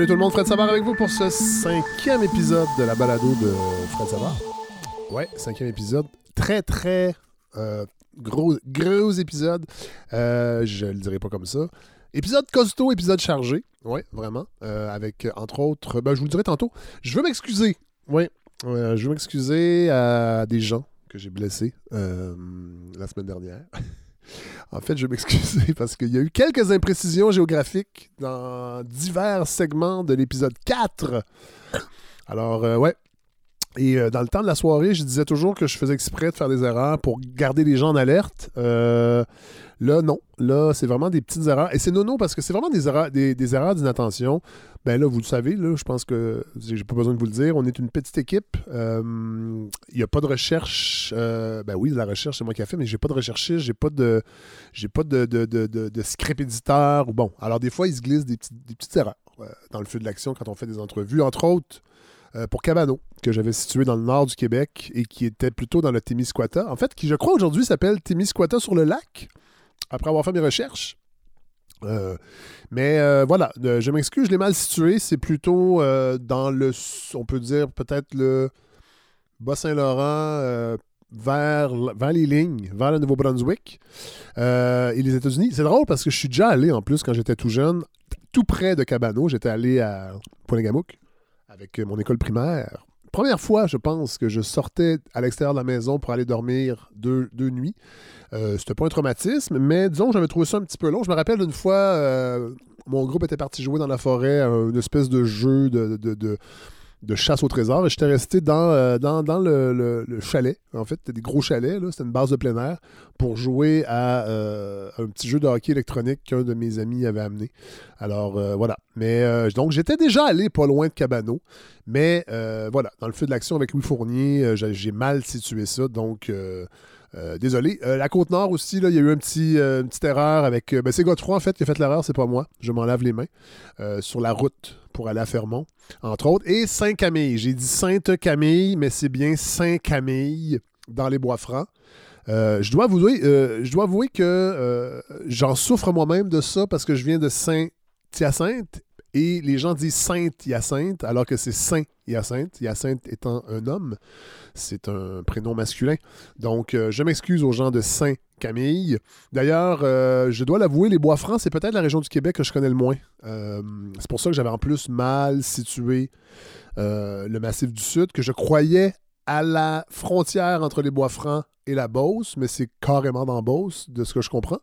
Salut tout le monde, Fred Savard avec vous pour ce cinquième épisode de la balado de Fred Savard. Ouais, cinquième épisode. Très, très euh, gros, gros épisode. Euh, je le dirai pas comme ça. Épisode costaud, épisode chargé. Ouais, vraiment. Euh, avec, entre autres, ben, je vous le dirai tantôt. Je veux m'excuser. Ouais, je veux m'excuser à des gens que j'ai blessés la semaine dernière. En fait, je vais m'excuser parce qu'il y a eu quelques imprécisions géographiques dans divers segments de l'épisode 4. Alors, euh, ouais. Et euh, dans le temps de la soirée, je disais toujours que je faisais exprès de faire des erreurs pour garder les gens en alerte. Euh, Là, non. Là, c'est vraiment des petites erreurs. Et c'est non, non, parce que c'est vraiment des erreurs, des, erreurs d'inattention. Ben là, vous le savez, là, je pense que j'ai pas besoin de vous le dire. On est une petite équipe. Il euh, n'y a pas de recherche. Euh, ben oui, la recherche, c'est moi qui ai fait, mais j'ai pas de recherchiste, j'ai pas de. J'ai pas de, de, de, de, éditeur. Bon. Alors, des fois, il se glisse des, petites erreurs euh, dans le feu de l'action quand on fait des entrevues. Entre autres. pour Cabano, que j'avais situé dans le nord du Québec et qui était plutôt dans le Témiscouata. En fait, qui je crois aujourd'hui s'appelle Témiscouata sur le lac après avoir fait mes recherches. Euh, mais euh, voilà, euh, je m'excuse, je l'ai mal situé. C'est plutôt dans le, on peut dire peut-être le Bas-Saint-Laurent vers, vers les lignes, vers le Nouveau-Brunswick et les États-Unis. C'est drôle parce que je suis déjà allé en plus quand j'étais tout jeune, tout près de Cabano. J'étais allé à Pointe-Gamouk avec mon école primaire. Première fois, je pense, que je sortais à l'extérieur de la maison pour aller dormir deux, deux nuits. Euh, c'était pas un traumatisme, mais disons, j'avais trouvé ça un petit peu long. Je me rappelle d'une fois, euh, mon groupe était parti jouer dans la forêt une espèce de jeu de, chasse au trésor j'étais resté dans, euh, le, chalet. En fait, c'était des gros chalets, c'était une base de plein air pour jouer à un petit jeu de hockey électronique qu'un de mes amis avait amené. Alors voilà. Mais donc, j'étais déjà allé pas loin de Cabano, mais voilà, dans le feu de l'action avec Louis Fournier, j'ai mal situé ça. Donc, euh, désolé. Euh, la Côte-Nord aussi, il y a eu un euh, une petite erreur avec. Ben, c'est Godefroy, en fait, qui a fait l'erreur, c'est pas moi. Je m'en lave les mains. sur la route pour aller à Fermont, entre autres. Et Saint-Camille. J'ai dit Sainte-Camille, mais c'est bien Saint-Camille dans les Bois-Francs. je, dois avouer, je dois avouer que j'en souffre moi-même de ça parce que je viens de Saint-Hyacinthe et les gens disent Sainte-Hyacinthe alors que c'est Saint-Hyacinthe, Hyacinthe étant un homme c'est un prénom masculin. Donc, euh, je m'excuse aux gens de Saint-Camille. D'ailleurs, euh, je dois l'avouer, les Bois-Francs, c'est peut-être la région du Québec que je connais le moins. Euh, c'est pour ça que j'avais en plus mal situé le Massif du Sud, que je croyais à la frontière entre les Bois-Francs et la Beauce, mais c'est carrément dans Beauce, de ce que je comprends.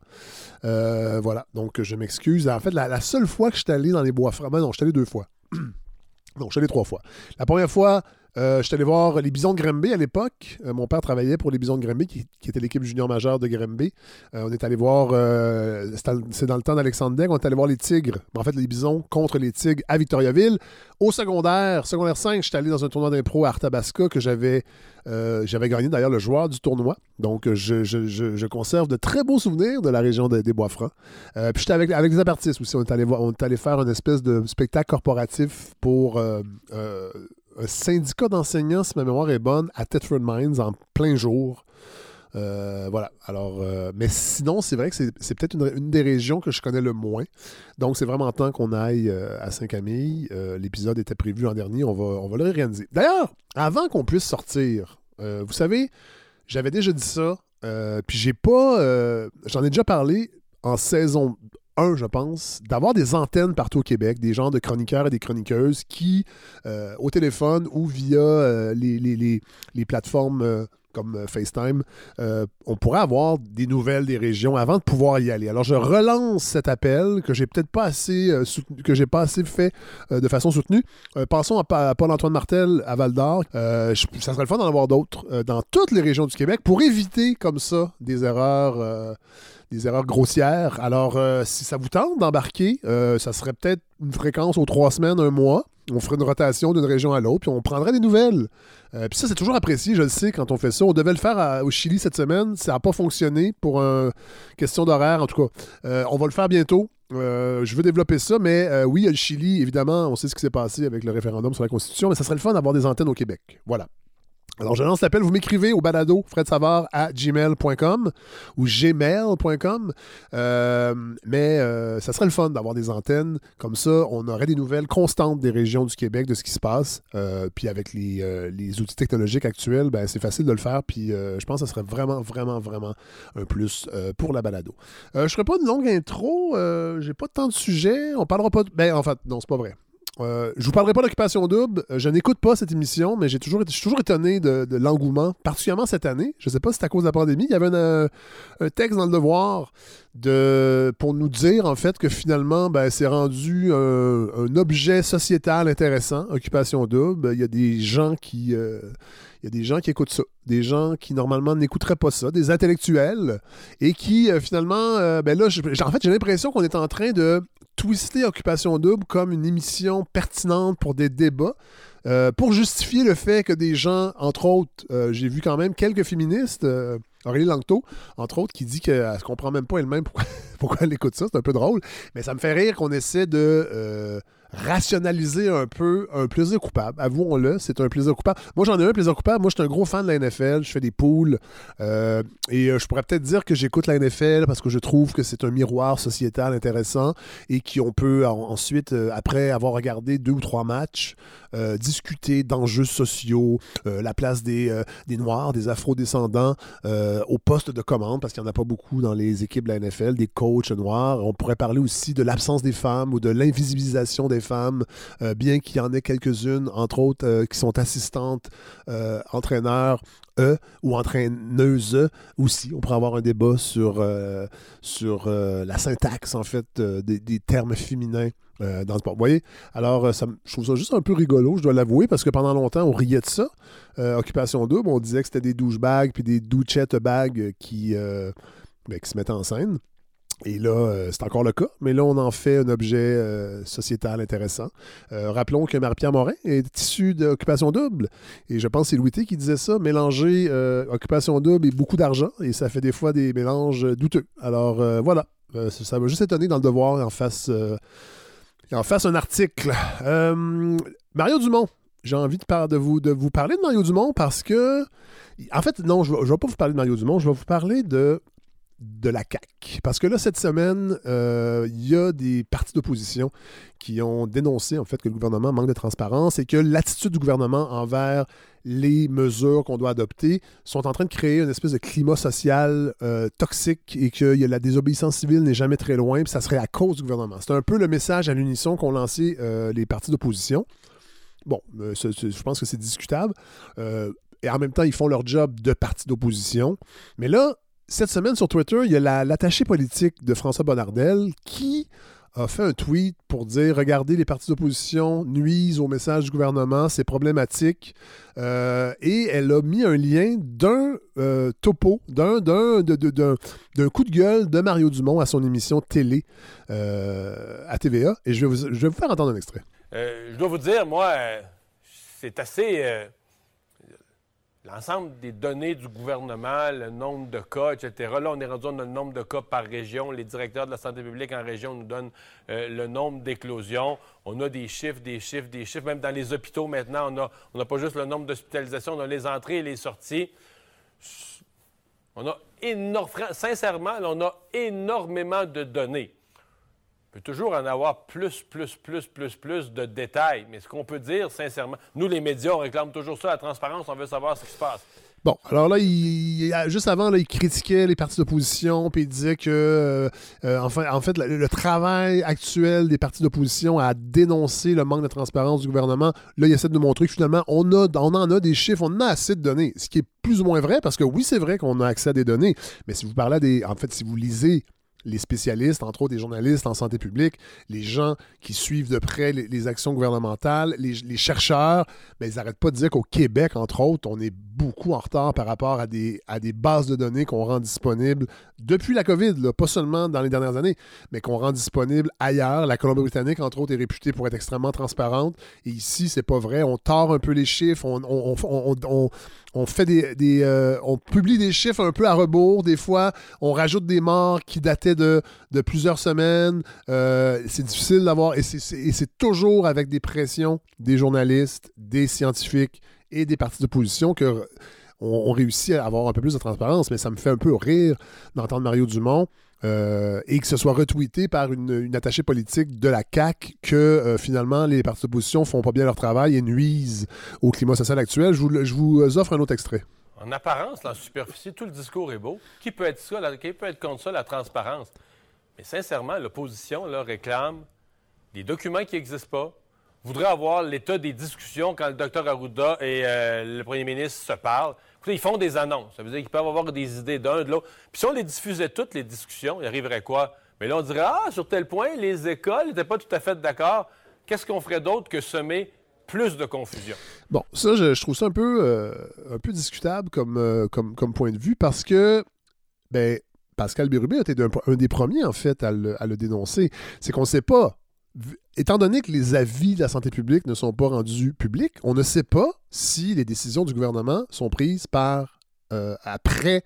voilà, donc je m'excuse. En fait, la, seule fois que je suis allé dans les Bois-Francs, ben non, je suis allé deux fois. non, je suis allé trois fois. La première fois, euh, je suis allé voir les Bisons de Grimby à l'époque. Euh, mon père travaillait pour les Bisons de Grimby, qui, était l'équipe junior majeure de Grimby. Euh, on est allé voir, c'est dans le temps d'Alexandre on est allé voir les Tigres. En fait, les Bisons contre les Tigres à Victoriaville. Au secondaire, secondaire 5, je suis allé dans un tournoi d'impro à Arthabasca que j'avais gagné d'ailleurs le joueur du tournoi. Donc, je, conserve de très beaux souvenirs de la région des Bois-Francs. puis, j'étais avec, avec des artistes aussi. On est, allé voir, on est allé faire une espèce de spectacle corporatif pour un syndicat d'enseignants, si ma mémoire est bonne, à Tetford Mines en plein jour. Euh, voilà. Alors, euh, mais sinon, c'est vrai que c'est peut-être une, des régions que je connais le moins. Donc, c'est vraiment temps qu'on aille euh, à Saint-Camille. L'épisode était prévu l'an dernier. On va, on va le réaliser. D'ailleurs, avant qu'on puisse sortir, vous savez, j'avais déjà dit ça. puis j'ai pas. J'en ai déjà parlé en saison un, je pense, d'avoir des antennes partout au Québec, des gens de chroniqueurs et des chroniqueuses qui, euh, au téléphone ou via euh, les, les, plateformes euh, comme FaceTime, on pourrait avoir des nouvelles des régions avant de pouvoir y aller. Alors je relance cet appel que j'ai peut-être pas assez que j'ai pas assez fait de façon soutenue. passons à, Paul-Antoine Martel à Val d'Or. ça serait le fun d'en avoir d'autres dans toutes les régions du Québec pour éviter comme ça des erreurs des erreurs grossières. Alors, euh, si ça vous tente d'embarquer, euh, ça serait peut-être une fréquence aux trois semaines, un mois. On ferait une rotation d'une région à l'autre, puis on prendrait des nouvelles. Euh, puis ça, c'est toujours apprécié, je le sais, quand on fait ça. On devait le faire au Chili cette semaine. Ça n'a pas fonctionné pour une question d'horaire, en tout cas. on va le faire bientôt. je veux développer ça, mais oui, il y a le Chili, évidemment, on sait ce qui s'est passé avec le référendum sur la Constitution, mais ça serait le fun d'avoir des antennes au Québec. Voilà. Alors, je lance l'appel, vous m'écrivez au balado fredsavard à gmail.com ou gmail.com. Euh, mais euh, ça serait le fun d'avoir des antennes. Comme ça, on aurait des nouvelles constantes des régions du Québec, de ce qui se passe. Euh, puis avec les, outils technologiques actuels, ben, c'est facile de le faire. Puis je pense que ça serait vraiment, vraiment, vraiment un plus pour la balado. je ne ferai pas une longue intro. J'ai pas tant de sujets. On parlera pas de... Ben, en fait, non, c'est pas vrai. Euh, je vous parlerai pas d'occupation double. Euh, je n'écoute pas cette émission, mais j'ai toujours, suis toujours étonné de, l'engouement, particulièrement cette année. Je ne sais pas si c'est à cause de la pandémie. Il y avait un, texte dans le devoir de, pour nous dire en fait que finalement, ben, c'est rendu un, objet sociétal intéressant, occupation double. Il y a des gens qui. Euh, il y a des gens qui écoutent ça, des gens qui normalement n'écouteraient pas ça, des intellectuels, et qui finalement, ben là, en fait, j'ai l'impression qu'on est en train de twister Occupation Double comme une émission pertinente pour des débats. Euh, pour justifier le fait que des gens, entre autres, euh, j'ai vu quand même quelques féministes, euh, Aurélie Langto, entre autres, qui dit qu'elle ne comprend même pas elle-même pourquoi, elle écoute ça. C'est un peu drôle. Mais ça me fait rire qu'on essaie de rationaliser un peu un plaisir coupable. Avouons-le, c'est un plaisir coupable. Moi, j'en ai un plaisir coupable. Moi, je suis un gros fan de la NFL. Je fais des poules. Euh, et euh, je pourrais peut-être dire que j'écoute la NFL parce que je trouve que c'est un miroir sociétal intéressant et qu'on peut ensuite, euh, après avoir regardé deux ou trois matchs, discuter d'enjeux sociaux, la place des, des Noirs, des Afro-descendants au poste de commande, parce qu'il n'y en a pas beaucoup dans les équipes de la NFL, des coachs noirs. On pourrait parler aussi de l'absence des femmes ou de l'invisibilisation des femmes, euh, bien qu'il y en ait quelques-unes, entre autres, euh, qui sont assistantes, euh, entraîneurs, eux, ou entraîneuses aussi. On pourrait avoir un débat sur, sur la syntaxe, en fait, des, termes féminins. dans le sport. Vous voyez? Alors, je trouve ça juste un peu rigolo, je dois l'avouer, parce que pendant longtemps, on riait de ça. Occupation double, on disait que c'était des douchebags puis des douchettes bags qui, ben, qui se mettaient en scène. Et là, euh, c'est encore le cas, mais là, on en fait un objet euh, sociétal intéressant. Euh, rappelons que Marie-Pierre Morin est issue d'Occupation Double, et je pense que c'est Louis T qui disait ça, mélanger Occupation Double et beaucoup d'argent, et ça fait des fois des mélanges douteux. Alors voilà, ça m'a juste étonné dans le devoir en face, en face un article. Mario Dumont, j'ai envie de, vous, de vous parler de Mario Dumont parce que, en fait, non, je ne vais pas vous parler de Mario Dumont, je vais vous parler de de la CAQ. Parce que là, cette semaine, euh, il y a des partis d'opposition qui ont dénoncé en fait que le gouvernement manque de transparence et que l'attitude du gouvernement envers les mesures qu'on doit adopter sont en train de créer une espèce de climat social euh, toxique et que la désobéissance civile n'est jamais très loin, puis ça serait à cause du gouvernement. C'est un peu le message à l'unisson qu'ont lancé euh, les partis d'opposition. Bon, je pense que c'est discutable. et en même temps, ils font leur job de parti d'opposition. Mais là, cette semaine sur Twitter, il y a l'attaché politique de François Bonnardel qui a fait un tweet pour dire regardez, les partis d'opposition nuisent au message du gouvernement, c'est problématique. Euh, et elle a mis un lien d'un euh, topo, d'un coup de gueule de Mario Dumont à son émission télé euh, à TVA. Et je vais, vous, je vais vous faire entendre un extrait. je dois vous dire, moi, c'est assez l'ensemble des données du gouvernement, le nombre de cas, etc. Là, on est rendu dans le nombre de cas par région. Les directeurs de la santé publique en région nous donnent euh, le nombre d'éclosions. On a des chiffres, des chiffres, des chiffres. Même dans les hôpitaux, maintenant, on n'a on pas juste le nombre d'hospitalisations, on a les entrées et les sorties. On a énormément, sincèrement, on a énormément de données peut toujours en avoir plus, plus, plus, plus, plus de détails. Mais ce qu'on peut dire, sincèrement, nous, les médias, on réclame toujours ça, la transparence, on veut savoir ce qui se passe. Bon, alors là, il, juste avant, là, il critiquait les partis d'opposition, puis il disait que, euh, euh, enfin, en fait, le, travail actuel des partis d'opposition à dénoncer le manque de transparence du gouvernement, là, il essaie de nous montrer que finalement, on, a, on en a des chiffres, on a assez de données, ce qui est plus ou moins vrai, parce que oui, c'est vrai qu'on a accès à des données, mais si vous parlez des... En fait, si vous lisez les spécialistes, entre autres des journalistes en santé publique, les gens qui suivent de près les, actions gouvernementales, les, chercheurs, mais ils n'arrêtent pas de dire qu'au Québec, entre autres, on est beaucoup en retard par rapport à des, à des bases de données qu'on rend disponibles depuis la COVID, pas seulement dans les dernières années, mais qu'on rend disponibles ailleurs. La Colombie-Britannique, entre autres, est réputée pour être extrêmement transparente. Et ici, c'est pas vrai. On tord un peu les chiffres, on, on, on fait des, euh, on publie des chiffres un peu à rebours. Des fois, on rajoute des morts qui dataient de, de plusieurs semaines. Euh, c'est difficile d'avoir et c'est toujours avec des pressions des journalistes, des scientifiques et des partis d'opposition que on, réussit à avoir un peu plus de transparence, mais ça me fait un peu rire d'entendre Mario Dumont euh, et que ce soit retweeté par une, attachée politique de la CAC que euh, finalement les partis d'opposition font pas bien leur travail et nuisent au climat social actuel. Je vous, je vous offre un autre extrait. En apparence, en superficie, tout le discours est beau. Qui peut être ça, qui peut être contre ça, la transparence? Mais sincèrement, l'opposition réclame des documents qui n'existent pas, voudrait avoir l'état des discussions quand le docteur Arruda et euh, le premier ministre se parlent. Écoutez, ils font des annonces. Ça veut dire qu'ils peuvent avoir des idées d'un, de l'autre. Puis si on les diffusait toutes, les discussions, il arriverait quoi? Mais là, on dirait, ah, sur tel point, les écoles n'étaient pas tout à fait d'accord. Qu'est-ce qu'on ferait d'autre que semer plus de confusion? Bon, ça, je, trouve ça un peu, euh, un peu discutable comme, euh, comme, comme point de vue parce que, ben, Pascal Bérubé a été un, des premiers, en fait, à le, à le dénoncer. C'est qu'on ne sait pas étant donné que les avis de la santé publique ne sont pas rendus publics, on ne sait pas si les décisions du gouvernement sont prises par euh, après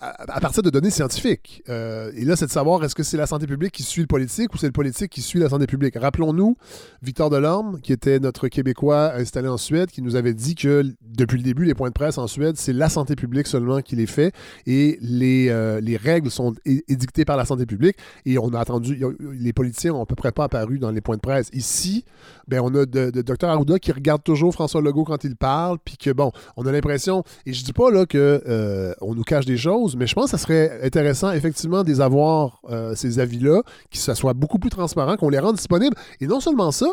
à, partir de données scientifiques. Euh, et là, c'est de savoir est-ce que c'est la santé publique qui suit le politique ou c'est le politique qui suit la santé publique. Rappelons-nous Victor Delorme, qui était notre Québécois installé en Suède, qui nous avait dit que depuis le début, les points de presse en Suède, c'est la santé publique seulement qui les fait et les, euh, les règles sont édictées par la santé publique. Et on a attendu, les politiciens n'ont à peu près pas apparu dans les points de presse. Ici, ben, on a de, Dr Arruda qui regarde toujours François Legault quand il parle, puis que bon, on a l'impression, et je dis pas là que euh, nous cache des choses, mais je pense que ça serait intéressant, effectivement, d'avoir euh, ces avis-là, que ça soit beaucoup plus transparent, qu'on les rende disponibles. Et non seulement ça,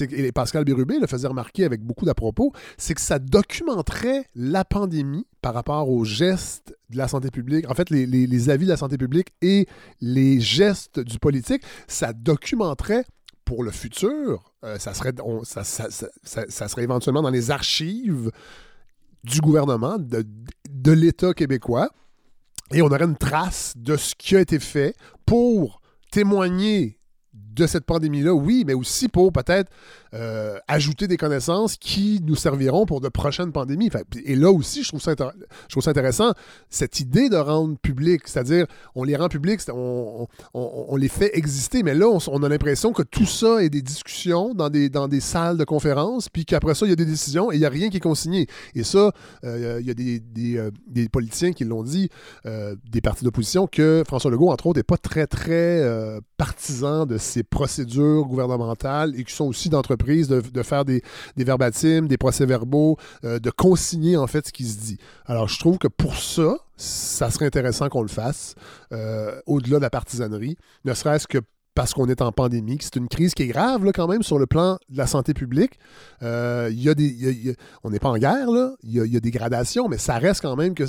et Pascal Bérubé le faisait remarquer avec beaucoup d'à-propos, c'est que ça documenterait la pandémie par rapport aux gestes de la santé publique, en fait, les, avis de la santé publique et les gestes du politique, ça documenterait pour le futur, euh, ça, serait, ça, serait éventuellement dans les archives du gouvernement, de, de l'État québécois, et on aurait une trace de ce qui a été fait pour témoigner de cette pandémie-là, oui, mais aussi pour peut-être euh, ajouter des connaissances qui nous serviront pour de prochaines pandémies. et là aussi, je trouve, ça intéressant, cette idée de rendre public, c'est-à-dire on les rend publics, on, les fait exister, mais là, on, a l'impression que tout ça est des discussions dans des, salles de conférences, puis qu'après ça, il y a des décisions et il n'y a rien qui est consigné. Et ça, euh, il y a des, des, euh, politiciens qui l'ont dit, des partis d'opposition, que François Legault, entre autres, n'est pas très, très partisan de ces procédures gouvernementales et qui sont aussi de, faire des, des verbatims, des procès-verbaux, euh, de consigner en fait ce qui se dit. Alors je trouve que pour ça, ça serait intéressant qu'on le fasse, euh, au-delà de la partisanerie, ne serait-ce que parce qu'on est en pandémie, c'est une crise qui est grave quand même sur le plan de la santé publique. Euh, y a des, on n'est pas en guerre. Il y, a des gradations, mais ça reste quand même que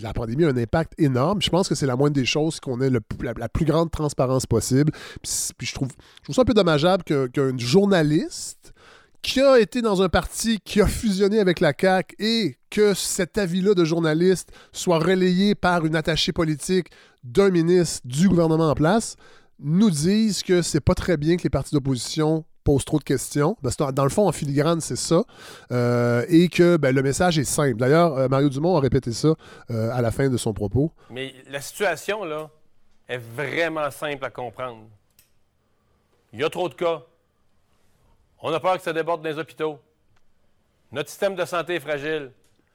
la pandémie a un impact énorme. Je pense que c'est la moindre des choses qu'on ait la, plus grande transparence possible. Puis, je, trouve, je trouve ça un peu dommageable qu'un journaliste qui a été dans un parti qui a fusionné avec la CAQ et que cet avis-là de journaliste soit relayé par une attachée politique d'un ministre du gouvernement en place, nous disent que c'est pas très bien que les partis d'opposition posent trop de questions. dans le fond, en filigrane, c'est ça. Euh, et que ben, le message est simple. D'ailleurs, euh, Mario Dumont a répété ça euh, à la fin de son propos. Mais la situation, là, est vraiment simple à comprendre. Il y a trop de cas. On a peur que ça déborde dans les hôpitaux. Notre système de santé est fragile.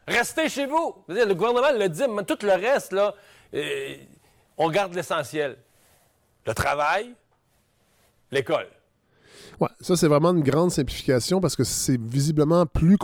Restez chez vous. Le gouvernement le dit, mais tout le reste, là, on garde l'essentiel le travail, l'école. Ouais, ça, c'est vraiment une grande simplification parce que c'est visiblement plus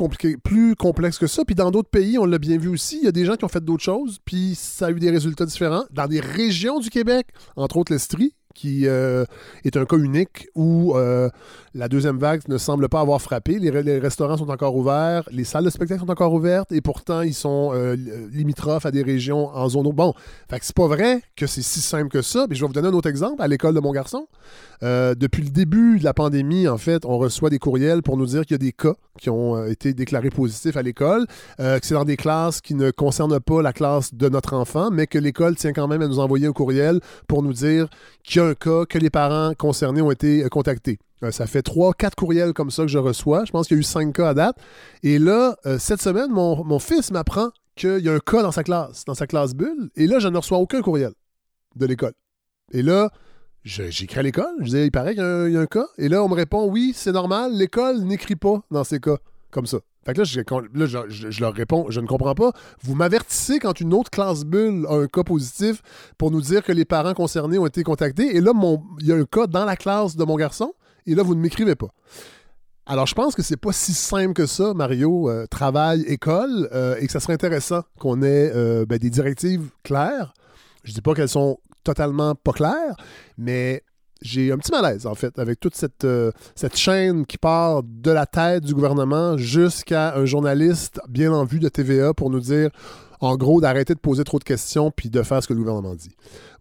plus complexe que ça. Puis dans d'autres pays, on l'a bien vu aussi, il y a des gens qui ont fait d'autres choses, puis ça a eu des résultats différents. Dans des régions du Québec, entre autres l'Estrie, qui euh, est un cas unique où euh, la deuxième vague ne semble pas avoir frappé. Les, restaurants sont encore ouverts, les salles de spectacle sont encore ouvertes et pourtant ils sont euh, limitrophes à des régions en zone. Bon, c'est pas vrai que c'est si simple que ça. Mais je vais vous donner un autre exemple à l'école de mon garçon. depuis le début de la pandémie, en fait, on reçoit des courriels pour nous dire qu'il y a des cas qui ont été déclarés positifs à l'école, que c'est dans des classes qui ne concernent pas la classe de notre enfant, mais que l'école tient quand même à nous envoyer un courriel pour nous dire qu'il y a un cas que les parents concernés ont été euh, contactés. Euh, ça fait trois, quatre courriels comme ça que je reçois. Je pense qu'il y a eu cinq cas à date. Et là, euh, cette semaine, mon, fils m'apprend qu'il y a un cas dans sa classe, dans sa classe bulle. Et là, je ne reçois aucun courriel de l'école. Et là, j'écris à l'école. Je dis, il paraît qu'il y, a un cas. Et là, on me répond, oui, c'est normal, l'école n'écrit pas dans ces cas comme ça. Fait que là, je- je leur réponds, je ne comprends pas. Vous m'avertissez quand une autre classe bulle a un cas positif pour nous dire que les parents concernés ont été contactés. Et là, mon- il y a un cas dans la classe de mon garçon. Et là, vous ne m'écrivez pas. Alors, je pense que c'est pas si simple que ça, Mario, euh, travail, école, euh, et que ça serait intéressant qu'on ait euh, ben, des directives claires. Je dis pas qu'elles sont totalement pas claires, mais j'ai un petit malaise, en fait, avec toute cette, euh, cette chaîne qui part de la tête du gouvernement jusqu'à un journaliste bien en vue de TVA pour nous dire, en gros, d'arrêter de poser trop de questions puis de faire ce que le gouvernement dit.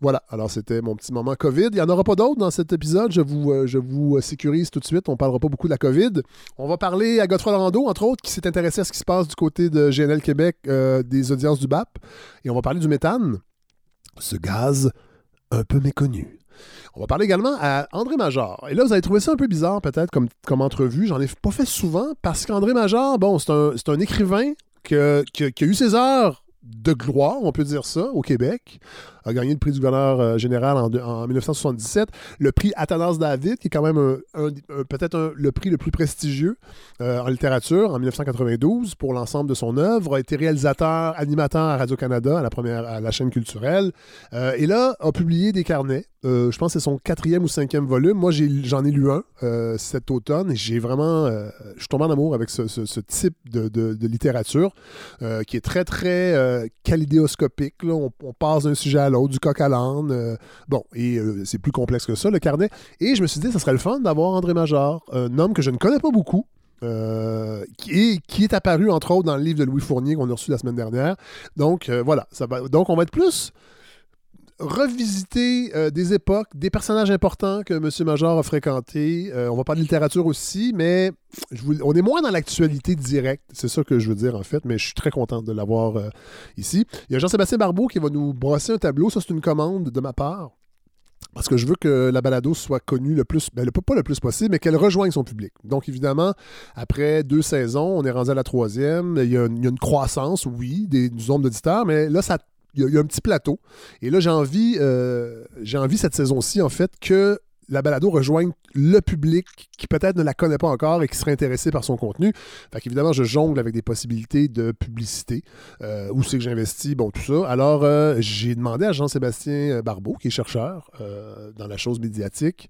Voilà, alors c'était mon petit moment COVID. Il n'y en aura pas d'autres dans cet épisode, je vous, euh, je vous euh, sécurise tout de suite. On ne parlera pas beaucoup de la COVID. On va parler à Godefroy Lando, entre autres, qui s'est intéressé à ce qui se passe du côté de GNL Québec, des audiences du BAP. Et on va parler du méthane, ce gaz un peu méconnu. On va parler également à André Major. Et là, vous allez trouver ça un peu bizarre, peut-être, comme, comme entrevue. J'en ai pas fait souvent, parce qu'André Major, bon, c'est un, écrivain qui a eu ses heures de gloire, on peut dire ça, au Québec. A gagné le prix du gouverneur euh, général en, de- en 1977. Le prix Athanas David, qui est quand même un- peut-être le prix le plus prestigieux euh, en littérature, en 1992, pour l'ensemble de son œuvre. A été réalisateur, animateur à Radio-Canada, à la, première, à la chaîne culturelle. Euh, et là, a publié des carnets. Je pense que c'est son quatrième ou cinquième volume. Moi, j'en ai, lu un cet automne et j'ai vraiment. je suis tombé en amour avec ce, type de, de- littérature qui est très, très kalidéoscopique. là. On, on passe d'un sujet à l'autre, du coq à l'âne. euh, bon, et euh, c'est plus complexe que ça, le carnet. Et je me suis dit, ça serait le fun d'avoir André Major, un homme que je ne connais pas beaucoup. euh, qui, est, apparu entre autres dans le livre de Louis Fournier qu'on a reçu la semaine dernière. Donc voilà, ça va, donc on va être plus revisiter euh, des époques, des personnages importants que M. Major a fréquentés. Euh, on va parler de littérature aussi, mais on est moins dans l'actualité directe. C'est ça que je veux dire, en fait, mais je suis très content de l'avoir euh, ici. Il y a Jean-Sébastien Barbeau qui va nous brosser un tableau. Ça, c'est une commande de ma part. Parce que je veux que la balado soit connue le plus, ben, pas le plus possible, mais qu'elle rejoigne son public. Donc, évidemment, après deux saisons, on est rendu à la troisième. Il y a, une- il y a une croissance, oui, des, du nombre d'auditeurs, mais là, ça, il y, a, un petit plateau. Et là, j'ai envie, euh, j'ai envie cette saison-ci, en fait, que la balado rejoigne le public qui peut-être ne la connaît pas encore et qui serait intéressé par son contenu. Fait qu'évidemment, je jongle avec des possibilités de publicité. Euh, où c'est que j'investis, bon, tout ça. Alors, euh, j'ai demandé à Jean-Sébastien Barbeau, qui est chercheur dans la chose médiatique,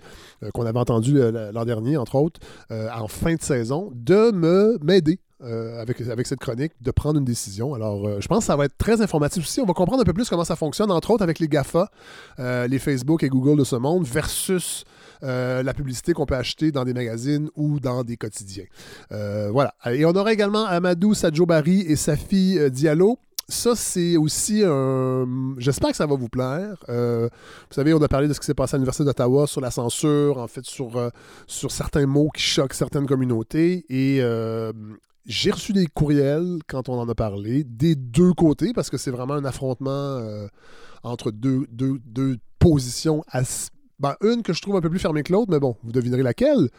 qu'on avait entendu l'an dernier, entre autres, en fin de saison, de me m'aider euh, avec, cette chronique, de prendre une décision. Alors, euh, je pense que ça va être très informatif aussi. On va comprendre un peu plus comment ça fonctionne, entre autres avec les GAFA, euh, les Facebook et Google de ce monde, versus la publicité qu'on peut acheter dans des magazines ou dans des quotidiens. Voilà. Et on aura également Amadou Sadjo-Barry et sa fille Diallo. Ça, c'est aussi un. J'espère que ça va vous plaire. Vous savez, on a parlé de ce qui s'est passé à l'Université d'Ottawa sur la censure, en fait, sur, sur certains mots qui choquent certaines communautés. Et j'ai reçu des courriels quand on en a parlé, des deux côtés, parce que c'est vraiment un affrontement euh, entre deux, deux, deux positions. as- ben, une que je trouve un peu plus fermée que l'autre, mais bon, vous devinerez laquelle.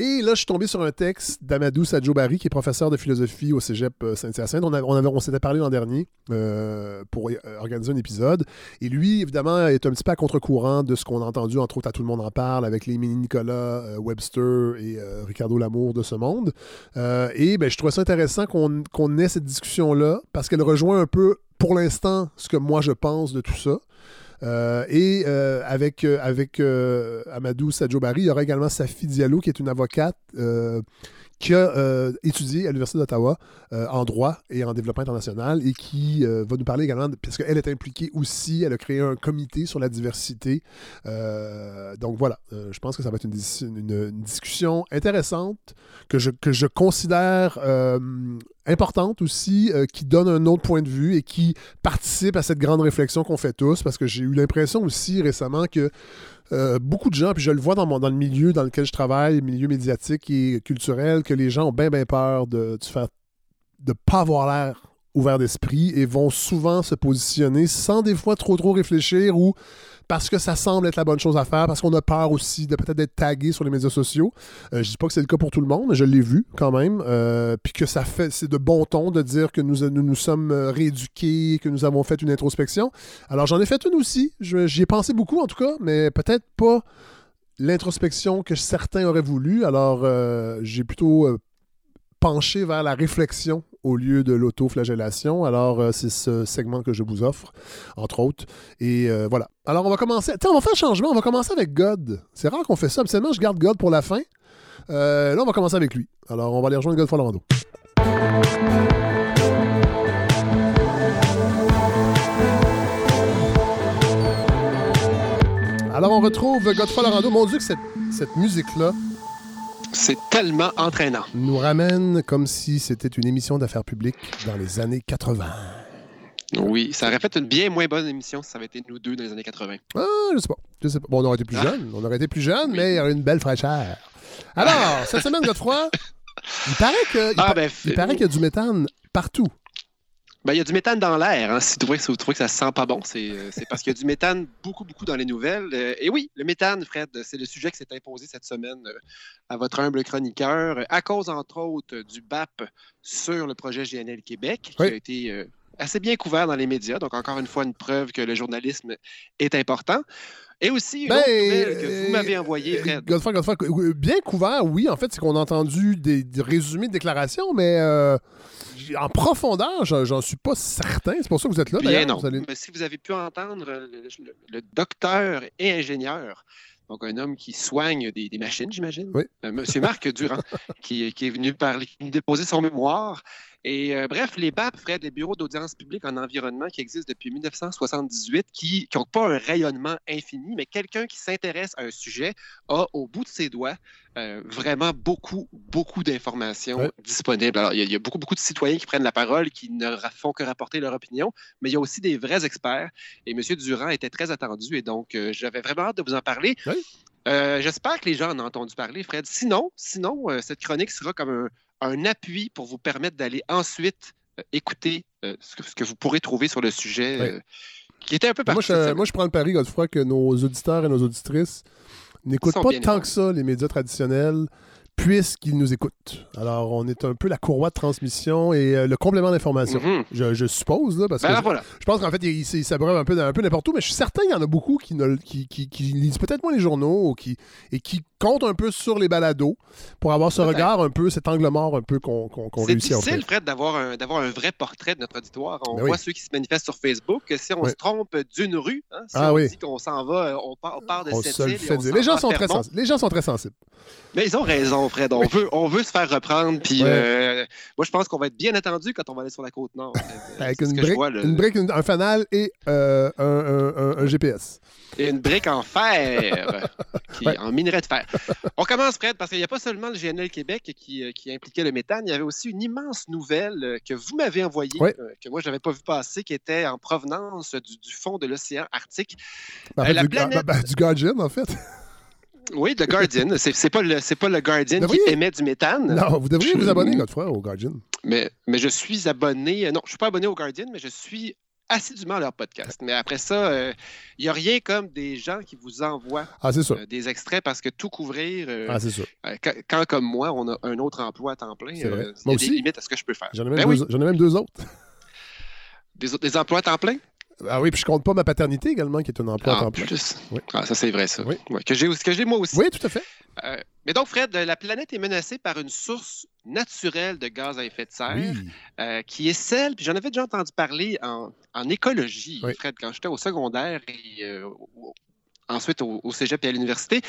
Et là, je suis tombé sur un texte d'Amadou Sadjo-Barry, qui est professeur de philosophie au cégep euh, Saint-Hyacinthe. On, on, s'était parlé l'an dernier euh, pour euh, organiser un épisode. Et lui, évidemment, est un petit peu à contre-courant de ce qu'on a entendu, entre autres, Tout le monde en parle, avec les mini-Nicolas, Webster et Ricardo Lamour de ce monde. Et ben, je trouvais ça intéressant qu'on ait cette discussion-là, parce qu'elle rejoint un peu, pour l'instant, ce que moi je pense de tout ça. Euh, et euh, avec, euh, avec euh, Amadou Sadjo-Barry, il y aura également Safi Diallo, qui est une avocate euh, qui a euh, étudié à l'Université d'Ottawa euh, en droit et en développement international et qui euh, va nous parler également, parce qu'elle est impliquée aussi, elle a créé un comité sur la diversité. Donc voilà, je pense que ça va être une, dis- une- une discussion intéressante que je, que je considère importante aussi, qui donne un autre point de vue et qui participe à cette grande réflexion qu'on fait tous, parce que j'ai eu l'impression aussi récemment que euh, beaucoup de gens, puis je le vois dans, mon, le milieu dans lequel je travaille, le milieu médiatique et culturel, que les gens ont bien, bien peur de ne faire de pas avoir l'air ouvert d'esprit et vont souvent se positionner sans des fois trop trop réfléchir ou parce que ça semble être la bonne chose à faire, parce qu'on a peur aussi de peut-être être tagué sur les médias sociaux. Euh, je dis pas que c'est le cas pour tout le monde, mais je l'ai vu quand même. Euh, puis que ça fait, c'est de bon ton de dire que nous nous, nous sommes euh, rééduqués, que nous avons fait une introspection. Alors j'en ai fait une aussi. J'y ai pensé beaucoup en tout cas, mais peut-être pas l'introspection que certains auraient voulu. Alors euh, j'ai plutôt pencher vers la réflexion au lieu de l'autoflagellation. Alors, euh, c'est ce segment que je vous offre, entre autres. Et euh, voilà. Alors, on va commencer. Tiens, on va faire un changement. On va commencer avec God. C'est rare qu'on fait ça. Absolument, je garde God pour la fin. Euh, là, on va commencer avec lui. Alors, on va aller rejoindre Godfrey Lorando. Alors, on retrouve Godfrey Lorando. Mon Dieu, que cette musique-là C'est tellement entraînant. nous ramène comme si c'était une émission d'affaires publiques dans les années 80. Oui, ça aurait fait une bien moins bonne émission si ça avait été nous deux dans les années 80. Ah, je sais pas. Je sais pas. Bon, on aurait été plus jeunes. On aurait été plus jeunes, mais il y aurait une belle fraîcheur. Alors, cette semaine, Godefroy, il paraît que- il Ah, pa- ben, il paraît qu'il y a du méthane partout. Ben, il y a du méthane dans l'air. Hein. Si vous trouvez, si vous trouvez que ça sent pas bon, c'est euh, c'est parce qu'il y a du méthane beaucoup, beaucoup dans les nouvelles. Euh, et oui, le méthane, Fred, c'est le sujet qui s'est imposé cette semaine euh, à votre humble chroniqueur, à cause, entre autres, du BAP sur le projet GNL Québec, qui a été euh, assez bien couvert dans les médias. Donc, encore une fois, une preuve que le journalisme est important. Et aussi, une Ben, autre nouvelle que vous m'avez envoyée, Fred. Godefroy, euh, bien couvert, oui. En fait, c'est qu'on a entendu des, des résumés de déclarations, mais euh, en profondeur, j'en suis pas certain. C'est pour ça que vous êtes là, Bien d'ailleurs. non. Vous allez- Mais si vous avez pu entendre euh, le, le- le docteur et ingénieur, donc un homme qui soigne des, des machines, j'imagine, Oui. euh, Monsieur Marc Durand, qui, qui est venu parler, qui nous déposer son mémoire. Et euh, bref, les BAP, Fred, les bureaux d'audience publique en environnement qui existent depuis 1978, qui n'ont pas un rayonnement infini, mais quelqu'un qui s'intéresse à un sujet a au bout de ses doigts euh, vraiment beaucoup, beaucoup d'informations Ouais. disponibles. Alors, il y, a, il y a beaucoup, beaucoup de citoyens qui prennent la parole, qui ne font que rapporter leur opinion, mais il y a aussi des vrais experts. Et M. Durand était très attendu, et donc euh, j'avais vraiment hâte de vous en parler. Euh, J'espère que les gens en ont entendu parler, Fred. Sinon, sinon euh, cette chronique sera comme un, un appui pour vous permettre d'aller ensuite euh, écouter euh, ce, que, ce que vous pourrez trouver sur le sujet, euh, qui était un peu Moi je, moi, je prends le pari, Godefroy, que nos auditeurs et nos auditrices n'écoutent pas tant que ça les médias traditionnels, puisqu'ils nous écoutent. Alors, on est un peu la courroie de transmission et euh, le complément d'information. Mhm. Je, je suppose, là, parce Ben que je, voilà. je pense qu'en fait, il, il, il s'abreuve un peu, un peu n'importe où, mais je suis certain qu'il y en a beaucoup qui, ne, qui, qui, qui lisent peut-être moins les journaux ou qui, et qui comptent un peu sur les balados pour avoir ce regard un peu, cet angle mort un peu qu'on C'est réussit à difficile, offrir. Fred, d'avoir un, vrai portrait de notre auditoire. On Ben voit oui. ceux qui se manifestent sur Facebook. que Si on se trompe d'une rue, hein, si Ah on oui. dit qu'on s'en va, on part, on part de On cette île gens, sont très les gens sont très sensibles. Mais ils ont raison, Fred. On veut, on veut se faire reprendre. Puis Ouais. euh, moi, je pense qu'on va être bien attendu quand on va aller sur la côte nord. Euh, Avec une brique, vois, là. une brique, une- un fanal et euh, un, un- un- un GPS. Et une brique en fer, qui, Ouais. en minerai de fer. On commence, Fred, parce qu'il n'y a pas seulement le GNL Québec qui, qui impliquait le méthane, il y avait aussi une immense nouvelle que vous m'avez envoyée, Ouais. que moi, je n'avais pas vu passer, qui était en provenance du, du fond de l'océan Arctique. En Euh, fait, la du, planète- ah, ben, du Guardian, en fait. Oui, le Guardian. C'est pas, le- c'est pas le Guardian Devriez- qui émet du méthane. Non, vous devriez vous abonner, Godefroy, au Guardian. Mais, mais je suis abonné. euh, Non, je suis pas abonné au Guardian, mais je suis assidûment à leur podcast. Mais après ça, euh, il n'y a rien comme des gens qui vous envoient Ah, euh, des extraits parce que tout couvrir, euh, Ah, c'est sûr. euh, quand, quand, comme moi, on a un autre emploi à temps plein, euh, il y a des aussi. limites à ce que je peux faire. J'en ai, même Ben deux- oui. j'en ai même deux autres. Des, autres- des emplois à temps plein? Ah oui, puis je compte pas ma paternité également, qui est un emploi à Ah, plus. Oui. Ah, ça, c'est vrai, ça. Oui. Ouais, que j'ai moi aussi. Oui, tout à fait. Euh, mais donc, Fred, la planète est menacée par une source naturelle de gaz à effet de serre. Oui. euh, qui est celle, puis j'en avais déjà entendu parler en, en écologie. Fred, quand j'étais au secondaire et euh, ensuite au, au cégep et à l'université.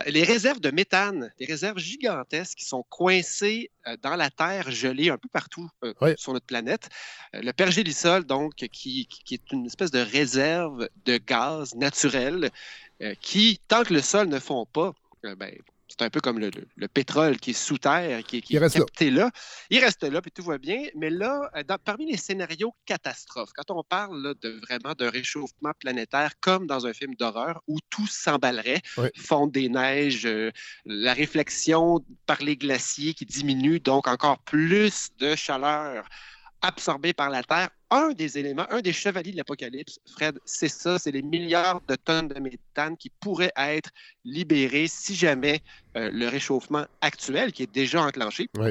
Euh, Les réserves de méthane, des réserves gigantesques qui sont coincées euh, dans la terre gelée un peu partout euh, Oui. sur notre planète. Le pergélisol, donc, qui, qui- est une espèce de réserve de gaz naturel euh, qui, tant que le sol ne fond pas, ben, c'est un peu comme le, le- le pétrole qui est sous terre, qui, qui Il est reste là. capté là. Il reste là, puis tout va bien. Mais là, euh, dans- parmi les scénarios catastrophes, quand on parle là, de vraiment d'un réchauffement planétaire comme dans un film d'horreur où tout s'emballerait, Oui. fonte des neiges, euh, la réflexion par les glaciers qui diminue, donc encore plus de chaleur absorbée par la Terre. Un des éléments, un des chevaliers de l'apocalypse, Fred, c'est ça, c'est les milliards de tonnes de méthane qui pourraient être libérées si jamais euh, le réchauffement actuel, qui est déjà enclenché, Oui.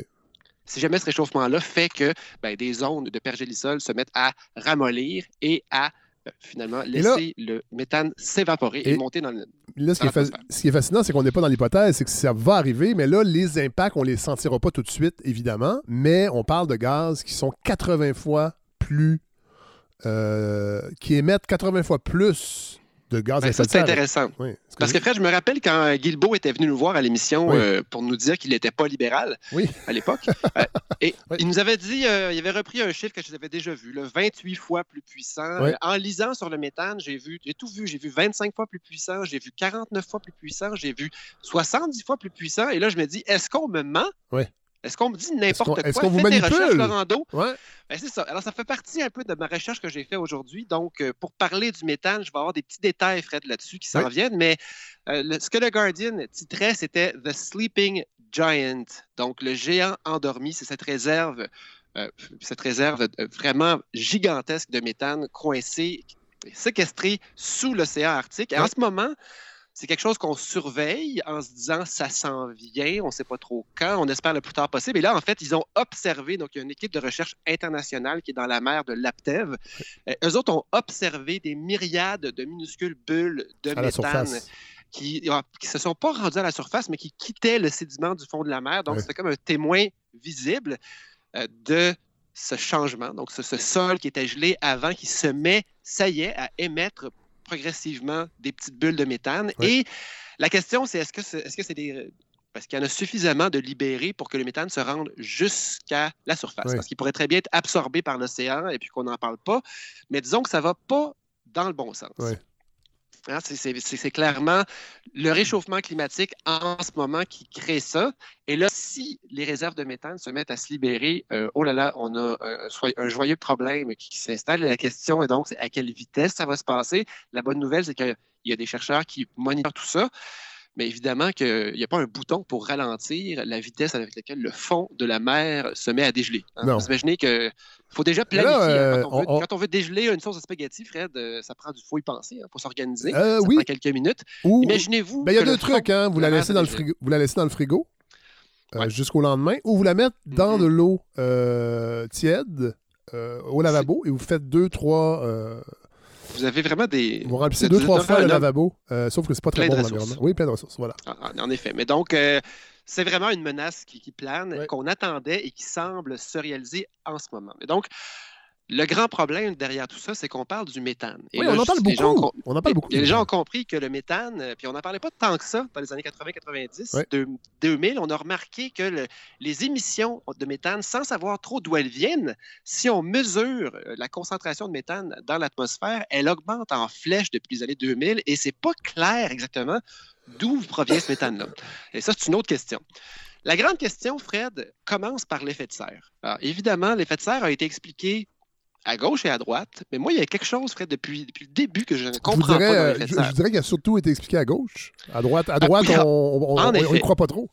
si jamais ce réchauffement-là fait que ben, des zones de pergélisol se mettent à ramollir et à finalement là- laisser le méthane s'évaporer et, Et- monter dans le... là, ce qui, est fa- ce qui est fascinant, c'est qu'on n'est pas dans l'hypothèse, c'est que ça va arriver, mais là, les impacts, on les sentira pas tout de suite, évidemment, mais on parle de gaz qui sont 80 fois plus. euh, qui émettent 80 fois plus de gaz à Ben, effet c'est intéressant. Oui. Parce que Fred, je me rappelle quand Guilbeault était venu nous voir à l'émission Oui. euh, pour nous dire qu'il n'était pas libéral Oui. à l'époque. Euh, et il nous avait dit, euh, il avait repris un chiffre que je avais déjà vu, le 28 fois plus puissant. En lisant sur le méthane, j'ai vu, j'ai tout vu. J'ai vu 25 fois plus puissant, j'ai vu 49 fois plus puissant, j'ai vu 70 fois plus puissant. Et là, je me dis, est-ce qu'on me ment? Est-ce qu'on me dit n'importe quoi? est-ce qu'on vous manipule? recherches, Laurando. Ouais. Ben, c'est ça. Alors, ça fait partie un peu de ma recherche que j'ai fait aujourd'hui. Donc, euh, pour parler du méthane, je vais avoir des petits détails, Fred, là-dessus qui s'en Oui. viennent. Mais euh, le- ce que le Guardian titrait, c'était The Sleeping Giant. Donc, le géant endormi, c'est cette réserve, euh, cette réserve vraiment gigantesque de méthane coincée, séquestrée sous l'océan Arctique. Et en ce moment, c'est quelque chose qu'on surveille en se disant ça s'en vient, on ne sait pas trop quand, on espère le plus tard possible. Et là, en fait, ils ont observé, donc il y a une équipe de recherche internationale qui est dans la mer de Laptev. Euh, eux autres ont observé des myriades de minuscules bulles de À méthane qui ne se sont pas rendues à la surface, mais qui quittaient le sédiment du fond de la mer. Donc, Ouais. c'était comme un témoin visible euh, de ce changement. Donc, ce, ce sol qui était gelé avant, qui se met, ça y est, à émettre progressivement des petites bulles de méthane. Et la question, c'est est-ce que c'est est -ce des... Parce qu'il y en a suffisamment de libérés pour que le méthane se rende jusqu'à la surface. Oui. Parce qu'il pourrait très bien être absorbé par l'océan et puis qu'on n'en parle pas. Mais disons que ça ne va pas dans le bon sens. Oui. Hein, c'est- clairement le réchauffement climatique en ce moment qui crée ça. Et là, si les réserves de méthane se mettent à se libérer, euh, oh là là, on a un, soi- un joyeux problème qui, s'installe. La question est donc à quelle vitesse ça va se passer? La bonne nouvelle, c'est qu'il y a des chercheurs qui monitorent tout ça. Mais évidemment qu'il n'y a pas un bouton pour ralentir la vitesse avec laquelle le fond de la mer se met à dégeler. hein. Non. Vous imaginez qu'il faut déjà là, planifier. hein, euh, quand, on veut, on- on- quand on veut dégeler une sauce de spaghetti, Fred, euh, ça prend du faut y penser pour s'organiser. Euh, ça oui. prend quelques minutes. Ou- Imaginez-vous. Ben, il y a que deux trucs, hein. Vous la laissez se dans le frigo, vous la laissez dans le frigo euh, Ouais. jusqu'au lendemain, ou vous la mettez dans Mhm. de l'eau euh, tiède euh, au lavabo et vous faites deux, trois. Vous avez vraiment des. vous remplissez deux, trois fois le lavabo, euh, sauf que c'est pas très bon l'environnement. Oui, plein de ressources, voilà. En, en effet. Mais donc, euh, c'est vraiment une menace qui, qui plane, Ouais. qu'on attendait et qui semble se réaliser en ce moment. Mais donc, le grand problème derrière tout ça, c'est qu'on parle du méthane. Et Oui, là, on en parle gens beaucoup. On en parle beaucoup. Les gens ont compris que le méthane, euh, puis on n'en parlait pas tant que ça dans les années 80-90, Ouais. de 2000, on a remarqué que le- les émissions de méthane, sans savoir trop d'où elles viennent, si on mesure euh, la concentration de méthane dans l'atmosphère, elle augmente en flèche depuis les années 2000 et c'est pas clair exactement d'où provient ce méthane-là. Et ça, c'est une autre question. La grande question, Fred, commence par l'effet de serre. Alors, évidemment, l'effet de serre a été expliqué à gauche et à droite, mais moi, il y a quelque chose, Fred, depuis, depuis le début que je ne Je comprends dirais, pas dans euh, je, dirais qu'il a surtout été expliqué à gauche. À droite, à droite oui, on effet. croit pas trop.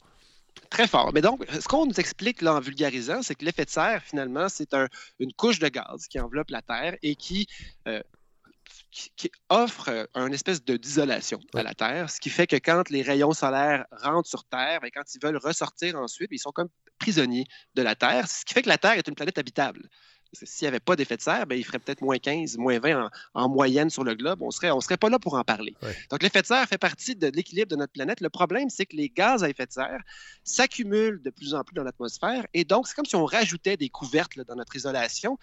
Très fort. Mais donc, ce qu'on nous explique là, en vulgarisant, c'est que l'effet de serre, finalement, c'est un- une couche de gaz qui enveloppe la Terre et qui, euh, qui, offre euh, un espèce de d'isolation à la Terre, ce qui fait que quand les rayons solaires rentrent sur Terre, ben, quand ils veulent ressortir ensuite, ils sont comme prisonniers de la Terre, ce qui fait que la Terre est une planète habitable. S'il n'y avait pas d'effet de serre, ben, il ferait peut-être moins 15, moins 20 en, en moyenne sur le globe. On ne serait, on serait pas là pour en parler. Ouais. Donc, l'effet de serre fait partie de l'équilibre de notre planète. Le problème, c'est que les gaz à effet de serre s'accumulent de plus en plus dans l'atmosphère. Et donc, c'est comme si on rajoutait des couvercles dans notre isolation.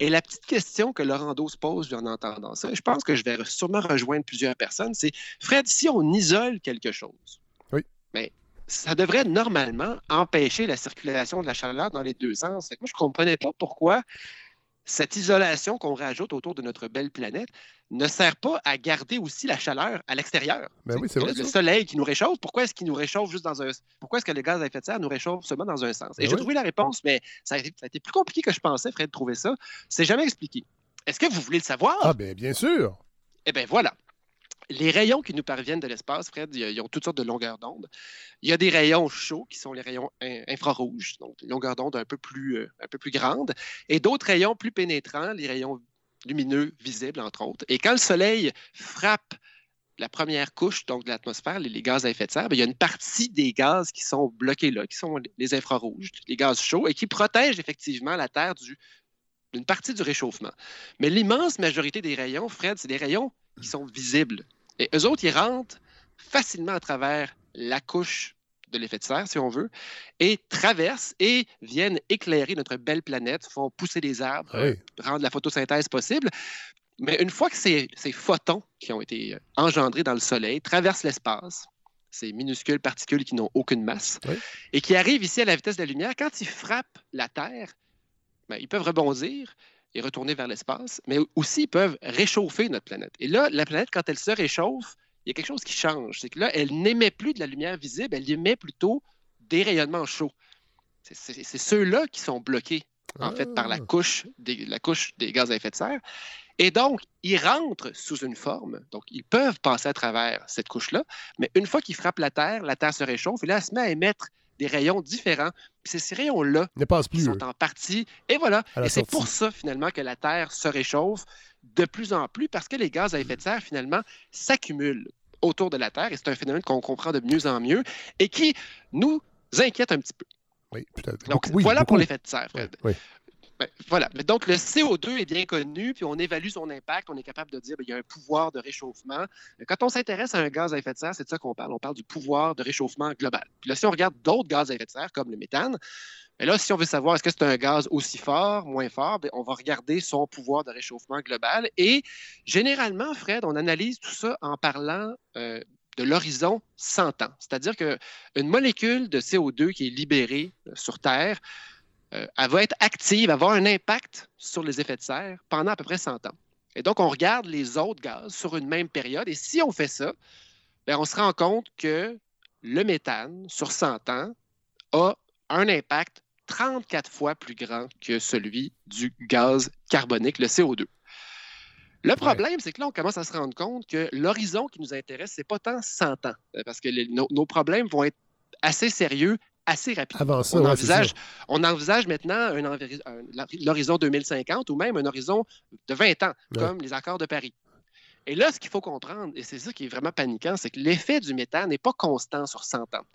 Et la petite question que Laurando se pose en entendant ça, je pense que je vais sûrement rejoindre plusieurs personnes, c'est Fred, si on isole quelque chose, Oui. ben, ça devrait normalement empêcher la circulation de la chaleur dans les deux sens. Moi, je ne comprenais pas pourquoi cette isolation qu'on rajoute autour de notre belle planète ne sert pas à garder aussi la chaleur à l'extérieur. Ben oui, c'est le, vrai. le ça. soleil qui nous réchauffe, pourquoi est-ce qu'il nous réchauffe juste dans un pourquoi est-ce que le gaz à effet de serre nous réchauffe seulement dans un sens? Et Ben j'ai oui. trouvé la réponse, mais ça a, été, ça a été plus compliqué que je pensais, Fred, de trouver ça. C'est jamais expliqué. Est-ce que vous voulez le savoir? Ah, ben bien sûr. Eh bien, voilà. Les rayons qui nous parviennent de l'espace, Fred, ils ont toutes sortes de longueurs d'onde. Il y a des rayons chauds qui sont les rayons in- infrarouges, donc longueurs d'onde un peu plus, euh, un peu plus grandes, et d'autres rayons plus pénétrants, les rayons lumineux visibles, entre autres. Et quand le soleil frappe la première couche donc de l'atmosphère, les, gaz à effet de serre, bien, il y a une partie des gaz qui sont bloqués là, qui sont les infrarouges, les gaz chauds, et qui protègent effectivement la Terre du, d'une partie du réchauffement. Mais l'immense majorité des rayons, Fred, c'est des rayons qui sont visibles. Et eux autres, ils rentrent facilement à travers la couche de l'effet de serre, si on veut, et traversent et viennent éclairer notre belle planète, font pousser des arbres, rendre la photosynthèse possible. Mais une fois que ces, ces photons qui ont été euh, engendrés dans le Soleil traversent l'espace, ces minuscules particules qui n'ont aucune masse, Oui. et qui arrivent ici à la vitesse de la lumière, quand ils frappent la Terre, ben, ils peuvent rebondir et retourner vers l'espace, mais aussi ils peuvent réchauffer notre planète. Et là, la planète, quand elle se réchauffe, il y a quelque chose qui change. C'est que là, elle n'émet plus de la lumière visible, elle émet plutôt des rayonnements chauds. C'est ceux-là qui sont bloqués, en fait, par la Ah. couche, des, la couche des gaz à effet de serre. Et donc, ils rentrent sous une forme. Donc, ils peuvent passer à travers cette couche-là. Mais une fois qu'ils frappent la Terre, la Terre se réchauffe et là, elle se met à émettre des rayons différents. Puis ces rayons-là sont en partie. Et voilà. Et c'est pour ça, finalement, que la Terre se réchauffe de plus en plus parce que les gaz à effet de serre, finalement, s'accumulent autour de la Terre. Et c'est un phénomène qu'on comprend de mieux en mieux et qui nous inquiète un petit peu. Oui, fait. Donc, oui, voilà pour l'effet de serre, Fred. Oui. Ben, voilà. Donc, le CO2 est bien connu, puis on évalue son impact. On est capable de dire qu'il y a un pouvoir de réchauffement. Quand on s'intéresse à un gaz à effet de serre, c'est de ça qu'on parle. On parle du pouvoir de réchauffement global. Puis là, si on regarde d'autres gaz à effet de serre, comme le méthane, mais là, si on veut savoir est-ce que c'est un gaz aussi fort, moins fort, ben, on va regarder son pouvoir de réchauffement global. Et généralement, Fred, on analyse tout ça en parlant euh, de l'horizon 100 ans. C'est-à-dire qu'une molécule de CO2 qui est libérée euh, sur Terre, euh, elle va être active, elle va avoir un impact sur les effets de serre pendant à peu près 100 ans. Et donc, on regarde les autres gaz sur une même période. Et si on fait ça, ben, on se rend compte que le méthane, sur 100 ans, a un impact 34 fois plus grand que celui du gaz carbonique, le CO2. Le problème, c'est que là, on commence à se rendre compte que l'horizon qui nous intéresse, c'est pas tant 100 ans, euh, parce que les- nos, nos problèmes vont être assez sérieux assez rapidement. Avant ça, on, ouais, envisage, on envisage maintenant un envi- un- l'horizon 2050 ou même un horizon de 20 ans, Ouais. comme les accords de Paris. Et là, ce qu'il faut comprendre, et c'est ça qui est vraiment paniquant, c'est que l'effet du méthane n'est pas constant sur 100 ans.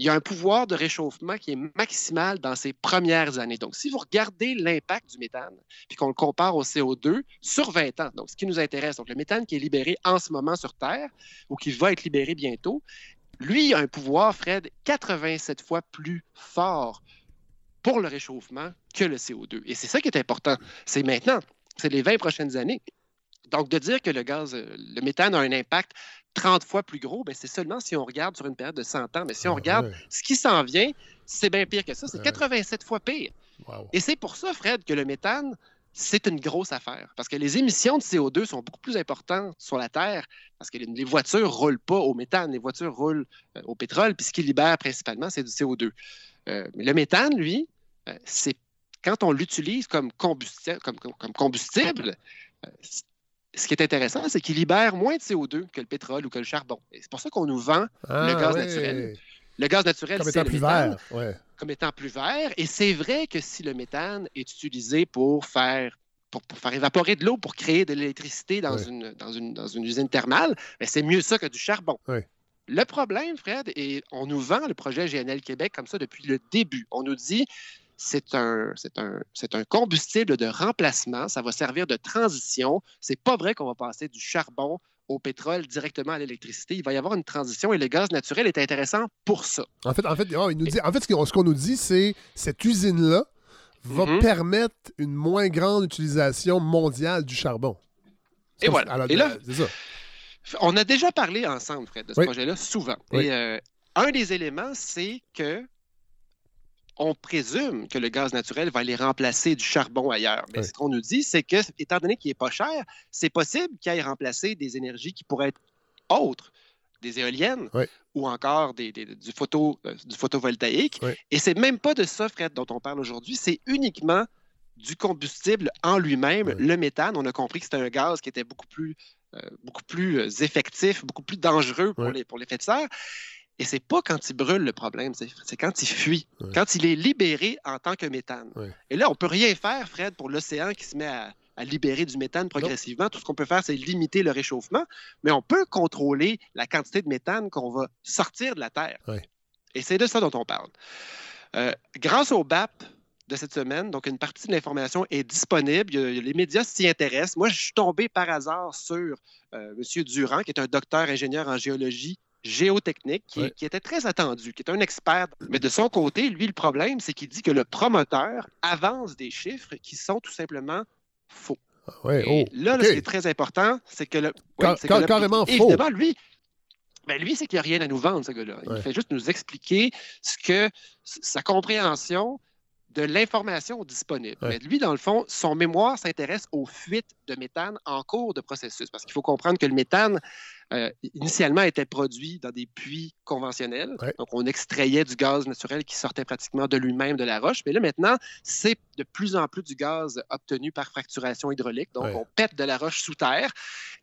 Il y a un pouvoir de réchauffement qui est maximal dans ses premières années. Donc, si vous regardez l'impact du méthane, puis qu'on le compare au CO2 sur 20 ans, donc ce qui nous intéresse, donc le méthane qui est libéré en ce moment sur Terre ou qui va être libéré bientôt, lui a un pouvoir, Fred, 87 fois plus fort pour le réchauffement que le CO2. Et c'est ça qui est important. C'est maintenant, c'est les 20 prochaines années. Donc, de dire que le gaz, euh, le méthane a un impact 30 fois plus gros, ben, c'est seulement si on regarde sur une période de 100 ans. Mais si on Ah, regarde ouais. ce qui s'en vient, c'est bien pire que ça. C'est Ouais. 87 fois pire. Wow. Et c'est pour ça, Fred, que le méthane, c'est une grosse affaire. Parce que les émissions de CO2 sont beaucoup plus importantes sur la Terre parce que les- voitures ne roulent pas au méthane, les voitures roulent euh, au pétrole, puis ce qui libère principalement, c'est du CO2. Euh, mais le méthane, lui, euh, c'est quand on l'utilise comme, combusti- comme, comme- comme combustible, ce qui est intéressant, c'est qu'il libère moins de CO2 que le pétrole ou que le charbon. Et c'est pour ça qu'on nous vend Ah, gaz ouais. naturel. Le gaz naturel, Comme c'est étant le plus méthane vert. Ouais. comme étant plus vert. Et c'est vrai que si le méthane est utilisé pour faire, pour, pour faire évaporer de l'eau, pour créer de l'électricité dans, une, dans, une, dans une usine thermale, ben, c'est mieux ça que du charbon. Le problème, Fred, et on nous vend le projet GNL Québec comme ça depuis le début. On nous dit c'est un, c'est un, c'est un combustible de remplacement, ça va servir de transition. C'est pas vrai qu'on va passer du charbon au pétrole directement à l'électricité. Il va y avoir une transition et le gaz naturel est intéressant pour ça. En fait, en fait, oh, il nous dit, en fait ce qu'on nous dit, c'est cette usine-là va Mhm. permettre une moins grande utilisation mondiale du charbon. Et voilà. alors, Et là- ça. On a déjà parlé ensemble, Fred, de ce Oui. projet-là souvent. Oui. Et euh, un des éléments, c'est que on présume que le gaz naturel va aller remplacer du charbon ailleurs. Mais Oui. ce qu'on nous dit, c'est que, étant donné qu'il n'est pas cher, c'est possible qu'il aille remplacer des énergies qui pourraient être autres, des éoliennes Oui. ou encore des- des- du, photo, euh, du photovoltaïque. Oui. Et c'est même pas de ça, Fred, dont on parle aujourd'hui, c'est uniquement du combustible en lui-même, le méthane. On a compris que c'était un gaz qui était beaucoup plus euh, beaucoup plus euh, effectif, beaucoup plus dangereux pour l'effet de serre. Et c'est pas quand il brûle le problème, c'est quand il fuit, Ouais. quand il est libéré en tant que méthane. Ouais. Et là, on peut rien faire, Fred, pour l'océan qui se met à, à libérer du méthane progressivement. Tout ce qu'on peut faire, c'est limiter le réchauffement, mais on peut contrôler la quantité de méthane qu'on va sortir de la Terre. Ouais. Et c'est de ça dont on parle. Euh, grâce au BAP de cette semaine, donc une partie de l'information est disponible. Les médias s'y intéressent. Moi, je suis tombé par hasard sur euh, M. Durand, qui est un docteur ingénieur en géologie géotechnique qui, Ouais. qui était très attendu, qui est un expert. Mais de son côté, lui, le problème, c'est qu'il dit que le promoteur avance des chiffres qui sont tout simplement faux. Ouais, Et oh, là, ce qui est très important, c'est que le. Car- c'est que car- le- carrément faux. Évidemment, lui. Ben lui, c'est qu'il n'y a rien à nous vendre, ce gars-là. Il fait juste nous expliquer ce que sa compréhension de l'information disponible. Ouais. Mais lui, dans le fond, son mémoire s'intéresse aux fuites de méthane en cours de processus. Parce qu'il faut comprendre que le méthane, euh, initialement, était produit dans des puits conventionnels. Ouais. Donc, on extrayait du gaz naturel qui sortait pratiquement de lui-même de la roche. Mais là, maintenant, c'est de plus en plus du gaz obtenu par fracturation hydraulique. Donc, Ouais. on pète de la roche sous terre.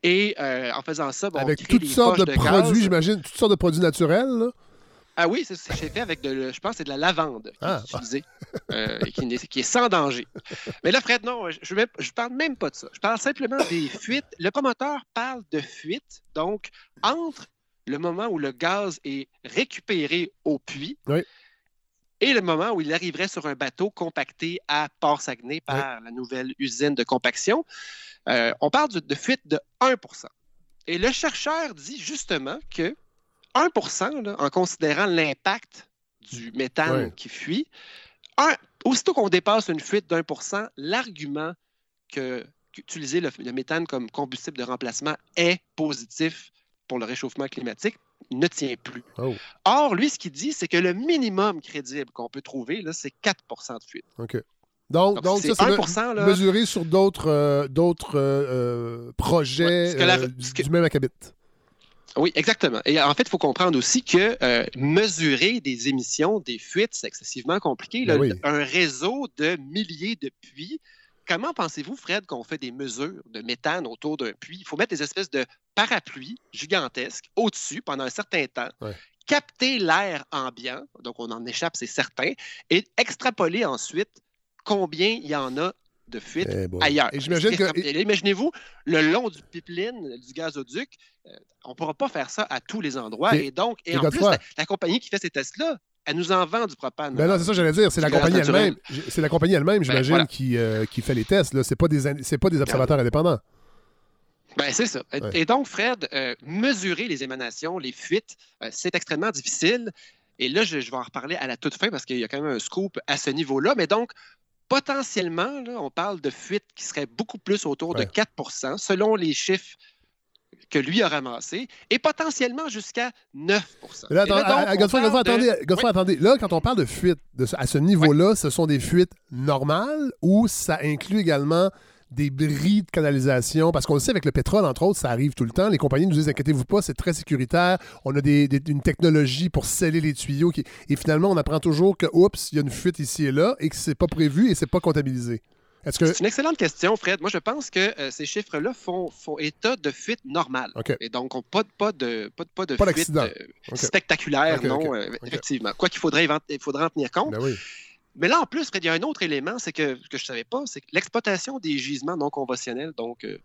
Et euh, en faisant ça, ben, on Avec crée toutes des sortes de, produits, j'imagine, toutes sortes de produits naturels. là. Ah oui, c'est fait avec de, je pense, c'est de la lavande qui Ah. est utilisée, euh, qui, est sans danger. Mais là, Fred, non, je ne parle même pas de ça. Je parle simplement des fuites. Le promoteur parle de fuites, donc entre le moment où le gaz est récupéré au puits Oui. et le moment où il arriverait sur un bateau compacté à Port-Saguenay par la nouvelle usine de compaction. Euh, on parle de, de fuite de 1% Et le chercheur dit justement que 1 là, en considérant l'impact du méthane Ouais. qui fuit, un- aussitôt qu'on dépasse une fuite d'un pour cent, l'argument que qu'utiliser le, le méthane comme combustible de remplacement est positif pour le réchauffement climatique ne tient plus. Oh, Or, lui, ce qu'il dit, c'est que le minimum crédible qu'on peut trouver, c'est 4% de fuite. OK. Donc, Donc, donc c'est ça, c'est 1 me- là. mesuré sur d'autres euh, d'autres euh, euh, projets Ouais, la- euh, que- du même acabit. Oui, exactement. Et en fait, il faut comprendre aussi que euh, mesurer des émissions, des fuites, c'est excessivement compliqué. Ben là. oui. Un réseau de milliers de puits. Comment pensez-vous, Fred, qu'on fait des mesures de méthane autour d'un puits? Il faut mettre des espèces de parapluies gigantesques au-dessus pendant un certain temps, Ouais. capter l'air ambiant, donc on en échappe, c'est certain, et extrapoler ensuite combien il y en a de fuites Eh ailleurs. Et j'imagine Imaginez-vous, le long du pipeline du gazoduc, euh, on ne pourra pas faire ça à tous les endroits. Et- Et, donc, et et en plus, la, la compagnie qui fait ces tests-là, elle nous en vend du propane. Ben non, c'est ça que j'allais dire. C'est la compagnie elle-même. C'est la compagnie elle-même, j'imagine, voilà. qui, euh, qui fait les tests. Là, c'est pas des pas des observateurs indépendants. Ben, c'est ça. Et- Ouais. Et donc, Fred, euh, mesurer les émanations, les fuites, euh, c'est extrêmement difficile. Et là, je, je vais en reparler à la toute fin parce qu'il y a quand même un scoop à ce niveau-là. Mais donc, potentiellement, là, on parle de fuites qui seraient beaucoup plus autour Ouais. de 4% selon les chiffres que lui a ramassés, et potentiellement jusqu'à 9 Mais là, donc, à- à- de- attendez, Godefroy, attendez. Là, quand on parle de fuite de ce- à ce niveau-là, ce sont des fuites normales ou ça inclut également des bris de canalisation? Parce qu'on le sait, avec le pétrole, entre autres, ça arrive tout le temps. Les compagnies nous disent, inquiétez-vous pas, c'est très sécuritaire. On a des- des- une technologie pour sceller les tuyaux. qui- Et finalement, on apprend toujours que, oups, il y a une fuite ici et là et que c'est pas prévu et c'est pas comptabilisé. Que... C'est une excellente question, Fred. Moi, je pense que euh, ces chiffres-là font, font état de fuite normale. Et donc, on- pas, de- pas de, pas, pas de Pas fuite euh, spectaculaire, non, euh, effectivement. Quoi qu'il faudrait, il faudrait en tenir compte. Ben oui. Mais là, en plus, Fred, il y a un autre élément, c'est que, que je ne savais pas, c'est que l'exploitation des gisements non conventionnels, donc euh,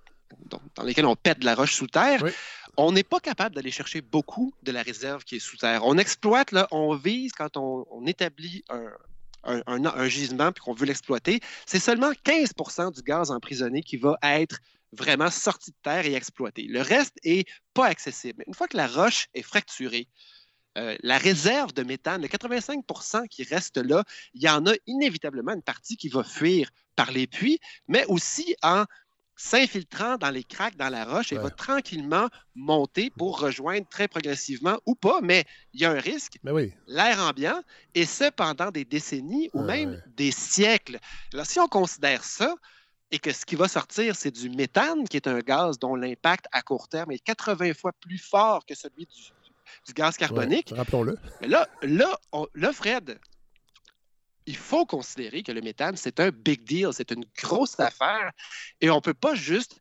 dans lesquels on pète de la roche sous terre, Oui. on n'est pas capable d'aller chercher beaucoup de la réserve qui est sous terre. On exploite, là, on vise quand on, on établit un, un- un- un gisement puis qu'on veut l'exploiter, c'est seulement 15% du gaz emprisonné qui va être vraiment sorti de terre et exploité. Le reste est pas accessible. Une fois que la roche est fracturée, euh, la réserve de méthane, le 85% qui reste là, il y en a inévitablement une partie qui va fuir par les puits, mais aussi en s'infiltrant dans les craques dans la roche et Ouais. va tranquillement monter pour rejoindre très progressivement ou pas, mais il y a un risque, oui. l'air ambiant, et ce pendant des décennies ou Ouais, même ouais. des siècles. Alors, si on considère ça, et que ce qui va sortir, c'est du méthane, qui est un gaz dont l'impact à court terme est 80 fois plus fort que celui du, du gaz carbonique, Ouais, Rappelons-le. là, là, on- là, Fred, il faut considérer que le méthane, c'est un big deal, c'est une grosse affaire, et on ne peut pas juste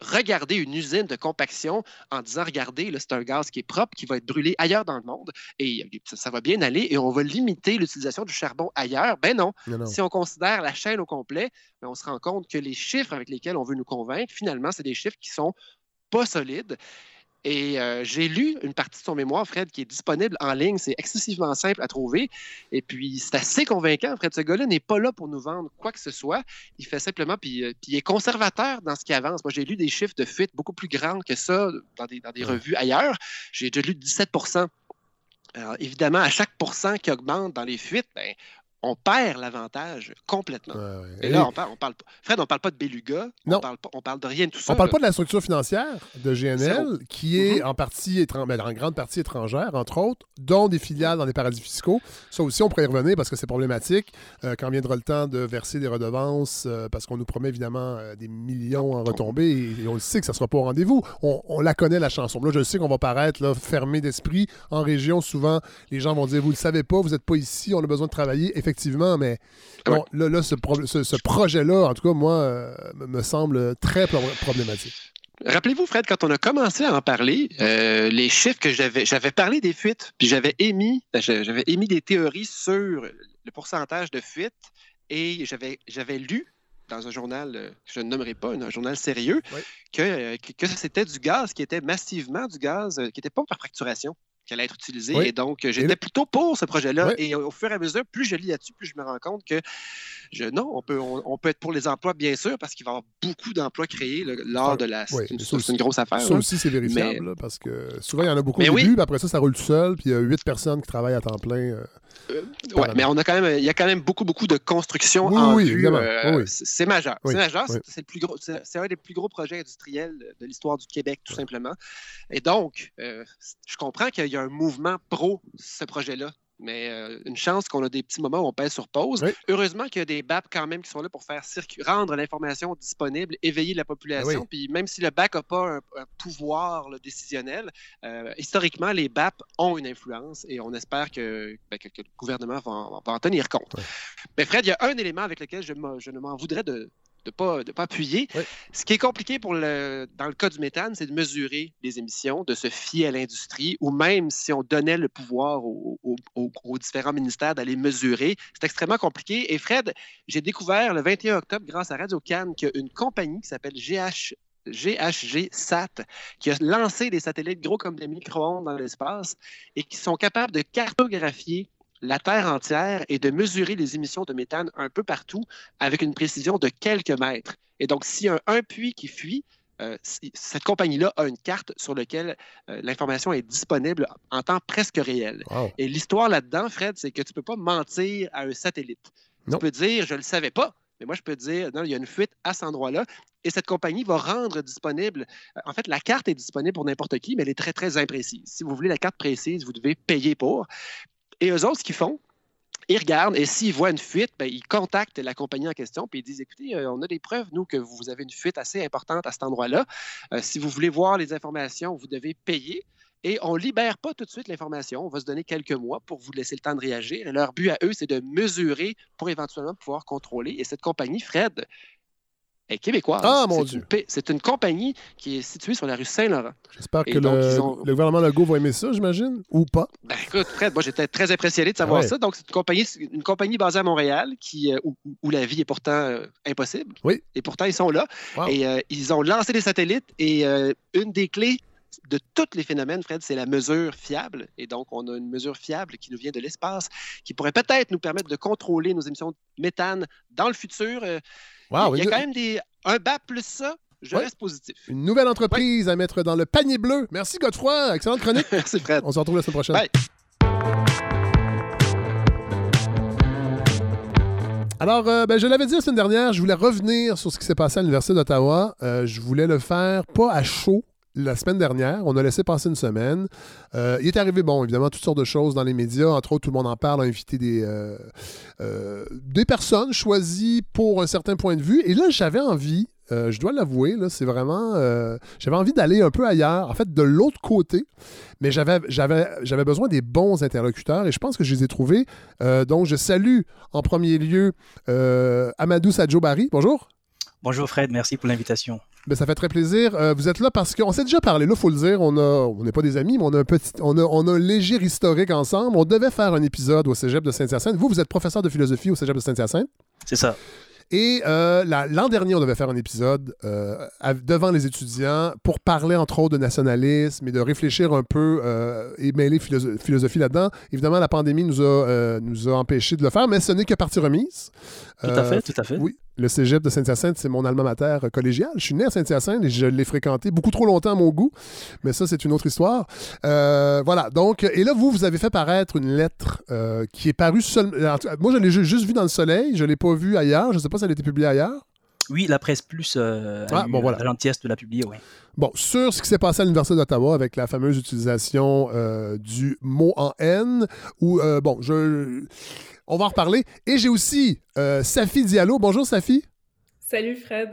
regarder une usine de compaction en disant, regardez, c'est un gaz qui est propre, qui va être brûlé ailleurs dans le monde, et ça, ça va bien aller, et on va limiter l'utilisation du charbon ailleurs. Ben non, Non, non. si on considère la chaîne au complet, ben, on se rend compte que les chiffres avec lesquels on veut nous convaincre, finalement, c'est des chiffres qui sont pas solides. Et euh, j'ai lu une partie de son mémoire, Fred, qui est disponible en ligne. C'est excessivement simple à trouver. Et puis, c'est assez convaincant. Fred, ce gars-là n'est pas là pour nous vendre quoi que ce soit. Il fait simplement, puis, euh, puis il est conservateur dans ce qui avance. Moi, j'ai lu des chiffres de fuite beaucoup plus grands que ça dans des, dans des revues ailleurs. J'ai déjà lu 17 alors, évidemment, à chaque pourcent qui augmente dans les fuites, ben, on perd l'avantage complètement. Ouais, ouais. Et là, on parle, on parle pas. Fred, on parle pas de Beluga. Non. On parle, pas, on parle de rien de tout ça. On parle là. pas de la structure financière de GNL, qui est Mhm. en partie étran- ben, en grande partie étrangère, entre autres, dont des filiales dans des paradis fiscaux. Ça aussi, on pourrait y revenir parce que c'est problématique. Euh, quand viendra le temps de verser des redevances, euh, parce qu'on nous promet évidemment euh, des millions en retombées, et, et on le sait que ça sera pas au rendez-vous. On, on la connaît, la chanson. Là, je sais qu'on va paraître là, fermé d'esprit. En région, souvent, les gens vont dire, vous le savez pas, vous n'êtes pas ici, on a besoin de travailler. Effectivement, mais Ouais. bon, là, là, ce, pro- ce- ce projet-là, en tout cas, moi, euh, me- semble très pro- problématique. Rappelez-vous, Fred, quand on a commencé à en parler, euh, les chiffres que j'avais, j'avais parlé des fuites, puis j'avais émis, ben, j'avais émis des théories sur le pourcentage de fuites, et j'avais, j'avais lu dans un journal, euh, que je ne nommerai pas, un journal sérieux, Oui. que, que, que c'était du gaz qui était massivement du gaz qui n'était pas par fracturation qui allait être utilisé. Oui. Et donc, euh, j'étais plutôt pour ce projet-là. Oui. Et au, fur et à mesure, plus je lis là-dessus, plus je me rends compte que je, non, on peut, on, on peut être pour les emplois, bien sûr, parce qu'il va y avoir beaucoup d'emplois créés là, lors de la. oui, c'est une, grosse affaire. Ça aussi, c'est vérifiable, Mais- là, parce que souvent, il y en a beaucoup Mais au oui. début, puis après ça, ça roule tout seul, puis il y a huit personnes qui travaillent à temps plein. euh. Ouais, mais on a quand même, il y a quand même beaucoup, beaucoup de construction Oui, en oui, vue. euh, Oui, oui. c'est majeur. Oui, C'est majeur. oui. C'est- C'est le plus gros. C'est c'est un des plus gros projets industriels de l'histoire du Québec, tout simplement. Et donc, euh, je comprends qu'il y a un mouvement pro ce projet-là. Mais euh, une chance qu'on a des petits moments où on pèse sur pause. Oui. Heureusement qu'il y a des BAP quand même qui sont là pour faire rendre l'information disponible, éveiller la population. Oui. Puis même si le BAC n'a pas un, un pouvoir là, décisionnel, euh, historiquement, les BAP ont une influence et on espère que, ben, que- que le gouvernement va en, va en tenir compte. Mais Fred, il y a un élément avec lequel je ne m'en voudrais de ne pas, de pas appuyer. Oui. Ce qui est compliqué pour le, dans le cas du méthane, c'est de mesurer les émissions, de se fier à l'industrie, ou même si on donnait le pouvoir aux, aux- aux- aux différents ministères d'aller mesurer, c'est extrêmement compliqué. Et Fred, j'ai découvert le 21 octobre, grâce à Radio Cannes, qu'il y a une compagnie qui s'appelle GH, GHG SAT qui a lancé des satellites gros comme des micro-ondes dans l'espace et qui sont capables de cartographier la Terre entière et de mesurer les émissions de méthane un peu partout avec une précision de quelques mètres. Et donc, s'il y a un, un puits qui fuit, euh, cette compagnie-là a une carte sur laquelle euh, l'information est disponible en temps presque réel. Wow. Et l'histoire là-dedans, Fred, c'est que tu ne peux pas mentir à un satellite. Non. Tu peux dire, je ne le savais pas, mais moi, je peux dire, non, il y a une fuite à cet endroit-là. Et cette compagnie va rendre disponible, euh, en fait, la carte est disponible pour n'importe qui, mais elle est très, très imprécise. Si vous voulez la carte précise, vous devez payer pour. Et eux autres, ce qu'ils font, ils regardent et s'ils voient une fuite, ben, ils contactent la compagnie en question puis ils disent écoutez, euh, on a des preuves, nous, que vous avez une fuite assez importante à cet endroit-là. Euh, si vous voulez voir les informations, vous devez payer. Et on ne libère pas tout de suite l'information. On va se donner quelques mois pour vous laisser le temps de réagir. Leur but à eux, c'est de mesurer pour éventuellement pouvoir contrôler. Et cette compagnie, Fred, est québécoise. Ah, mon C'est Dieu. C'est une compagnie qui est située sur la rue Saint-Laurent. J'espère que donc, le, ils ont- le gouvernement Legault va aimer ça, j'imagine, ou pas. Ben, écoute, Fred, moi j'étais très impressionné de savoir Ouais. ça. Donc, c'est une compagnie, une compagnie basée à Montréal qui, euh, où, où la vie est pourtant euh, impossible. Oui. Et pourtant, ils sont là. Wow. Et euh, ils ont lancé des satellites. Et une des clés de tous les phénomènes, Fred, c'est la mesure fiable. Et donc, on a une mesure fiable qui nous vient de l'espace, qui pourrait peut-être nous permettre de contrôler nos émissions de méthane dans le futur. Euh, Wow, il y a une, quand même des, un BAP plus ça. Je Ouais. reste positif. une nouvelle entreprise à mettre dans le panier bleu. Merci, Godefroy. Excellente chronique. Merci, Fred. On se retrouve la semaine prochaine. Bye. Alors, euh, ben, je l'avais dit la semaine dernière, je voulais revenir sur ce qui s'est passé à l'Université d'Ottawa. Euh, je voulais le faire pas à chaud la semaine dernière. On a laissé passer une semaine. Euh, il est arrivé, bon, évidemment, toutes sortes de choses dans les médias. Entre autres, tout le monde en parle, a invité des, euh, euh, personnes choisies pour un certain point de vue. Et là, j'avais envie, je dois l'avouer, là, c'est vraiment. j'avais envie d'aller un peu ailleurs, en fait, de l'autre côté. Mais j'avais, besoin des bons interlocuteurs et je pense que je les ai trouvés. Donc, je salue en premier lieu Amadou Sadjo Barry. Bonjour. Bonjour Fred, merci pour l'invitation. Ben, ça fait très plaisir. Euh, vous êtes là parce qu'on s'est déjà parlé, là, il faut le dire. On a, on n'est pas des amis, mais on a, un petit, on, a, on a un léger historique ensemble. On devait faire un épisode au cégep de Saint-Hyacinthe. Vous, vous êtes professeur de philosophie au cégep de Saint-Hyacinthe. C'est ça. Et euh, la- l'an dernier, on devait faire un épisode euh, devant les étudiants pour parler, entre autres, de nationalisme et de réfléchir un peu euh, et mêler philosoph- philosophie là-dedans. Évidemment, la pandémie nous a, nous a empêchés de le faire, mais ce n'est que partie remise. Tout à fait, tout à fait. Oui, le cégep de Saint-Hyacinthe, c'est mon alma mater collégial. Je suis né à Saint-Hyacinthe et je l'ai fréquenté beaucoup trop longtemps à mon goût, mais ça, c'est une autre histoire. Euh, voilà, donc, et là, vous, vous avez fait paraître une lettre euh, qui est parue seulement. Moi, je l'ai ju- juste vue dans le soleil, je ne l'ai pas vue ailleurs. Je ne sais pas si elle a été publiée ailleurs. Oui, la presse plus euh, a Ah, eu bon, voilà. la gentillesse de la publier, oui. Bon, sur ce qui s'est passé à l'Université d'Ottawa avec la fameuse utilisation euh, du mot en N, ou, euh, bon, je. On va en reparler. Et j'ai aussi euh, Safi Diallo. Bonjour, Safi. Salut Fred.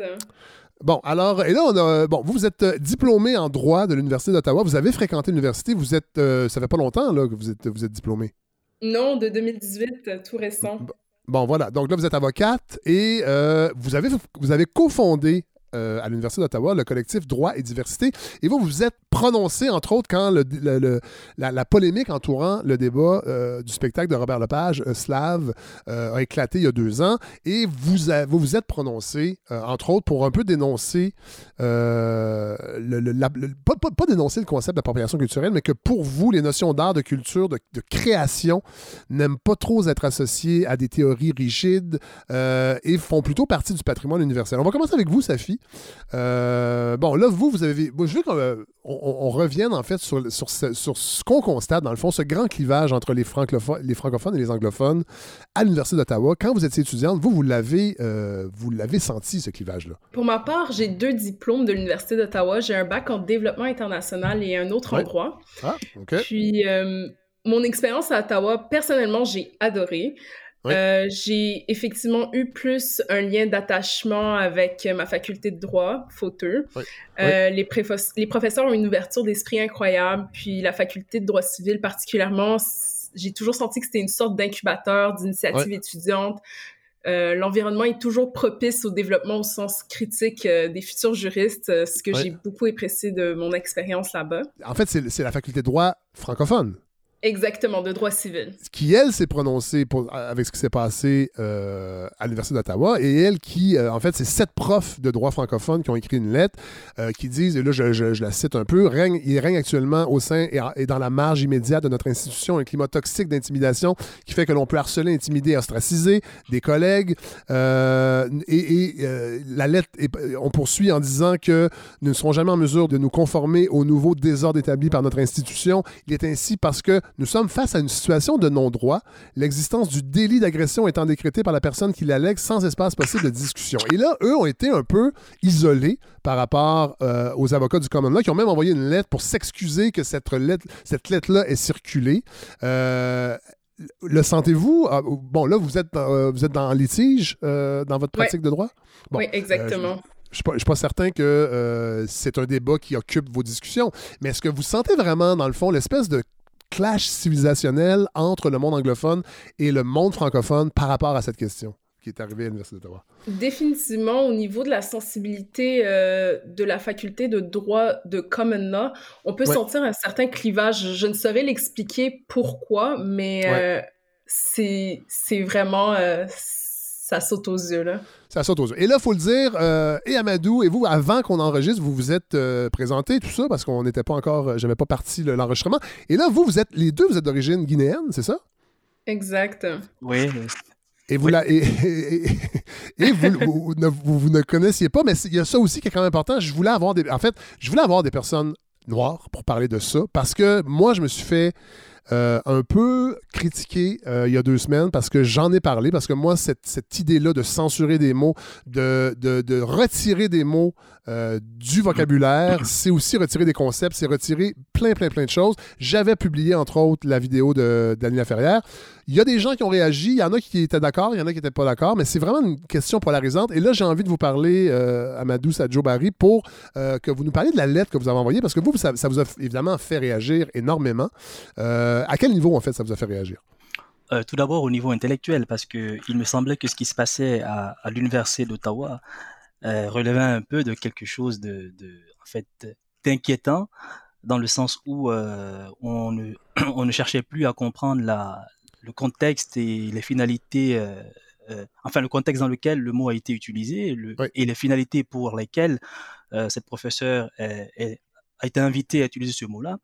Bon, alors, et là, on a, bon, vous, vous êtes euh, diplômé en droit de l'Université d'Ottawa. Vous avez fréquenté l'université. Vous êtes, euh, ça fait pas longtemps, là, que vous êtes, vous êtes diplômé. Non, de 2018, euh, tout récent. Bon, voilà. Donc là, vous êtes avocate et euh, vous avez, vous avez cofondé euh, à l'Université d'Ottawa le collectif Droit et Diversité. Et vous, vous êtes prononcé, entre autres, quand la, polémique entourant le débat euh, du spectacle de Robert Lepage, euh, Slave, euh, a éclaté il y a deux ans. Et vous vous, vous êtes prononcé, entre autres, pour un peu dénoncer, la- pas, dénoncer le concept d'appropriation culturelle, mais que pour vous, les notions d'art, de culture, de, de création n'aiment pas trop être associées à des théories rigides et font plutôt partie du patrimoine universel. On va commencer avec vous, Safi. Euh, bon, là, vous, vous avez. je veux qu'on euh, on, on revienne, en fait, sur, sur ce, sur ce qu'on constate, dans le fond, ce grand clivage entre les, francophones, les francophones et les anglophones à l'Université d'Ottawa. Quand vous étiez étudiante, vous, vous l'avez, euh, vous l'avez senti, ce clivage-là? Pour ma part, j'ai deux diplômes de l'Université d'Ottawa. J'ai un bac en développement international et un autre Ouais. en droit. Ah, OK. Puis, mon expérience à Ottawa, personnellement, j'ai adoré. Euh, j'ai effectivement eu plus un lien d'attachement avec euh, ma faculté de droit, fauteux. Euh, les, professeurs ont une ouverture d'esprit incroyable, puis la faculté de droit civil particulièrement, j'ai toujours senti que c'était une sorte d'incubateur d'initiative étudiante. Euh, L'environnement est toujours propice au développement au sens critique euh, des futurs juristes, euh, ce que Ouais. j'ai beaucoup apprécié de mon expérience là-bas. En fait, c'est la faculté de droit francophone Exactement, de droit civil. qui, elle, s'est prononcée avec ce qui s'est passé euh, à l'Université d'Ottawa, et elle qui, euh, en fait, c'est sept profs de droit francophone qui ont écrit une lettre euh, qui disent, et là, je, je- la cite un peu, règne, il règne actuellement au sein et, dans la marge immédiate de notre institution un climat toxique d'intimidation qui fait que l'on peut harceler, intimider, ostraciser des collègues. Et la lettre, on poursuit en disant que nous ne serons jamais en mesure de nous conformer aux nouveaux désordres établis par notre institution. Il est ainsi parce que nous sommes face à une situation de non-droit, l'existence du délit d'agression étant décrété par la personne qui l'allègue sans espace possible de discussion. Et là, eux ont été un peu isolés par rapport euh, aux avocats du Common Law qui ont même envoyé une lettre pour s'excuser que cette lettre, cette lettre-là est circulée. Euh, le sentez-vous? Ah, bon, là, vous êtes, euh, vous êtes dans litige euh, dans votre Ouais. pratique de droit? Bon, oui, exactement. je ne suis, pas- je suis pas certain que euh, c'est un débat qui occupe vos discussions, mais est-ce que vous sentez vraiment, dans le fond, l'espèce de clash civilisationnel entre le monde anglophone et le monde francophone par rapport à cette question qui est arrivée à l'Université d'Ottawa? Définitivement, au niveau de la sensibilité euh, de la faculté de droit de Common Law, on peut Ouais. sentir un certain clivage. Je ne saurais l'expliquer pourquoi, mais euh, c'est c'est vraiment... euh, ça saute aux yeux, là. Ça saute aux yeux. Et là, il faut le dire, euh, et Amadou, et vous, avant qu'on enregistre, vous vous êtes euh, présentés, tout ça, parce qu'on n'était pas encore, euh, j'avais pas parti le- l'enregistrement. Et là, vous, vous êtes, les deux, vous êtes d'origine guinéenne, c'est ça? Exact. Oui, Et vous, Oui. la- et, et- et- et vous, vous- vous ne, vous- vous ne connaissiez pas, mais il y a ça aussi qui est quand même important. Je voulais avoir des, en fait, je voulais avoir des personnes noires pour parler de ça, parce que moi, je me suis fait euh, un peu critiquer euh, il y a deux semaines parce que j'en ai parlé, parce que moi, cette, idée-là de censurer des mots, de, retirer des mots euh, du vocabulaire, c'est aussi retirer des concepts, c'est retirer plein, plein, plein de choses. J'avais publié, entre autres, la vidéo de Daniela Ferrière. Il y a des gens qui ont réagi, il y en a qui étaient d'accord, il y en a qui n'étaient pas d'accord, mais c'est vraiment une question polarisante. Et là, j'ai envie de vous parler, euh, Amadou Sadjo Barry, pour euh, que vous nous parliez de la lettre que vous avez envoyée, parce que vous, ça, vous a évidemment fait réagir énormément. Euh, à quel niveau, en fait, ça vous a fait réagir? Euh, tout d'abord au niveau intellectuel, parce que il me semblait que ce qui se passait à, à l'université d'Ottawa relevait un peu de quelque chose de, en fait, d'inquiétant, dans le sens où on ne cherchait plus à comprendre la, le contexte et les finalités euh, enfin le contexte dans lequel le mot a été utilisé et les finalités pour lesquelles cette professeure a été invitée à utiliser ce mot-là.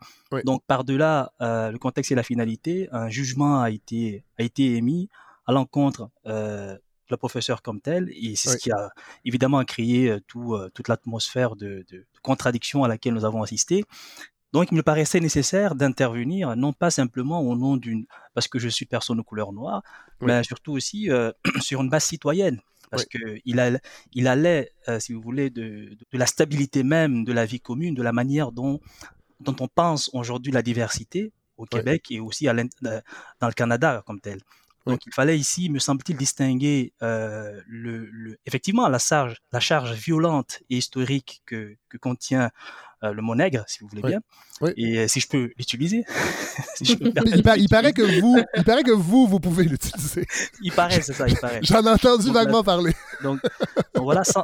Donc par-delà le contexte et la finalité, un jugement a été, a été émis à l'encontre la professeure comme telle, et c'est ce qui a évidemment créé tout, toute l'atmosphère de, de, contradiction à laquelle nous avons assisté. Donc, il me paraissait nécessaire d'intervenir, non pas simplement au nom d'une, parce que je suis personne de couleur noire, mais surtout aussi euh, sur une base citoyenne, parce qu'il que il, allait, euh, si vous voulez, de, la stabilité même de la vie commune, de la manière dont, dont on pense aujourd'hui la diversité au Québec et aussi à euh, dans le Canada comme tel. Donc, il fallait ici, me semble-t-il, distinguer le, effectivement la charge, la charge violente et historique que, que contient euh, le mot nègre, si vous voulez bien. Et euh, si je peux l'utiliser. il, paraît que vous, il paraît que vous, vous pouvez l'utiliser. il paraît, c'est ça, il paraît. J'en ai entendu vaguement parler. Donc, voilà, sans,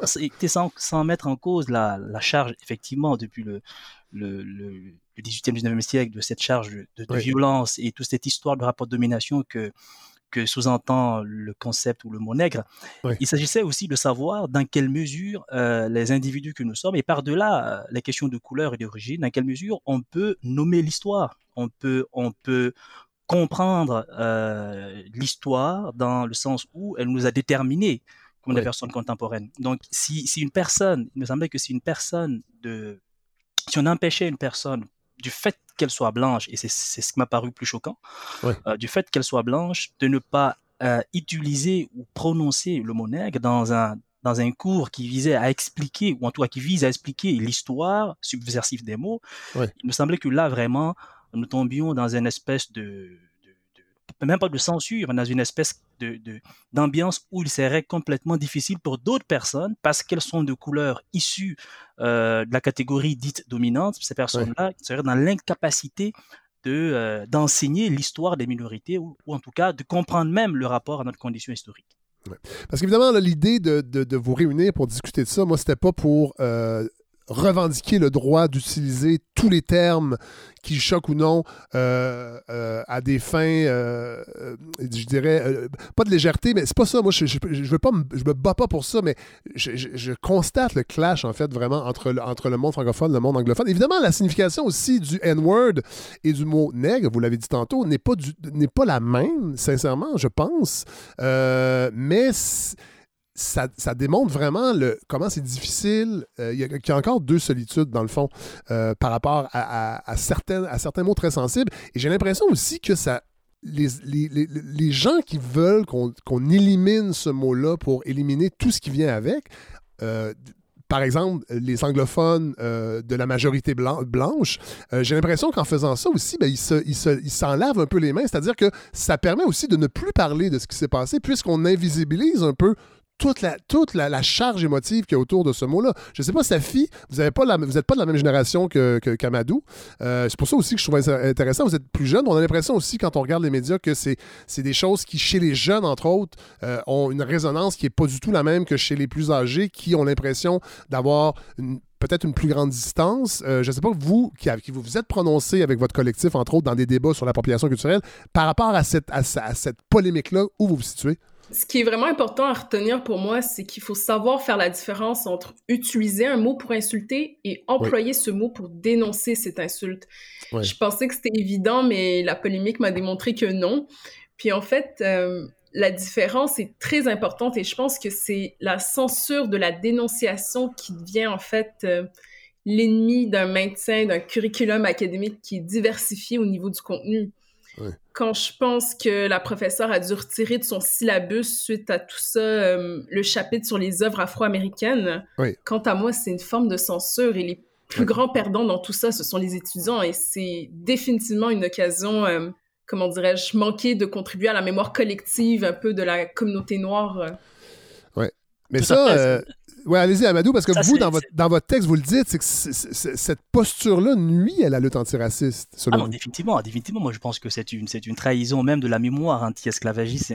sans, mettre en cause la, charge, effectivement, depuis le, le, le, 18e, 19e siècle, de cette charge de, violence et toute cette histoire de rapport de domination que que sous-entend le concept ou le mot nègre. Il s'agissait aussi de savoir dans quelle mesure euh, les individus que nous sommes, et par-delà euh, les questions de couleur et d'origine, dans quelle mesure on peut nommer l'histoire, on peut, on peut comprendre euh, l'histoire dans le sens où elle nous a déterminés comme des personnes contemporaines. Donc, si, si une personne, il me semblait que si une personne de, si on empêchait une personne du fait qu'elle soit blanche, et c'est ce qui m'a paru plus choquant, euh, du fait qu'elle soit blanche, de ne pas euh, utiliser ou prononcer le mot nègre dans un, dans un cours qui visait à expliquer, ou en tout cas qui vise à expliquer l'histoire subversive des mots, il me semblait que là, vraiment, nous tombions dans une espèce de, même pas de censure, dans une espèce de, d'ambiance où il serait complètement difficile pour d'autres personnes, parce qu'elles sont de couleur issue euh, de la catégorie dite dominante, ces personnes-là seraient dans l'incapacité de, euh, d'enseigner l'histoire des minorités, ou, en tout cas de comprendre même le rapport à notre condition historique. Parce qu'évidemment, l'idée de, de, vous réunir pour discuter de ça, moi, c'était pas pour euh, revendiquer le droit d'utiliser tous les termes qui choquent ou non euh, euh, à des fins, euh, je dirais, pas de légèreté, mais c'est pas ça. Moi, je, je, veux pas me, je me bats pas pour ça, mais je, constate le clash, en fait, vraiment entre le, entre le monde francophone et le monde anglophone. Évidemment, la signification aussi du N-word et du mot nègre, vous l'avez dit tantôt, n'est pas, n'est pas la même, sincèrement, je pense. mais ça, démontre vraiment comment c'est difficile. Euh, il y, a encore deux solitudes, dans le fond, euh, par rapport à, certains, mots très sensibles. Et j'ai l'impression aussi que. Les, gens qui veulent qu'on élimine ce mot-là pour éliminer tout ce qui vient avec, euh, par exemple, les anglophones de la majorité blanche, j'ai l'impression qu'en faisant ça aussi, ben, ils s'en lavent un peu les mains. C'est-à-dire que ça permet aussi de ne plus parler de ce qui s'est passé, puisqu'on invisibilise un peu toute la, toute la, charge émotive qu'il y a autour de ce mot-là. Je ne sais pas, Safi, vous n'êtes pas, pas de la même génération que, Kamadou. Euh, c'est pour ça aussi que je trouve intéressant. Vous êtes plus jeune. On a l'impression aussi, quand on regarde les médias, que c'est, des choses qui, chez les jeunes, entre autres, euh, ont une résonance qui n'est pas du tout la même que chez les plus âgés, qui ont l'impression d'avoir peut-être une plus grande distance. Euh, je ne sais pas, vous, qui, qui, vous êtes prononcé avec votre collectif, entre autres, dans des débats sur l'appropriation culturelle, par rapport à cette, à cette polémique-là, où vous vous situez? Ce qui est vraiment important à retenir pour moi, c'est qu'il faut savoir faire la différence entre utiliser un mot pour insulter et employer ce mot pour dénoncer cette insulte. Je pensais que c'était évident, mais la polémique m'a démontré que non. Puis en fait, euh, la différence est très importante et je pense que c'est la censure de la dénonciation qui devient en fait euh, l'ennemi d'un maintien d'un curriculum académique qui est diversifié au niveau du contenu. Quand je pense que la professeure a dû retirer de son syllabus suite à tout ça euh, le chapitre sur les œuvres afro-américaines, quant à moi, c'est une forme de censure et les plus grands perdants dans tout ça, ce sont les étudiants et c'est définitivement une occasion, euh, comment dirais-je, manquée de contribuer à la mémoire collective un peu de la communauté noire. Euh. Oui. Mais ça, oui, allez-y, Amadou, parce que vous, dans votre, dans votre texte, vous le dites, c'est que cette posture-là nuit à la lutte antiraciste, selon ah non, définitivement, définitivement. Moi, je pense que c'est une, une trahison même de la mémoire anti-esclavagiste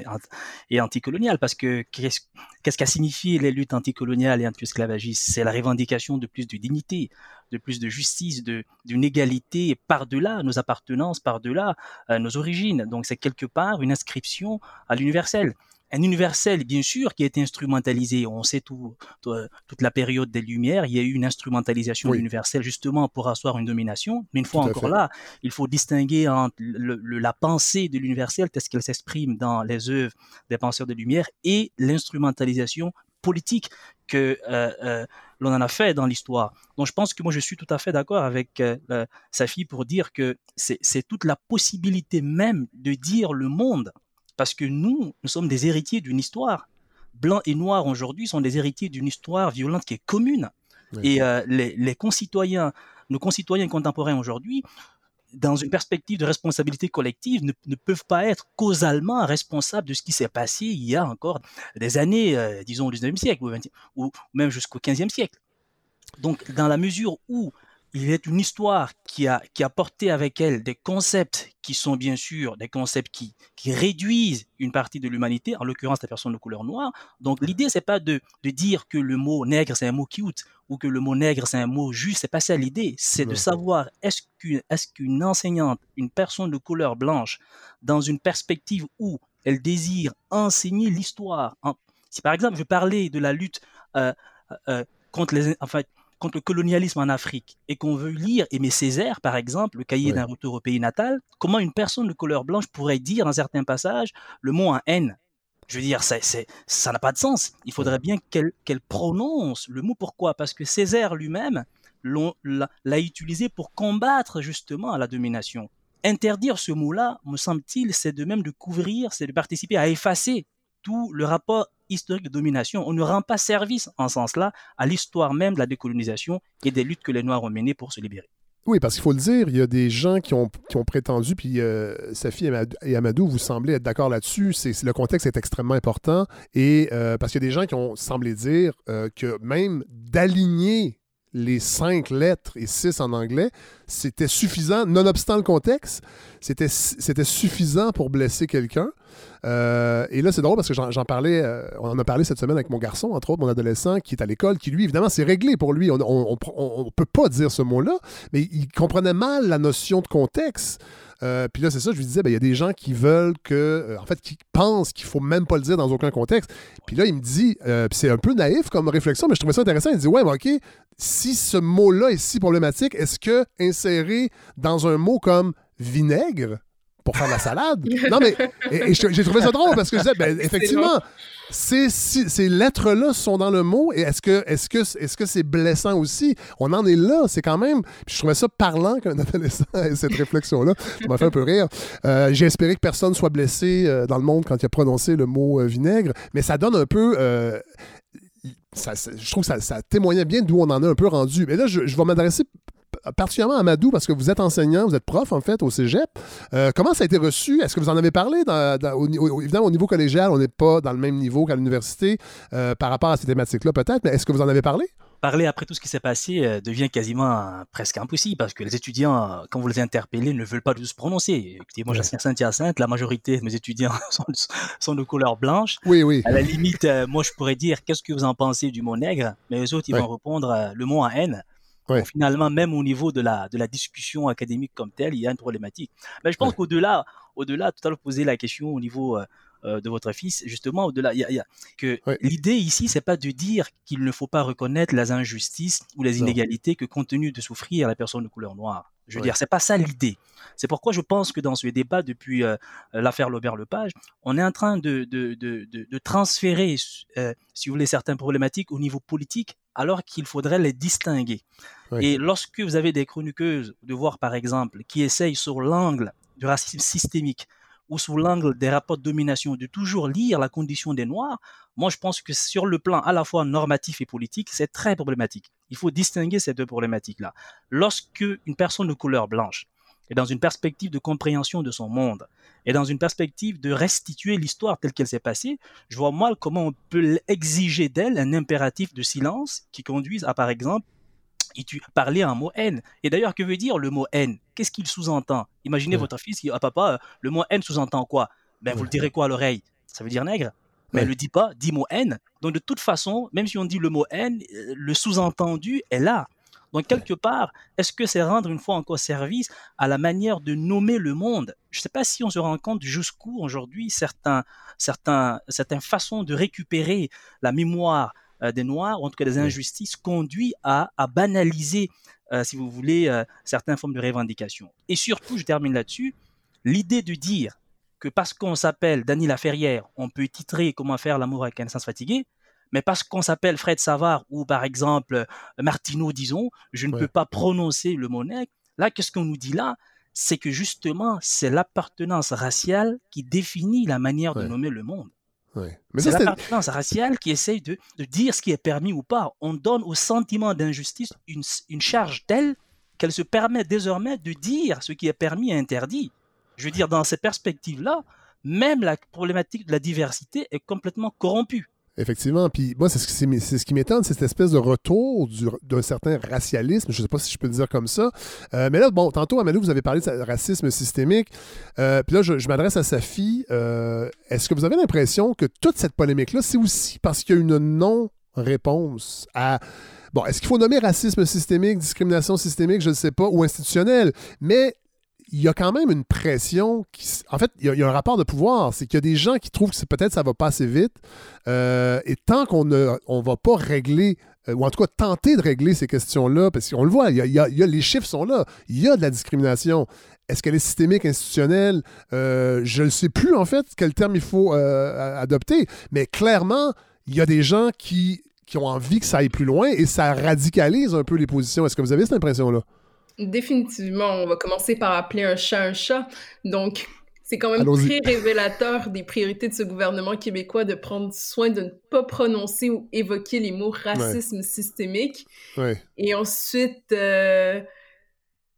et anticoloniale, parce que qu'est-ce qu'a signifié les luttes anticoloniales et anti-esclavagistes? C'est la revendication de plus de dignité, de plus de justice, d'une égalité par-delà nos appartenances, par-delà euh, nos origines. Donc, c'est quelque part une inscription à l'universel. Un universel, bien sûr, qui a été instrumentalisé. On sait tout, toute la période des Lumières, il y a eu une instrumentalisation oui. universelle justement pour asseoir une domination. Mais une fois tout encore là, il faut distinguer entre le, le, la pensée de l'universel, telle qu'elle s'exprime dans les œuvres des penseurs de Lumière, et l'instrumentalisation politique que euh, euh, l'on en a fait dans l'histoire. Donc je pense que moi je suis tout à fait d'accord avec euh, sa fille pour dire que c'est toute la possibilité même de dire le monde parce que nous, nous sommes des héritiers d'une histoire. Blancs et noirs aujourd'hui sont des héritiers d'une histoire violente qui est commune. Oui. Et euh, les, les, concitoyens, nos concitoyens contemporains aujourd'hui, dans une perspective de responsabilité collective, ne, ne, peuvent pas être causalement responsables de ce qui s'est passé il y a encore des années, euh, disons au 19e siècle, ou, 20, ou même jusqu'au 15e siècle. Donc, dans la mesure où il est une histoire qui a, qui a porté avec elle des concepts qui sont bien sûr des concepts qui, qui réduisent une partie de l'humanité, en l'occurrence la personne de couleur noire. Donc l'idée, c'est pas de, de dire que le mot nègre, c'est un mot cute ou que le mot nègre, c'est un mot juste. C'est pas ça l'idée. C'est de savoir est-ce qu'une est enseignante, une personne de couleur blanche, dans une perspective où elle désire enseigner l'histoire, si par exemple je parlais de la lutte euh, euh, contre les, contre le colonialisme en Afrique et qu'on veut lire Aimé Césaire, par exemple, le cahier d'un retour au pays natal, comment une personne de couleur blanche pourrait dire dans certains passages le mot en haine? Je veux dire, ça, ça n'a pas de sens. Il faudrait bien qu'elle qu prononce le mot. Pourquoi? Parce que Césaire lui-même l'a utilisé pour combattre justement la domination. Interdire ce mot-là, me semble-t-il, c'est de même de couvrir, c'est de participer à effacer tout le rapport historique de domination. On ne rend pas service en ce sens-là à l'histoire même de la décolonisation et des luttes que les Noirs ont menées pour se libérer. Oui, parce qu'il faut le dire, il y a des gens qui ont, qui ont prétendu, puis euh, Safi et Amadou, vous semblez être d'accord là-dessus, c'est, le contexte est extrêmement important, et euh, parce qu'il y a des gens qui ont semblé dire euh, que même d'aligner les cinq lettres et six en anglais, c'était suffisant, nonobstant le contexte, c'était, c'était suffisant pour blesser quelqu'un. Euh, et là, c'est drôle parce que j'en, parlais, euh, on en a parlé cette semaine avec mon garçon, entre autres, mon adolescent, qui est à l'école, qui lui, évidemment, c'est réglé pour lui. On ne peut pas dire ce mot-là, mais il comprenait mal la notion de contexte. Euh, puis là, c'est ça, je lui disais, ben, il y a des gens qui veulent que, en fait, qui pensent qu'il faut même pas le dire dans aucun contexte. Puis là, il me dit, c'est un peu naïf comme réflexion, mais je trouvais ça intéressant. Il dit, ouais, mais OK, si ce mot-là est si problématique, est-ce que insérer dans un mot comme vinaigre, pour faire de la salade. Non, mais et, et j'ai trouvé ça drôle parce que je disais, ben, effectivement, ces, ces lettres-là sont dans le mot. Et est-ce que est-ce que est-ce que c'est blessant aussi? On en est là, c'est quand même. Puis je trouvais ça parlant qu'un adolescent ait cette réflexion-là. Ça m'a fait un peu rire. Euh, j'ai espéré que personne soit blessé euh, dans le monde quand il a prononcé le mot euh, vinaigre, mais ça donne un peu. Euh, ça, je trouve que ça, ça témoignait bien d'où on en a un peu rendu. Mais là, je, je vais m'adresser particulièrement à Madou, parce que vous êtes enseignant, vous êtes prof, en fait, au cégep. Euh, comment ça a été reçu? Est-ce que vous en avez parlé? Dans, dans, au, évidemment, au niveau collégial, on n'est pas dans le même niveau qu'à l'université euh, par rapport à ces thématiques-là, peut-être, mais est-ce que vous en avez parlé? Parler après tout ce qui s'est passé euh, devient quasiment euh, presque impossible parce que les étudiants, quand vous les interpellez, ne veulent pas se prononcer. Écoutez, moi, j'enseigne Saint-Hyacinthe, la majorité de mes étudiants sont, sont, de couleur blanche. Oui, oui. À la limite, moi, je pourrais dire qu'est-ce que vous en pensez du mot nègre, mais les autres, ils vont répondre le mot en haine. Ouais. Finalement, même au niveau de la, de la discussion académique comme telle, il y a une problématique. Mais je pense ouais. qu'au-delà, au-delà, tout à l'heure, poser la question au niveau euh, de votre fils, justement, au-delà, il y a, y a que ouais. l'idée ici, c'est pas de dire qu'il ne faut pas reconnaître les injustices ou les inégalités que tenu de souffrir la personne de couleur noire. Je veux dire, c'est pas ça l'idée. C'est pourquoi je pense que dans ce débat, depuis euh, l'affaire Laubert-Lepage, on est en train de, de, de, de transférer, euh, si vous voulez, certaines problématiques au niveau politique alors qu'il faudrait les distinguer. Oui. Et lorsque vous avez des chroniqueuses de voir, par exemple, qui essayent sur l'angle du racisme systémique ou sous l'angle des rapports de domination, de toujours lire la condition des Noirs, moi je pense que sur le plan à la fois normatif et politique, c'est très problématique. Il faut distinguer ces deux problématiques-là. Lorsque une personne de couleur blanche est dans une perspective de compréhension de son monde, et dans une perspective de restituer l'histoire telle qu'elle s'est passée, je vois mal comment on peut exiger d'elle un impératif de silence qui conduise à, par exemple, parler un mot haine. Et d'ailleurs, que veut dire le mot haine? Qu'est-ce qu'il sous-entend? Imaginez ouais. votre fils qui dit ah, papa, le mot haine sous-entend quoi? Ben, vous le direz quoi à l'oreille? Ça veut dire nègre mais elle le dit pas, dit mot haine. Donc de toute façon, même si on dit le mot haine, le sous-entendu est là. Donc, quelque part, est-ce que c'est rendre une fois encore service à la manière de nommer le monde? Je ne sais pas si on se rend compte jusqu'où aujourd'hui certains, certains, certaines façons de récupérer la mémoire euh, des Noirs, ou en tout cas des injustices, conduit à, à banaliser, euh, si vous voulez, euh, certaines formes de revendication. Et surtout, je termine là-dessus, l'idée de dire que parce qu'on s'appelle Dany Laferrière, on peut titrer Comment faire l'amour avec un sens fatigué, mais parce qu'on s'appelle Fred Savard ou par exemple Martineau, disons, je ne peux pas prononcer le mot nègre. Là, qu'est-ce qu'on nous dit là? C'est que justement, c'est l'appartenance raciale qui définit la manière de nommer le monde. c'est l'appartenance raciale qui essaye de, dire ce qui est permis ou pas. On donne au sentiment d'injustice une, une charge telle qu'elle se permet désormais de dire ce qui est permis et interdit. Je veux dire, dans ces perspectives-là, même la problématique de la diversité est complètement corrompue. Effectivement. Puis moi, c'est ce, qui m'étonne, c'est cette espèce de retour d'un certain racialisme. Je ne sais pas si je peux le dire comme ça. Euh, mais là, bon, tantôt, Amadou, vous avez parlé de racisme systémique. Euh, puis là, je, m'adresse à sa fille. Euh, est-ce que vous avez l'impression que toute cette polémique-là, c'est aussi parce qu'il y a une non-réponse à. Bon, est-ce qu'il faut nommer racisme systémique, discrimination systémique, je ne sais pas, ou institutionnel, mais il y a quand même une pression qui. En fait, il y, a, un rapport de pouvoir. C'est qu'il y a des gens qui trouvent que peut-être ça va pas assez vite. Euh, et tant qu'on ne on va pas régler, euh, ou en tout cas tenter de régler ces questions-là, parce qu'on le voit, il y, a, les chiffres sont là. Il y a de la discrimination. Est-ce qu'elle est systémique, institutionnelle? Euh, je ne sais plus, en fait, quel terme il faut adopter. Mais clairement, il y a des gens qui, qui ont envie que ça aille plus loin et ça radicalise un peu les positions. Est-ce que vous avez cette impression-là? Définitivement, on va commencer par appeler un chat un chat. Donc, c'est quand même très révélateur des priorités de ce gouvernement québécois de prendre soin de ne pas prononcer ou évoquer les mots racisme systémique. Et ensuite, euh,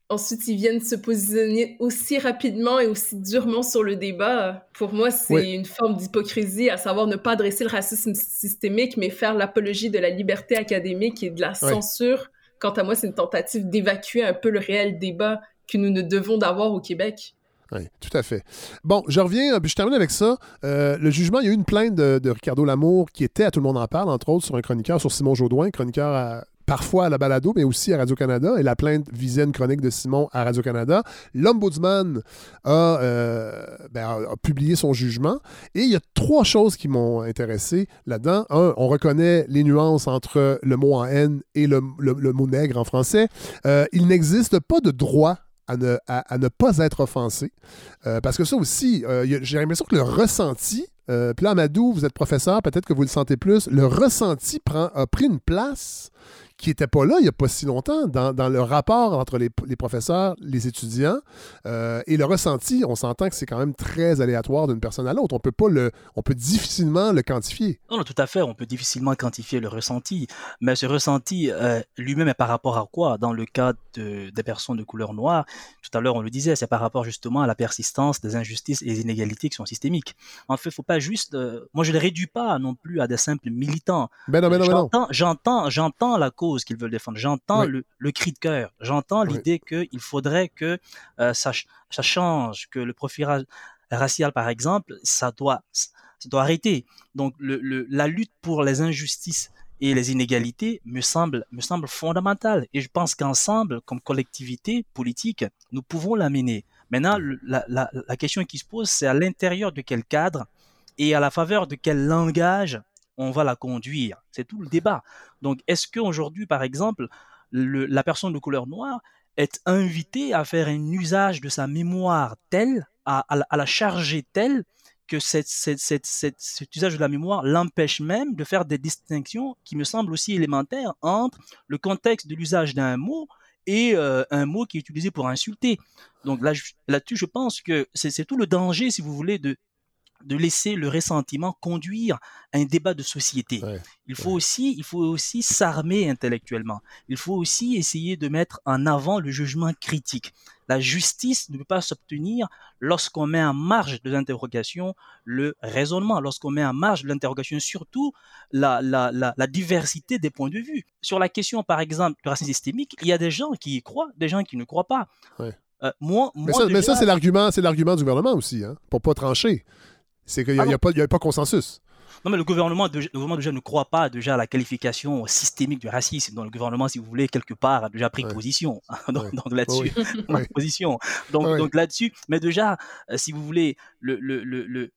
ensuite, ils viennent se positionner aussi rapidement et aussi durement sur le débat. Pour moi, c'est une forme d'hypocrisie, à savoir ne pas adresser le racisme systémique, mais faire l'apologie de la liberté académique et de la censure quant à moi, c'est une tentative d'évacuer un peu le réel débat que nous ne devons d'avoir au Québec. Oui, tout à fait. Bon, je reviens, euh, je termine avec ça. Euh, le jugement, il y a eu une plainte de, Ricardo Lamour qui était à Tout le monde en parle, entre autres, sur un chroniqueur, sur Simon Jaudoin, chroniqueur à, parfois à la balado, mais aussi à Radio-Canada. Et la plainte visait une chronique de Simon à Radio-Canada. L'Ombudsman euh, ben, a, publié son jugement. Et il y a trois choses qui m'ont intéressé là-dedans. Un, on reconnaît les nuances entre le mot en haine et le, mot nègre en français. Euh, il n'existe pas de droit à ne, pas être offensé. Euh, parce que ça aussi, j'ai l'impression que le ressenti, Amadou, vous êtes professeur, peut-être que vous le sentez plus, le ressenti a pris une place qui n'était pas là il n'y a pas si longtemps dans, le rapport entre les, professeurs, les étudiants euh, et le ressenti. On s'entend que c'est quand même très aléatoire d'une personne à l'autre. On peut pas le, on peut difficilement le quantifier. Non, tout à fait. On peut difficilement quantifier le ressenti, mais ce ressenti euh, lui-même est par rapport à quoi? Dans le cas de, des personnes de couleur noire, tout à l'heure on le disait, c'est par rapport justement à la persistance des injustices et des inégalités qui sont systémiques. En fait, il faut pas juste, euh, moi je les réduis pas non plus à des simples militants. Ben non, ben non, ben J'entends, j'entends la cause qu'ils veulent défendre. J'entends le, cri de cœur. J'entends l'idée qu'il faudrait que euh, ça, ça, change, que le profil racial, par exemple, ça doit, ça doit arrêter. Donc, le, la lutte pour les injustices et les inégalités me semble, me semble fondamentale. Et je pense qu'ensemble, comme collectivité politique, nous pouvons l'amener. Maintenant, la, la, la question qui se pose, c'est à l'intérieur de quel cadre et à la faveur de quel langage on va la conduire. C'est tout le débat. Donc, est-ce qu'aujourd'hui, par exemple, la personne de couleur noire est invitée à faire un usage de sa mémoire tel, à, la charger tel, que cet usage de la mémoire l'empêche même de faire des distinctions qui me semblent aussi élémentaires entre le contexte de l'usage d'un mot et euh, un mot qui est utilisé pour insulter. Donc là, là-dessus, je pense que c'est tout le danger, si vous voulez, de, de laisser le ressentiment conduire à un débat de société. il faut aussi, il faut aussi s'armer intellectuellement. Il faut aussi essayer de mettre en avant le jugement critique. La justice ne peut pas s'obtenir lorsqu'on met en marge de l'interrogation le raisonnement, lorsqu'on met en marge de l'interrogation surtout la, la, la, diversité des points de vue. Sur la question, par exemple, du racisme systémique, il y a des gens qui y croient, des gens qui ne croient pas. Euh, moi, mais ça, c'est l'argument, c'est l'argument du gouvernement aussi, hein, pour pas trancher. C'est qu'il n'y a, pas, pas consensus. Non, mais le gouvernement, le gouvernement déjà ne croit pas déjà à la qualification systémique du racisme. Donc le gouvernement, si vous voulez, quelque part, a déjà pris position donc, là-dessus. position. Donc, donc là-dessus, mais déjà, euh, si vous voulez, le, le, le,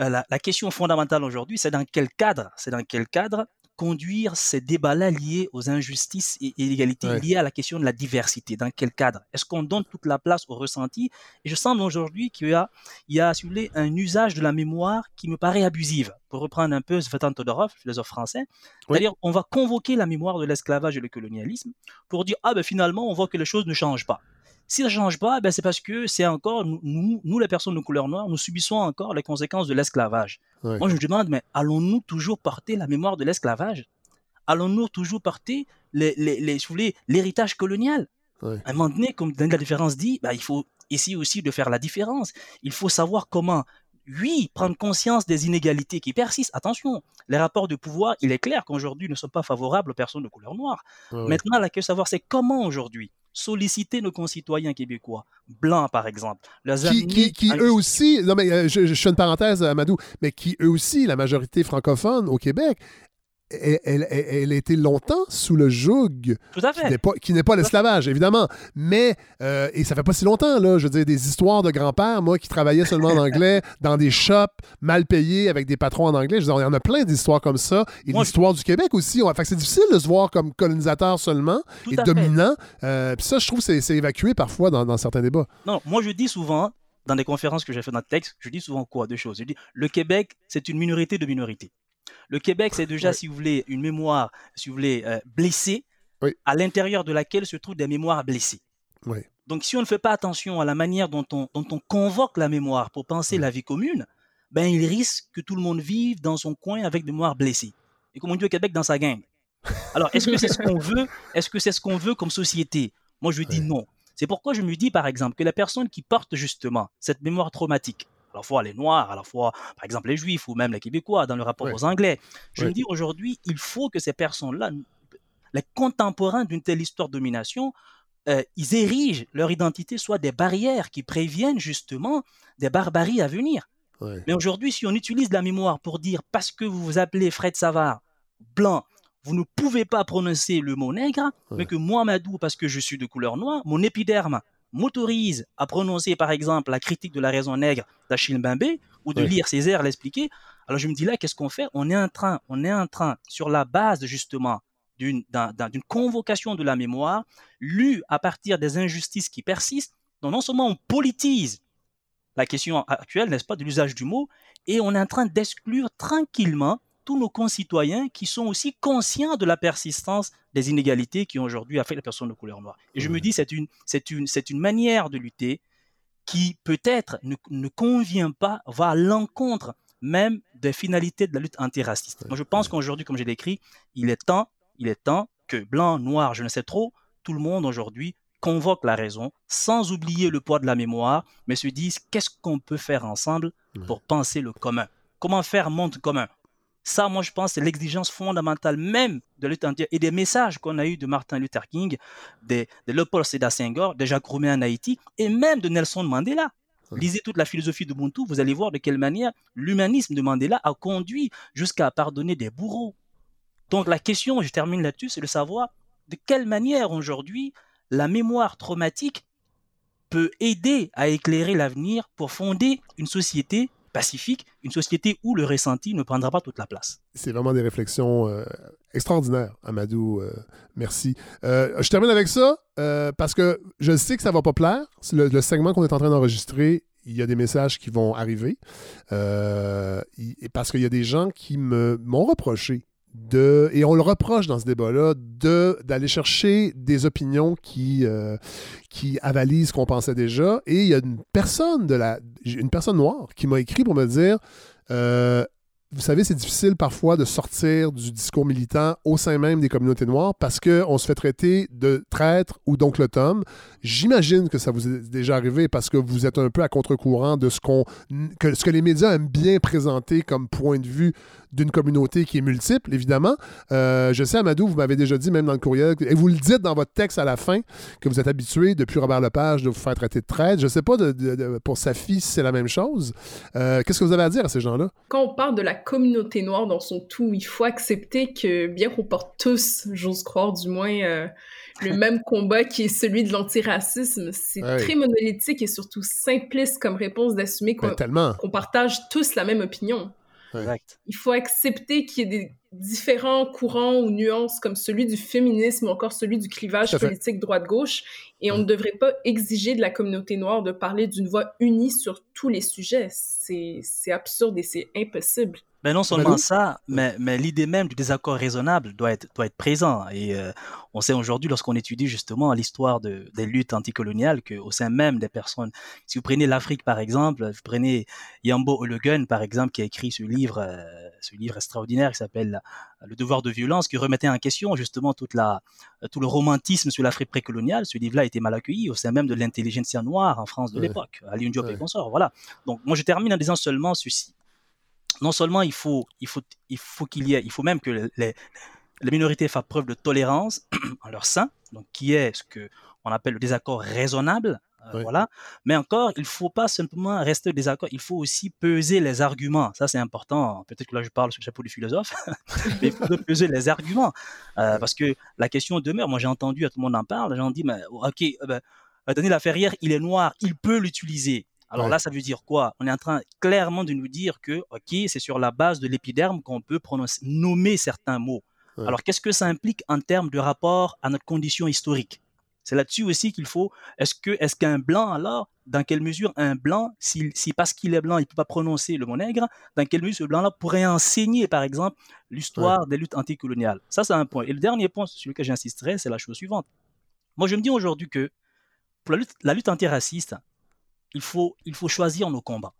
euh, la, la, question fondamentale aujourd'hui, c'est dans quel cadre, c'est dans quel cadre conduire ces débats-là liés aux injustices et inégalités liées à la question de la diversité Dans quel cadre? Est-ce qu'on donne toute la place au ressenti? Et je sens aujourd'hui qu'il y a, il y a un usage de la mémoire qui me paraît abusive. Pour reprendre un peu Svetan Todorov, philosophe français, c'est-à-dire on va convoquer la mémoire de l'esclavage et le colonialisme pour dire ah ben finalement on voit que les choses ne changent pas. Si ça ne change pas, ben c'est parce que c'est encore, nous, nous, les personnes de couleur noire, nous subissons encore les conséquences de l'esclavage. Moi, je me demande, mais allons-nous toujours porter la mémoire de l'esclavage? Allons-nous toujours porter l'héritage colonial? À un moment donné, comme la différence dit, ben, il faut essayer aussi de faire la différence. Il faut savoir comment oui, prendre conscience des inégalités qui persistent. Attention, les rapports de pouvoir, il est clair qu'aujourd'hui ne sont pas favorables aux personnes de couleur noire. Maintenant, la question de savoir, c'est comment aujourd'hui solliciter nos concitoyens québécois, blancs par exemple. qui, qui, eux aussi, non mais euh, je, je, fais une parenthèse, Amadou, mais qui eux aussi, la majorité francophone au Québec, elle, elle, a été longtemps sous le joug qui n'est pas, l'esclavage, évidemment. Mais, euh, et ça fait pas si longtemps, là, je veux dire, des histoires de grand-père, moi, qui travaillait seulement en anglais, dans des shops mal payés avec des patrons en anglais. Je veux dire, il y en a plein d'histoires comme ça. Et l'histoire du Québec aussi. Fait que c'est difficile de se voir comme colonisateur seulement et dominant. Euh, puis ça, je trouve, c'est évacué parfois dans, certains débats. Non, moi, je dis souvent, dans des conférences que j'ai fait dans le texte, je dis souvent quoi Deux choses. Je dis, le Québec, c'est une minorité de minorités. Le Québec, c'est déjà, si vous voulez, une mémoire, si vous voulez, euh, blessée, à l'intérieur de laquelle se trouvent des mémoires blessées. Donc, si on ne fait pas attention à la manière dont on, convoque la mémoire pour penser la vie commune, ben, il risque que tout le monde vive dans son coin avec des mémoires blessées. Et comme on dit au Québec, dans sa gang. Alors, est-ce que c'est ce qu'on veut Est-ce que c'est ce qu'on veut comme société? Moi, je dis non. C'est pourquoi je me dis, par exemple, que la personne qui porte justement cette mémoire traumatique, la fois les Noirs, à la fois, par exemple, les Juifs ou même les Québécois dans le rapport aux Anglais. Je me dis aujourd'hui, il faut que ces personnes-là, les contemporains d'une telle histoire de domination, euh, ils érigent leur identité soit des barrières qui préviennent justement des barbaries à venir. Mais aujourd'hui, si on utilise la mémoire pour dire parce que vous vous appelez Fred Savard, blanc, vous ne pouvez pas prononcer le mot nègre, mais que moi, Madou, parce que je suis de couleur noire, mon épiderme m'autorise à prononcer par exemple la critique de la raison nègre d'Achille Bimbé ou de lire Césaire l'expliquer, alors je me dis là, qu'est-ce qu'on fait? On est en train, on est en train, sur la base justement d'une convocation de la mémoire, lue à partir des injustices qui persistent, dont non seulement on politise la question actuelle, n'est-ce pas, de l'usage du mot, et on est en train d'exclure tranquillement tous nos concitoyens qui sont aussi conscients de la persistance des inégalités qui ont aujourd'hui affecté les personnes de couleur noire. Et je me dis, c'est une, c'est une, c'est une manière de lutter qui peut-être ne, ne convient pas, va à l'encontre même des finalités de la lutte antiraciste. Moi, je pense qu'aujourd'hui, comme j'ai décrit, il est temps, il est temps que blanc, noir, je ne sais trop, tout le monde aujourd'hui convoque la raison, sans oublier le poids de la mémoire, mais se disent qu'est-ce qu'on peut faire ensemble pour penser le commun. Comment faire monde commun? Ça, moi, je pense, c'est l'exigence fondamentale même de lutte et des messages qu'on a eu de Martin Luther King, de, de Leopold Sédar Senghor, de Jacques Roumain en Haïti et même de Nelson Mandela. Lisez toute la philosophie de Ubuntu, vous allez voir de quelle manière l'humanisme de Mandela a conduit jusqu'à pardonner des bourreaux. Donc la question, je termine là-dessus, c'est de savoir de quelle manière aujourd'hui la mémoire traumatique peut aider à éclairer l'avenir pour fonder une société une société où le ressenti ne prendra pas toute la place. C'est vraiment des réflexions euh, extraordinaires, Amadou. Euh, merci. Euh, je termine avec ça parce que je sais que ça va pas plaire. Le segment qu'on est en train d'enregistrer, il y a des messages qui vont arriver. parce qu'il y a des gens qui m'ont reproché de, et on le reproche dans ce débat-là, d'aller chercher des opinions qui, euh, qui avalisent ce qu'on pensait déjà. Et il y a une personne, de la, une personne noire qui m'a écrit pour me dire euh, vous savez, c'est difficile parfois de sortir du discours militant au sein même des communautés noires parce qu'on se fait traiter de traître ou d'oncle Tom. J'imagine que ça vous est déjà arrivé parce que vous êtes un peu à contre-courant de ce, qu'on, que, ce que les médias aiment bien présenter comme point de vue d'une communauté qui est multiple, évidemment. Euh, je sais, Amadou, vous m'avez déjà dit, même dans le courriel, et vous le dites dans votre texte à la fin, que vous êtes habitué, depuis Robert Lepage, de vous faire traiter de traître. Je ne sais pas pour sa fille c'est la même chose. Euh, qu'est-ce que vous avez à dire à ces gens-là? Quand on parle de la communauté noire dans son tout. Il faut accepter que, bien qu'on porte tous, j'ose croire du moins, euh, le même combat qui est celui de l'antiracisme, c'est très monolithique et surtout simpliste comme réponse d'assumer ben, qu'on partage tous la même opinion. Il faut accepter qu'il y ait des différents courants ou nuances comme celui du féminisme ou encore celui du clivage politique droite-gauche et on ne devrait pas exiger de la communauté noire de parler d'une voix unie sur tous les sujets. C'est absurde et c'est impossible. Mais non seulement ça, mais, mais l'idée même du désaccord raisonnable doit être, doit être présent. Et euh, on sait aujourd'hui, lorsqu'on étudie justement l'histoire de, des luttes anticoloniales, qu'au sein même des personnes, si vous prenez l'Afrique par exemple, vous prenez Yambo Ologun par exemple, qui a écrit ce livre, euh, ce livre extraordinaire qui s'appelle Le devoir de violence, qui remettait en question justement toute la, tout le romantisme sur l'Afrique précoloniale. Ce livre-là a été mal accueilli au sein même de l'intelligentsia noire en France de l'époque, à Diop et consorts. Voilà. Donc moi je termine en disant seulement ceci non seulement il faut, il faut, il faut qu'il y ait, il faut même que les, les minorités fassent preuve de tolérance en leur sein, donc qui est ce que on appelle le désaccord raisonnable, euh, voilà. Mais encore, il faut pas simplement rester désaccord, il faut aussi peser les arguments. Ça, c'est important. Peut-être que là, je parle sur le chapeau du philosophe, mais il faut peser les arguments. Euh, parce que la question demeure. Moi, j'ai entendu, tout le monde en parle, j'ai dit, mais, ok, euh, ben, Daniel Laferrière, il est noir, il peut l'utiliser. Alors là, ça veut dire quoi? On est en train clairement de nous dire que, OK, c'est sur la base de l'épiderme qu'on peut prononcer, nommer certains mots. Alors qu'est-ce que ça implique en termes de rapport à notre condition historique? C'est là-dessus aussi qu'il faut. Est-ce que est-ce qu'un blanc alors, dans quelle mesure un blanc, si, si parce qu'il est blanc, il peut pas prononcer le mot nègre, dans quelle mesure ce blanc-là pourrait enseigner, par exemple, l'histoire des luttes anticoloniales? Ça, c'est un point. Et le dernier point sur lequel j'insisterai, c'est la chose suivante. Moi, je me dis aujourd'hui que pour la lutte, la lutte antiraciste, il faut, il faut choisir nos combats.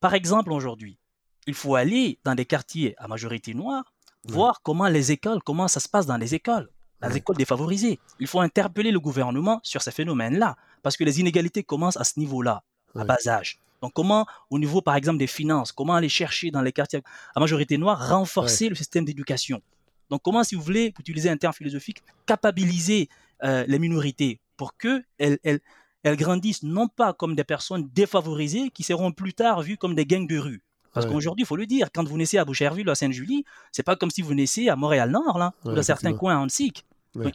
Par exemple, aujourd'hui, il faut aller dans des quartiers à majorité noire, voir comment les écoles, comment ça se passe dans les écoles, les écoles défavorisées. Il faut interpeller le gouvernement sur ces phénomènes-là, parce que les inégalités commencent à ce niveau-là, à bas âge. Donc comment, au niveau par exemple des finances, comment aller chercher dans les quartiers à majorité noire, renforcer le système d'éducation? Donc comment, si vous voulez, pour utiliser un terme philosophique, capabiliser euh, les minorités pour qu'elles elles, elles grandissent non pas comme des personnes défavorisées qui seront plus tard vues comme des gangs de rue. Parce qu'aujourd'hui, il faut le dire, quand vous naissez à Boucherville ou à Sainte-Julie, c'est pas comme si vous naissez à Montréal-Nord, là, ou dans certains coins en SIC.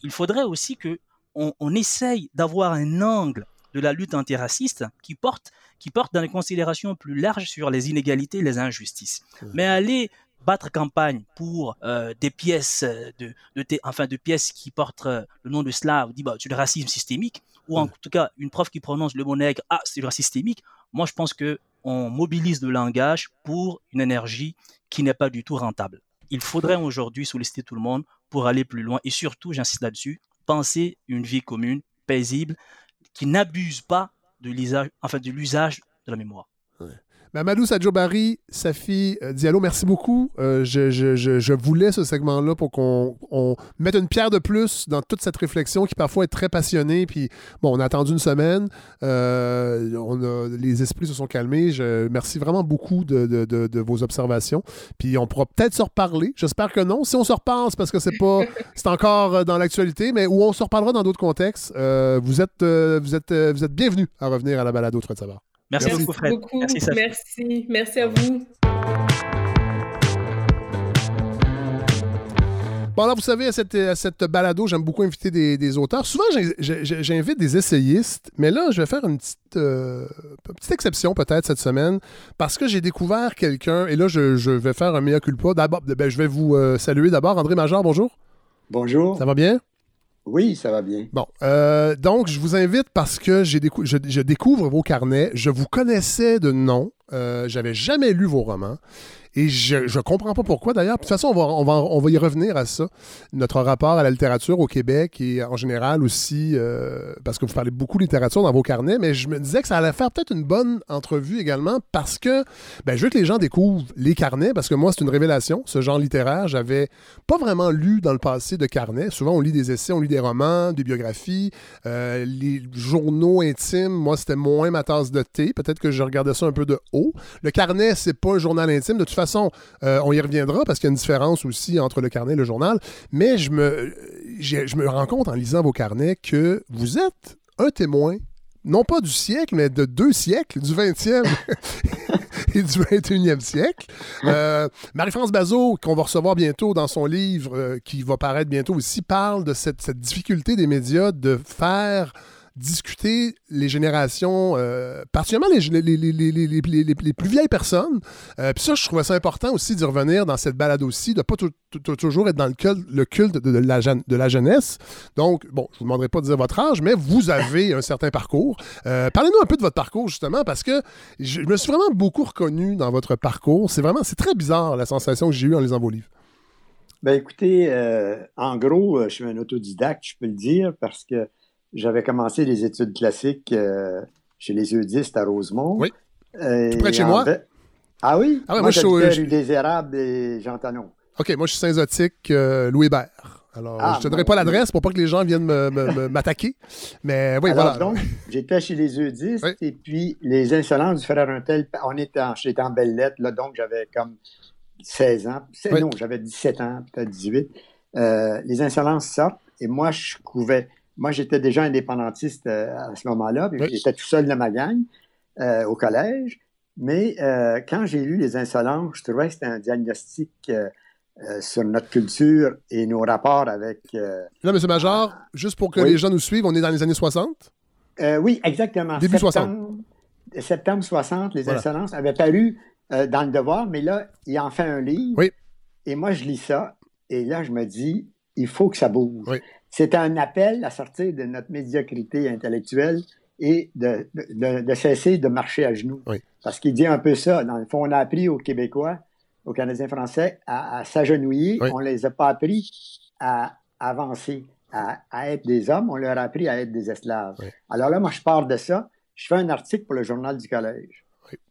il faudrait aussi que on, essaye d'avoir un angle de la lutte antiraciste qui porte, qui porte dans les considérations plus larges sur les inégalités et les injustices. Mais aller battre campagne pour euh, des pièces de, enfin de pièces qui portent euh, le nom de slave, dit bah, le racisme systémique, ou en tout cas une prof qui prononce le mot nègre, ah, c'est systémique, moi je pense que on mobilise le langage pour une énergie qui n'est pas du tout rentable. Il faudrait aujourd'hui solliciter tout le monde pour aller plus loin et surtout, j'insiste là-dessus, penser une vie commune, paisible, qui n'abuse pas de l'usage, de l'usage de la mémoire. Mamadou Sadjobari, Safi euh, Diallo, merci beaucoup. Euh, je, je, je, voulais ce segment-là pour qu'on mette une pierre de plus dans toute cette réflexion qui parfois est très passionnée. Puis, bon, on a attendu une semaine. Euh, on a, les esprits se sont calmés. Je, merci vraiment beaucoup de, de, vos observations. Puis, on pourra peut-être se reparler. J'espère que non. Si on se reparle, parce que c'est pas c'est encore dans l'actualité, mais où on se reparlera dans d'autres contextes. vous êtes, vous êtes, vous êtes à revenir à la balade de savoir. Merci, beaucoup, Fred. Merci, merci. à vous. Bon, alors, vous savez, à cette, cette balado, j'aime beaucoup inviter des, auteurs. Souvent, j'invite des essayistes, mais là, je vais faire une petite, euh, petite exception peut-être cette semaine parce que j'ai découvert quelqu'un, et là, je, vais faire un mea culpa. D'abord, ben, je vais vous euh, saluer d'abord. André Major, bonjour. Bonjour. Ça va bien? Oui, ça va bien. Bon, euh, donc je vous invite parce que je, je, découvre vos carnets. Je vous connaissais de nom. Euh, j'avais jamais lu vos romans. Et je ne comprends pas pourquoi d'ailleurs. De toute façon, on va, on, va, on va y revenir à ça. Notre rapport à la littérature au Québec et en général aussi, euh, parce que vous parlez beaucoup de littérature dans vos carnets, mais je me disais que ça allait faire peut-être une bonne entrevue également parce que ben, je veux que les gens découvrent les carnets parce que moi, c'est une révélation, ce genre littéraire. J'avais pas vraiment lu dans le passé de carnets. Souvent, on lit des essais, on lit des romans, des biographies, euh, les journaux intimes. Moi, c'était moins ma tasse de thé. Peut-être que je regardais ça un peu de haut. Le carnet, c'est pas un journal intime. De toute façon, euh, on y reviendra parce qu'il y a une différence aussi entre le carnet et le journal. Mais je me, je me rends compte en lisant vos carnets que vous êtes un témoin non pas du siècle, mais de deux siècles, du 20e. et du 21e siècle. Euh, Marie-France Bazot, qu'on va recevoir bientôt dans son livre, euh, qui va paraître bientôt aussi, parle de cette, cette difficulté des médias de faire discuter les générations, euh, particulièrement les, les, les, les, plus vieilles personnes. Euh, puis ça, je trouvais ça important aussi d'y revenir dans cette balade aussi, de ne pas toujours être dans le culte, le culte de, la, de la jeunesse. Donc, bon, je ne vous demanderai pas de dire votre âge, mais vous avez un certain parcours. Euh, parlez-nous un peu de votre parcours, justement, parce que je, me suis vraiment beaucoup reconnu dans votre parcours. C'est vraiment, c'est très bizarre la sensation que j'ai eue en lisant vos livres. Ben écoutez, en gros, je suis un autodidacte, je peux le dire, parce que j'avais commencé les études classiques euh, chez les eudistes à Rosemont. Oui. Euh, près de chez moi? Ah oui? Ah ouais, moi, moi je suis rue des Érables et Jean Talon. OK, moi, je suis Saint-Zotique, euh, Louis Hébert. Alors, ah, je ne te donnerai pas l'adresse pour pas que les gens viennent m'attaquer. Mais oui, Alors, voilà. donc, j'étais chez les eudistes et puis les insolences du frère Untel, on était en, j'étais en belle lettre, là, donc j'avais comme 16 ans. Non, j'avais 17 ans, peut-être 18. les insolences sortent et moi, je pouvais moi, j'étais déjà indépendantiste euh, à ce moment-là, j'étais tout seul dans ma gang euh, au collège. Mais euh, quand j'ai lu Les Insolents, je trouvais que c'était un diagnostic sur notre culture et nos rapports avec. Là, M. Major, juste pour que les gens nous suivent, on est dans les années 60? oui, exactement. Début 60. Septembre 60, Les Insolences avaient paru dans le devoir, mais là, il en fait un livre. Oui. Et moi, je lis ça, et là, je me dis, il faut que ça bouge. Oui. C'est un appel à sortir de notre médiocrité intellectuelle et de, cesser de marcher à genoux. Parce qu'il dit un peu ça. Dans le fond, on a appris aux Québécois, aux Canadiens français, à, s'agenouiller. On ne les a pas appris à avancer, à, être des hommes. On leur a appris à être des esclaves. Alors là, moi, je pars de ça. Je fais un article pour le journal du collège.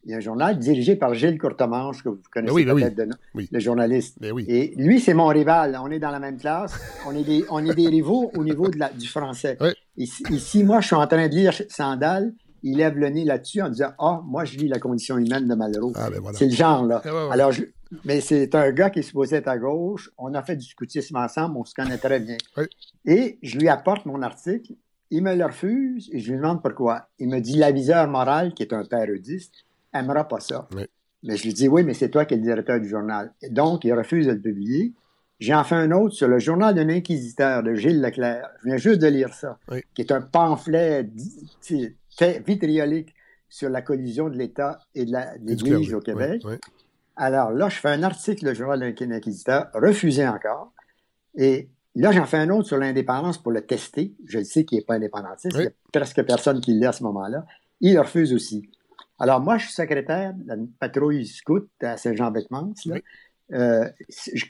Il y a un journal dirigé par Gilles Courtemanche, que vous connaissez ben peut-être de le journaliste. Ben Et lui, c'est mon rival. On est dans la même classe. On est des, on est des rivaux au niveau de la, du français. Ici, moi, je suis en train de lire Sandal. Il lève le nez là-dessus en disant Ah, moi, je lis la condition humaine de Malraux. Ah, ben c'est le genre, là. Alors, mais c'est un gars qui est supposé être à gauche. On a fait du scoutisme ensemble. On se connaît très bien. Et je lui apporte mon article. Il me le refuse et je lui demande pourquoi. Il me dit l'aviseur moral, qui est un parodiste, aimera pas ça. Mais je lui dis, oui, mais c'est toi qui es le directeur du journal. Et donc, il refuse de le publier. J'en fais un autre sur le journal d'un inquisiteur de Gilles Leclerc. Je viens juste de lire ça, qui est un pamphlet vitriolique sur la collision de l'État et de l'Église au Québec. Alors là, je fais un article, le journal d'un inquisiteur, refusé encore. Et là, j'en fais un autre sur l'indépendance pour le tester. Je le sais qu'il n'est pas indépendantiste. Il n'y a presque personne qui le lit à ce moment-là. Il refuse aussi. Alors, moi, je suis secrétaire de la patrouille scout à Saint-Jean-Beckmans. Euh,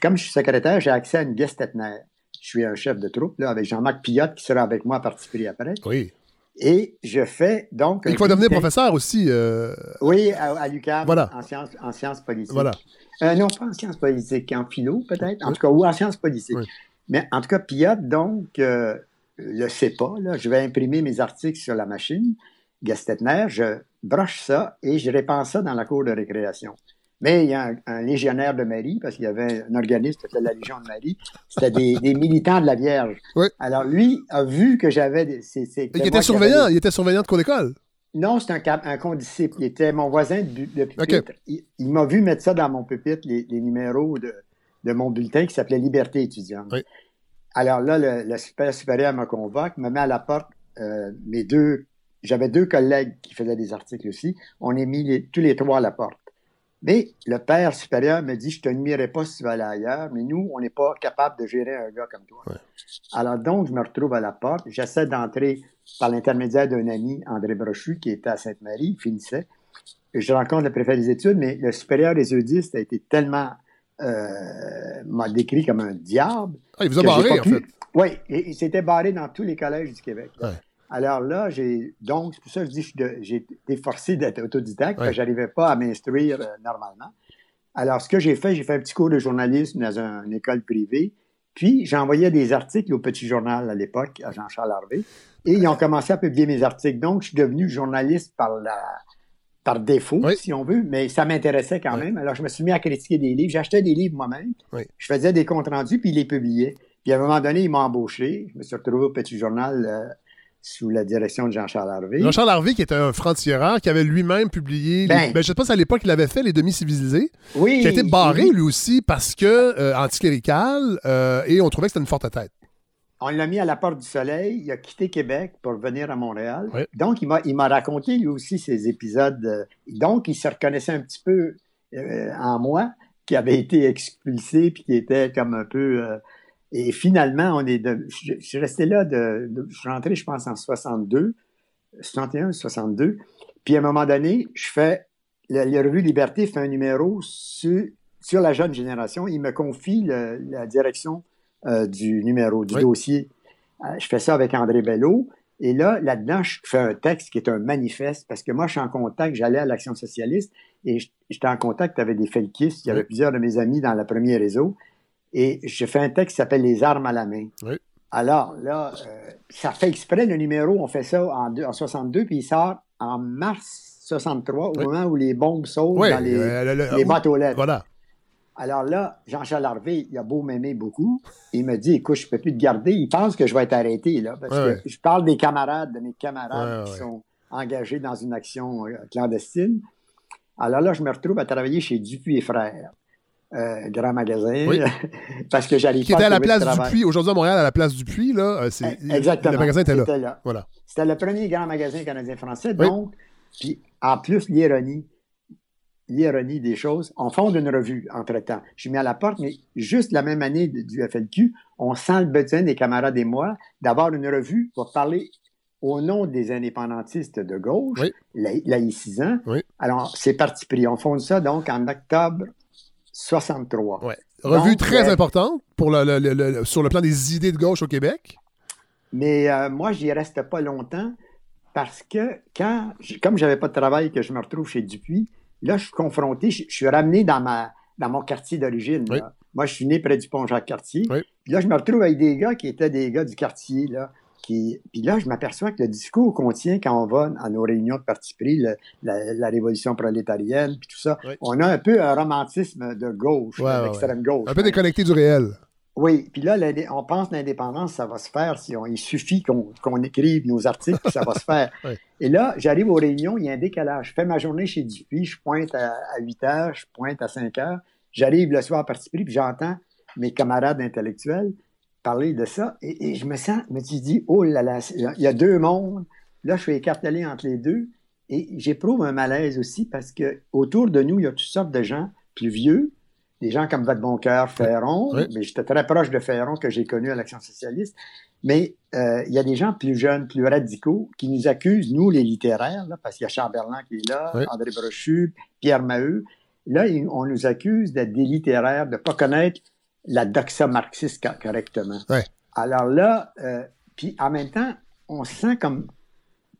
comme je suis secrétaire, j'ai accès à une guest Je suis un chef de troupe là, avec Jean-Marc Pillotte qui sera avec moi à participer après. Oui. Et je fais donc. Il faut devenir professeur aussi. Euh, oui, à, à l'UQAM, voilà. en, sciences, en sciences politiques. Voilà. Euh, non, pas en sciences politiques, en philo peut-être, en tout cas, ou en sciences politiques. Mais en tout cas, Pillotte, donc, le sait pas. Là, je vais imprimer mes articles sur la machine. Gastetner, je broche ça et je répands ça dans la cour de récréation. Mais il y a un, légionnaire de Marie, parce qu'il y avait un organisme qui s'appelait la Légion de Marie, c'était des, militants de la Vierge. Alors lui a vu que j'avais... il était surveillant, il était surveillant de cours d'école? Non, c'est un, un condisciple. Il était mon voisin de, pupitre. Il, m'a vu mettre ça dans mon pupitre, les, numéros de, mon bulletin qui s'appelait Liberté étudiante. Alors là, le, super supérieur me convoque, me met à la porte euh, mes deux j'avais deux collègues qui faisaient des articles aussi. On est mis tous les trois à la porte. Mais le père supérieur me dit, je te nuirai pas si tu vas aller ailleurs, mais nous, on n'est pas capable de gérer un gars comme toi. Alors donc, je me retrouve à la porte. J'essaie d'entrer par l'intermédiaire d'un ami, André Brochu, qui était à Sainte-Marie, il finissait. Je rencontre le préfet des études, mais le supérieur des audistes a été tellement... Euh, m'a décrit comme un diable. Ah, il vous a barré, en fait. Oui, il s'était barré dans tous les collèges du Québec. Alors là, j'ai donc, c'est pour ça que je dis que j'ai été forcé d'être autodidacte, parce que je n'arrivais pas à m'instruire euh, normalement. Alors, ce que j'ai fait, j'ai fait un petit cours de journalisme dans une école privée, puis j'envoyais des articles au Petit Journal à l'époque, à Jean-Charles Harvey, et ils ont commencé à publier mes articles. Donc, je suis devenu journaliste par la par défaut, si on veut, mais ça m'intéressait quand même. Alors, je me suis mis à critiquer des livres. J'achetais des livres moi-même. Je faisais des comptes rendus, puis ils les publiais. Puis à un moment donné, ils m'ont embauché. Je me suis retrouvé au Petit Journal. Euh, sous la direction de Jean-Charles Harvey. Jean-Charles Harvey, qui était un franc-tireur, qui avait lui-même publié. Ben, ben, je ne sais pas si à l'époque il avait fait les demi-civilisés. Oui. Qui a été barré lui aussi parce que euh, anticlérical euh, et on trouvait que c'était une forte tête. On l'a mis à la Porte du Soleil. Il a quitté Québec pour venir à Montréal. Donc, il m'a raconté lui aussi ces épisodes. Euh, donc, il se reconnaissait un petit peu en moi, qui avait été expulsé puis qui était comme un peu et finalement, on est de, je, suis resté là, de, je suis rentré, je pense, en 62, 61, 62. Puis à un moment donné, je fais, la, revue Liberté fait un numéro sur, sur la jeune génération. Il me confie la direction euh, du numéro, du dossier. Euh, je fais ça avec André Bello. Et là, là-dedans, je fais un texte qui est un manifeste parce que moi, je suis en contact, j'allais à l'Action socialiste et j'étais en contact avec des felkistes. Il y avait plusieurs de mes amis dans le premier réseau. Et j'ai fait un texte qui s'appelle Les armes à la main. Alors, là, euh, ça fait exprès le numéro, on fait ça en, en 62, puis il sort en mars 63, au moment où les bombes sautent dans les, euh, les boîtes aux lettres. Voilà. Alors là, Jean-Charles Harvey, il a beau m'aimer beaucoup, il me dit, écoute, je ne peux plus te garder. Il pense que je vais être arrêté, là, parce que je parle des camarades, de mes camarades qui sont engagés dans une action euh, clandestine. Alors là, je me retrouve à travailler chez Dupuis et Frères. Euh, grand magasin. parce que j'arrive Qui était à la place du Puy. Aujourd'hui à Montréal, à la place du Puy, là. Euh, c'est, eh, Exactement. Le magasin était là. Voilà. C'était le premier grand magasin canadien-français. Donc, puis en plus, l'ironie, l'ironie des choses, on fonde une revue entre-temps. Je suis mis à la porte, mais juste la même année du FLQ, on sent le besoin des camarades et moi d'avoir une revue pour parler au nom des indépendantistes de gauche, laïcisants. Alors, c'est parti pris. On fonde ça donc en octobre 63. Ouais. Revue très euh, importante pour le, sur le plan des idées de gauche au Québec. Mais euh, moi, j'y reste pas longtemps parce que quand, comme je n'avais pas de travail, que je me retrouve chez Dupuis, là, je suis confronté, je, suis ramené dans, ma, dans mon quartier d'origine. Moi, je suis né près du pont Jacques-Cartier. Puis là, je me retrouve avec des gars qui étaient des gars du quartier, là, puis là, je m'aperçois que le discours contient, quand on va à nos réunions de parti pris, la, révolution prolétarienne, puis tout ça, on a un peu un romantisme de gauche, d'extrême gauche. Un peu déconnecté du réel. Oui, puis là, on pense l'indépendance, ça va se faire si on, il suffit qu'on écrive nos articles, puis ça va se faire. Et là, j'arrive aux réunions, il y a un décalage. Je fais ma journée chez Dupuis, je pointe à, 8 heures, je pointe à 5 heures. J'arrive le soir à parti pris, puis j'entends mes camarades intellectuels parler de ça. Et, je me sens, me suis dit, oh là là, il y a deux mondes. Là, je suis écartelé entre les deux. Et j'éprouve un malaise aussi parce que autour de nous, il y a toutes sortes de gens plus vieux, des gens comme votre bon cœur, Ferron, mais j'étais très proche de Ferron que j'ai connu à l'Action socialiste. Mais euh, il y a des gens plus jeunes, plus radicaux, qui nous accusent, nous, les littéraires, parce qu'il y a Charles Berland qui est là, André Brochu, Pierre Maheu. Là, on nous accuse d'être des littéraires, de ne pas connaître la doxa marxiste correctement. Alors là, euh, puis en même temps, on se sent comme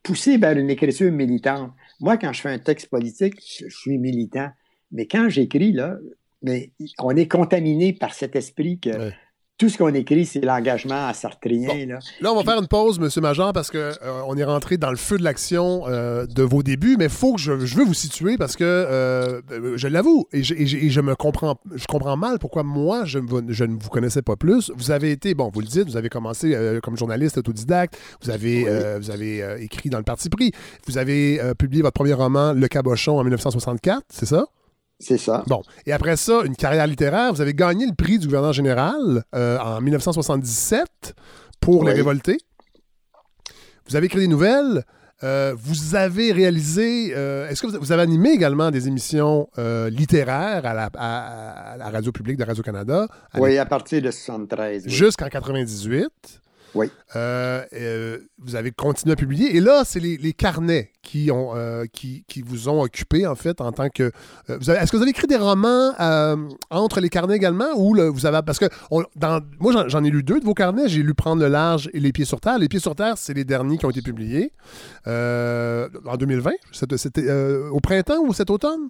poussé vers une écriture militante. Moi, quand je fais un texte politique, je, suis militant. Mais quand j'écris, là, mais on est contaminé par cet esprit que tout ce qu'on écrit, c'est l'engagement à sartrien. là. on va faire une pause, M. Major, parce qu'on euh, est rentré dans le feu de l'action euh, de vos débuts, mais faut que je, veux vous situer parce que euh, je l'avoue, et, je, me comprends, je comprends mal pourquoi moi, je, je, ne vous connaissais pas plus. Vous avez été, bon, vous le dites, vous avez commencé comme journaliste autodidacte, vous avez, vous avez écrit dans le Parti pris, vous avez publié votre premier roman, Le Cabochon, en 1964, c'est ça? C'est ça. Bon. Et après ça, une carrière littéraire. Vous avez gagné le prix du gouverneur général euh, en 1977 pour Les Révoltés. Vous avez écrit des nouvelles. Euh, vous avez réalisé. Euh, est-ce que vous, avez animé également des émissions littéraires à la, radio publique de Radio-Canada? Oui, à partir de 73. Jusqu'en 98. Oui. Euh, euh, vous avez continué à publier. Et là, c'est les, carnets qui, ont, euh, qui, vous ont occupé, en fait, en tant que. Est-ce que vous avez écrit des romans entre les carnets également ou vous avez. Parce que dans, moi, j'en ai lu deux de vos carnets. J'ai lu Prendre le large et Les pieds sur terre. Les pieds sur terre, c'est les derniers qui ont été publiés en 2020. C'était au printemps ou cet automne?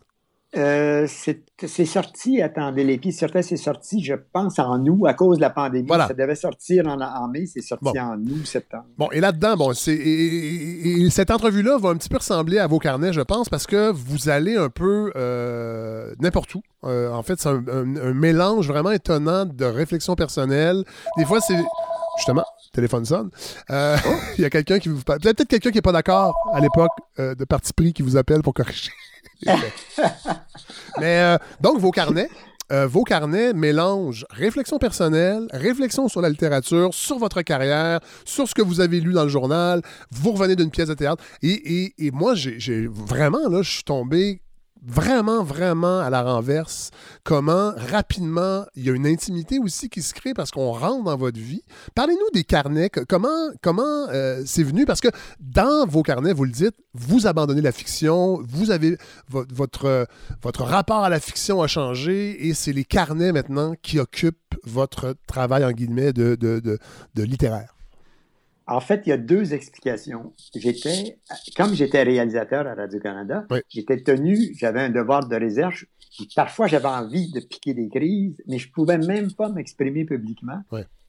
Euh, c'est sorti, attendez, sur c'est sorti, je pense, en août à cause de la pandémie. Ça devait sortir en, mai, c'est sorti en août, septembre. Bon, et là-dedans, bon, c'est cette entrevue-là va un petit peu ressembler à vos carnets, je pense, parce que vous allez un peu euh, n'importe où. Euh, en fait, c'est un, mélange vraiment étonnant de réflexion personnelle. Des fois, c'est justement téléphone sonne. Euh, oh. Il y a quelqu'un qui vous Peut-être quelqu'un qui n'est pas d'accord à l'époque de parti pris qui vous appelle pour corriger. Mais euh, donc, vos carnets. vos carnets mélangent réflexion personnelle, réflexion sur la littérature, sur votre carrière, sur ce que vous avez lu dans le journal. Vous revenez d'une pièce de théâtre. Et, et moi, j'ai vraiment, là, je suis tombé vraiment, vraiment à la renverse comment rapidement il y a une intimité aussi qui se crée parce qu'on rentre dans votre vie. Parlez-nous des carnets. Comment, comment euh, c'est venu? Parce que dans vos carnets, vous le dites, vous abandonnez la fiction, vous avez votre, votre rapport à la fiction a changé et c'est les carnets maintenant qui occupent votre travail en guillemets de, de, de littéraire. En fait, il y a deux explications. J'étais, comme j'étais réalisateur à Radio-Canada, j'étais tenu, j'avais un devoir de réserve. Parfois, j'avais envie de piquer des crises, mais je pouvais même pas m'exprimer publiquement.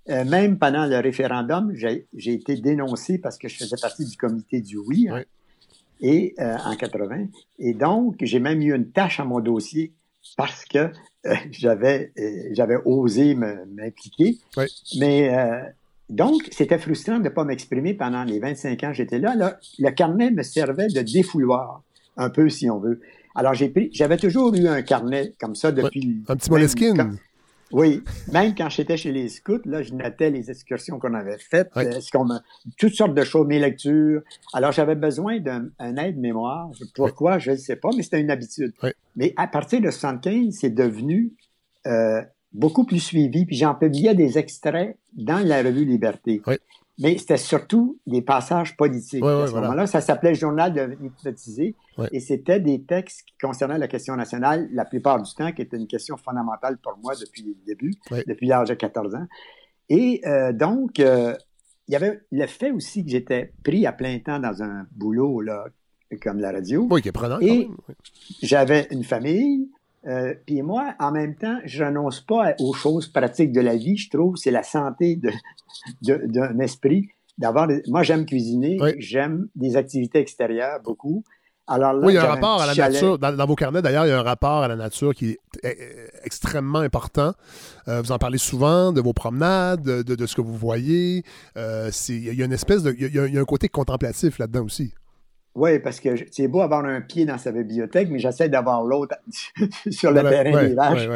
Euh, même pendant le référendum, j'ai été dénoncé parce que je faisais partie du comité du oui, hein, et euh, en 80. Et donc, j'ai même eu une tâche à mon dossier parce que euh, j'avais j'avais osé m'impliquer. Mais donc, c'était frustrant de ne pas m'exprimer pendant les 25 ans que j'étais là. Le carnet me servait de défouloir, un peu si on veut. Alors, j'ai pris, j'avais toujours eu un carnet comme ça depuis. un petit moleskine. Oui, même quand j'étais chez les scouts, là, je notais les excursions qu'on avait faites, euh, ce qu'on toutes sortes de choses, mes lectures. Alors, j'avais besoin d'un aide-mémoire. Pourquoi, je ne sais pas, mais c'était une habitude. Mais à partir de 75, c'est devenu euh, beaucoup plus suivi, puis j'en publiais des extraits dans la revue Liberté. Mais c'était surtout des passages politiques. à ce moment-là, ça s'appelait Journal de hypnotisé et c'était des textes qui concernaient la question nationale la plupart du temps, qui était une question fondamentale pour moi depuis le début, depuis l'âge de 14 ans. Et euh, donc, euh, il y avait le fait aussi que j'étais pris à plein temps dans un boulot là, comme la radio. Oui, qui est prenant. Et j'avais une famille, euh, puis moi, en même temps, je renonce pas aux choses pratiques de la vie. Je trouve c'est la santé d'un de, esprit. D'avoir, moi, j'aime cuisiner, j'aime des activités extérieures beaucoup. Alors là, oui, il y a un rapport à la nature. Dans, vos carnets, d'ailleurs, il y a un rapport à la nature qui est extrêmement important. Euh, vous en parlez souvent de vos promenades, de, ce que vous voyez. Euh, il y a une espèce de. Il y a un côté contemplatif là-dedans aussi. Oui, parce que c'est beau avoir un pied dans sa bibliothèque, mais j'essaie d'avoir l'autre sur le terrain des vaches.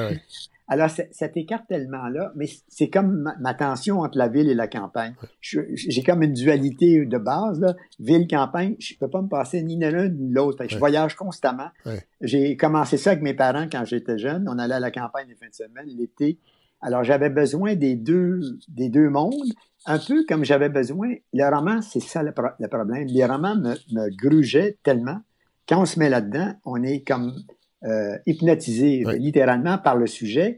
Alors, cet écartèlement-là, mais c'est comme ma, tension entre la ville et la campagne. J'ai comme une dualité de base, ville-campagne. Je ne peux pas me passer ni de l'un ni de l'autre. Je voyage constamment. J'ai commencé ça avec mes parents quand j'étais jeune. On allait à la campagne les fins de semaine, l'été. Alors, j'avais besoin des deux, des deux mondes un peu comme j'avais besoin. Le roman, c'est ça le, problème. Les romans me, me, grugeaient tellement. Quand on se met là-dedans, on est comme euh, hypnotisé littéralement par le sujet.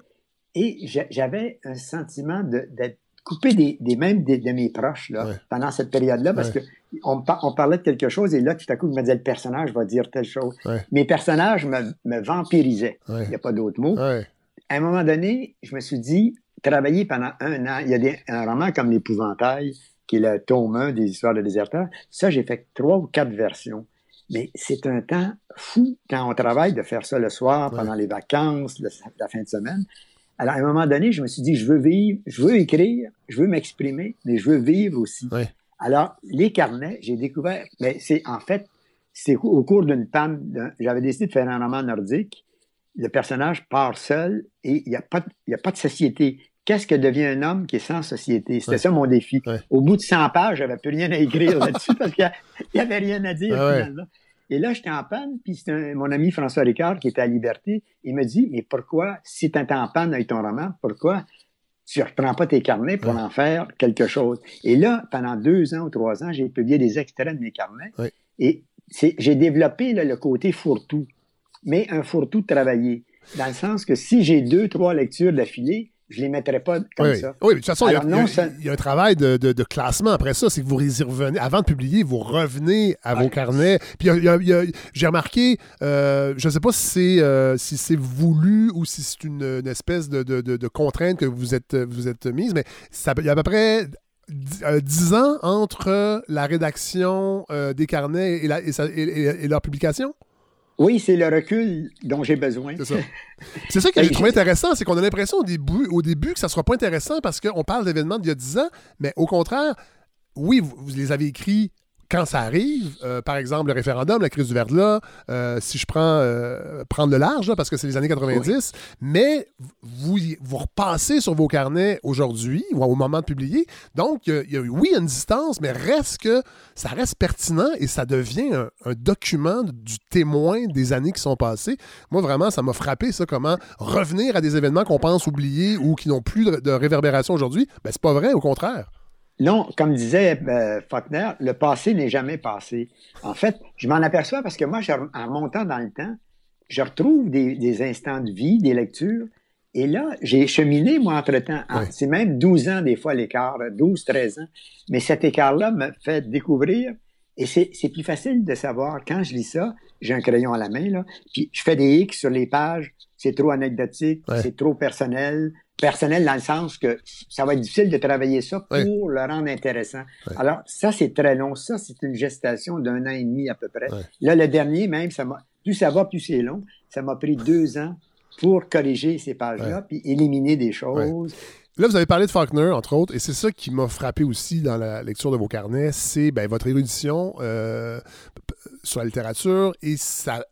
Et j'avais un sentiment d'être coupé des, des mêmes de mes proches là, pendant cette période-là, parce que on, on, parlait de quelque chose et là, tout à coup, je me disais, le personnage va dire telle chose. Mes personnages me, me vampirisaient. Il n'y a pas d'autre mot. À un moment donné, je me suis dit, travaillé pendant un an. Il y a des, un roman comme L'Épouvantail, qui est le tome 1 des histoires de déserteurs. Ça, j'ai fait trois ou quatre versions. Mais c'est un temps fou quand on travaille de faire ça le soir, pendant les vacances, la fin de semaine. Alors, à un moment donné, je me suis dit, je veux vivre, je veux écrire, je veux m'exprimer, mais je veux vivre aussi. Alors, les carnets, j'ai découvert, mais c'est en fait, c'est au cours d'une panne, j'avais décidé de faire un roman nordique le personnage part seul et il n'y a, pas, a pas de société. Qu'est-ce que devient un homme qui est sans société? C'était ça mon défi. Au bout de 100 pages, j'avais plus rien à écrire là-dessus parce qu'il n'y avait rien à dire ah finalement. Et là, j'étais en panne, puis c'est mon ami François Ricard qui était à Liberté. Il me dit, mais pourquoi, si tu en panne avec ton roman, pourquoi tu reprends pas tes carnets pour en faire quelque chose? Et là, pendant deux ans ou trois ans, j'ai publié des extraits de mes carnets. Et j'ai développé le côté fourre-tout mais un fourre-tout travaillé. Dans le sens que si j'ai deux, trois lectures d'affilée, je les mettrais pas comme ça. Oui, de toute façon, il, y a, un travail de, classement après ça. C'est que vous y revenez, avant de publier, vous revenez à vos carnets. Puis j'ai remarqué, euh, je ne sais pas si c'est euh, si c'est voulu ou si c'est une, espèce de, contrainte que vous êtes, vous êtes mise, mais ça, il y a à peu près euh, dix ans entre la rédaction des carnets et, la, et leur publication? Oui, c'est le recul dont j'ai besoin. C'est ça. C'est ça que j'ai trouvé intéressant, c'est qu'on a l'impression au début, au début que ça ne sera pas intéressant parce qu'on parle d'événements d'il y a 10 ans, mais au contraire, oui, vous les avez écrits quand ça arrive, euh, par exemple le référendum, la crise du verglas, euh, si je prends euh, prendre le large, parce que c'est les années 90, mais vous, vous repassez sur vos carnets aujourd'hui, ou au moment de publier. Donc, y a, oui, il y a une distance, mais reste que ça reste pertinent et ça devient un, document du témoin des années qui sont passées. Moi, vraiment, ça m'a frappé, ça, comment revenir à des événements qu'on pense oublier ou qui n'ont plus de, réverbération aujourd'hui. Ben, c'est pas vrai, au contraire. Non, comme disait euh, Faulkner, le passé n'est jamais passé. En fait, je m'en aperçois parce que moi, en remontant dans le temps, je retrouve des, instants de vie, des lectures. Et là, j'ai cheminé, moi, entre-temps. C'est même 12 ans, des fois, l'écart, 12, 13 ans. Mais cet écart-là me fait découvrir, et c'est plus facile de savoir, quand je lis ça, j'ai un crayon à la main, là, puis je fais des X sur les pages, c'est trop anecdotique, c'est trop personnel, personnel dans le sens que ça va être difficile de travailler ça pour le rendre intéressant. Alors, ça, c'est très long. Ça, c'est une gestation d'un an et demi à peu près. Là, le dernier, même, ça m'a, plus ça va, plus c'est long. Ça m'a pris deux ans pour corriger ces pages-là, puis éliminer des choses. Là, vous avez parlé de Faulkner, entre autres, et c'est ça qui m'a frappé aussi dans la lecture de vos carnets, c'est ben, votre érudition euh, sur la littérature, et ça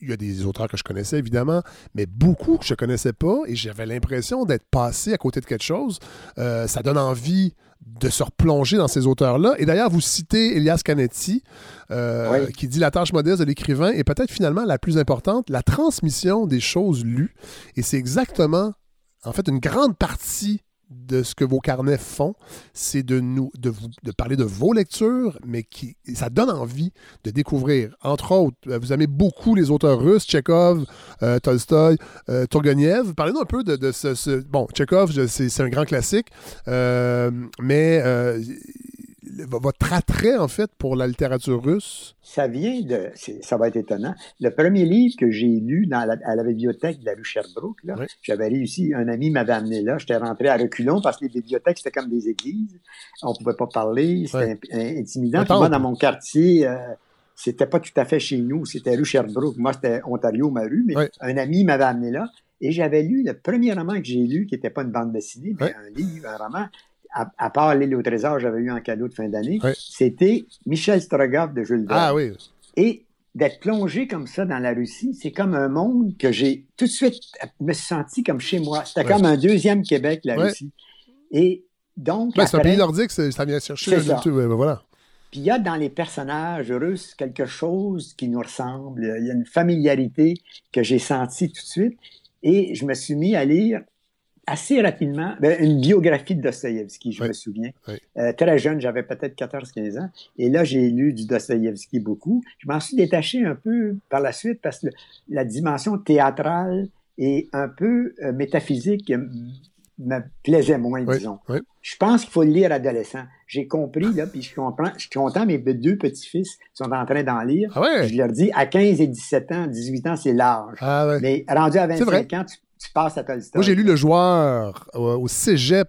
il y a des auteurs que je connaissais évidemment, mais beaucoup que je ne connaissais pas et j'avais l'impression d'être passé à côté de quelque chose. Euh, ça donne envie de se replonger dans ces auteurs-là. Et d'ailleurs, vous citez Elias Canetti, euh, qui dit La tâche modeste de l'écrivain est peut-être finalement la plus importante, la transmission des choses lues. Et c'est exactement, en fait, une grande partie de ce que vos carnets font, c'est de nous de, vous, de parler de vos lectures, mais qui ça donne envie de découvrir. Entre autres, euh, vous aimez beaucoup les auteurs russes, Tchekhov, euh, Tolstoï, euh. Parlez-nous un peu de, ce, Bon, Tchekhov, c'est un grand classique, mais votre attrait, en fait, pour la littérature russe? Ça vient de, ça va être étonnant. Le premier livre que j'ai lu dans à la bibliothèque de la rue Sherbrooke, j'avais réussi, un ami m'avait amené là, j'étais rentré à reculons parce que les bibliothèques, c'était comme des églises. On ne pouvait pas parler, c'était intimidant. Puis moi, dans mon quartier, euh, c'était pas tout à fait chez nous, c'était rue Sherbrooke. Moi, c'était Ontario, ma rue, mais un ami m'avait amené là. Et j'avais lu le premier roman que j'ai lu, qui n'était pas une bande dessinée, mais un livre, un roman, à, part L'île au trésor, j'avais eu un cadeau de fin d'année, c'était Michel Strogoff de Jules Verne. Ah oui. Et d'être plongé comme ça dans la Russie, c'est comme un monde que j'ai tout de suite me senti comme chez moi. C'était comme un deuxième Québec, la Russie. Et donc. c'est un pays nordique, ça vient chercher. Ça. Tout, voilà. Puis il y a dans les personnages russes quelque chose qui nous ressemble. Il y a une familiarité que j'ai sentie tout de suite. Et je me suis mis à lire assez rapidement ben, une biographie de Dostoïevski, je me souviens. Euh, très jeune, j'avais peut-être 14-15 ans. Et là, j'ai lu du Dostoïevski beaucoup. Je m'en suis détaché un peu par la suite parce que la dimension théâtrale et un peu euh, métaphysique me plaisait moins, disons. Je pense qu'il faut le lire adolescent. J'ai compris, là, puis je comprends, je suis content, mes deux petits-fils sont en train d'en lire. Ah je leur dis, à 15 et 17 ans, 18 ans, c'est l'âge. Ah Mais rendu à 25 ans, tu tu passes à Moi, j'ai lu Le Joueur au cégep.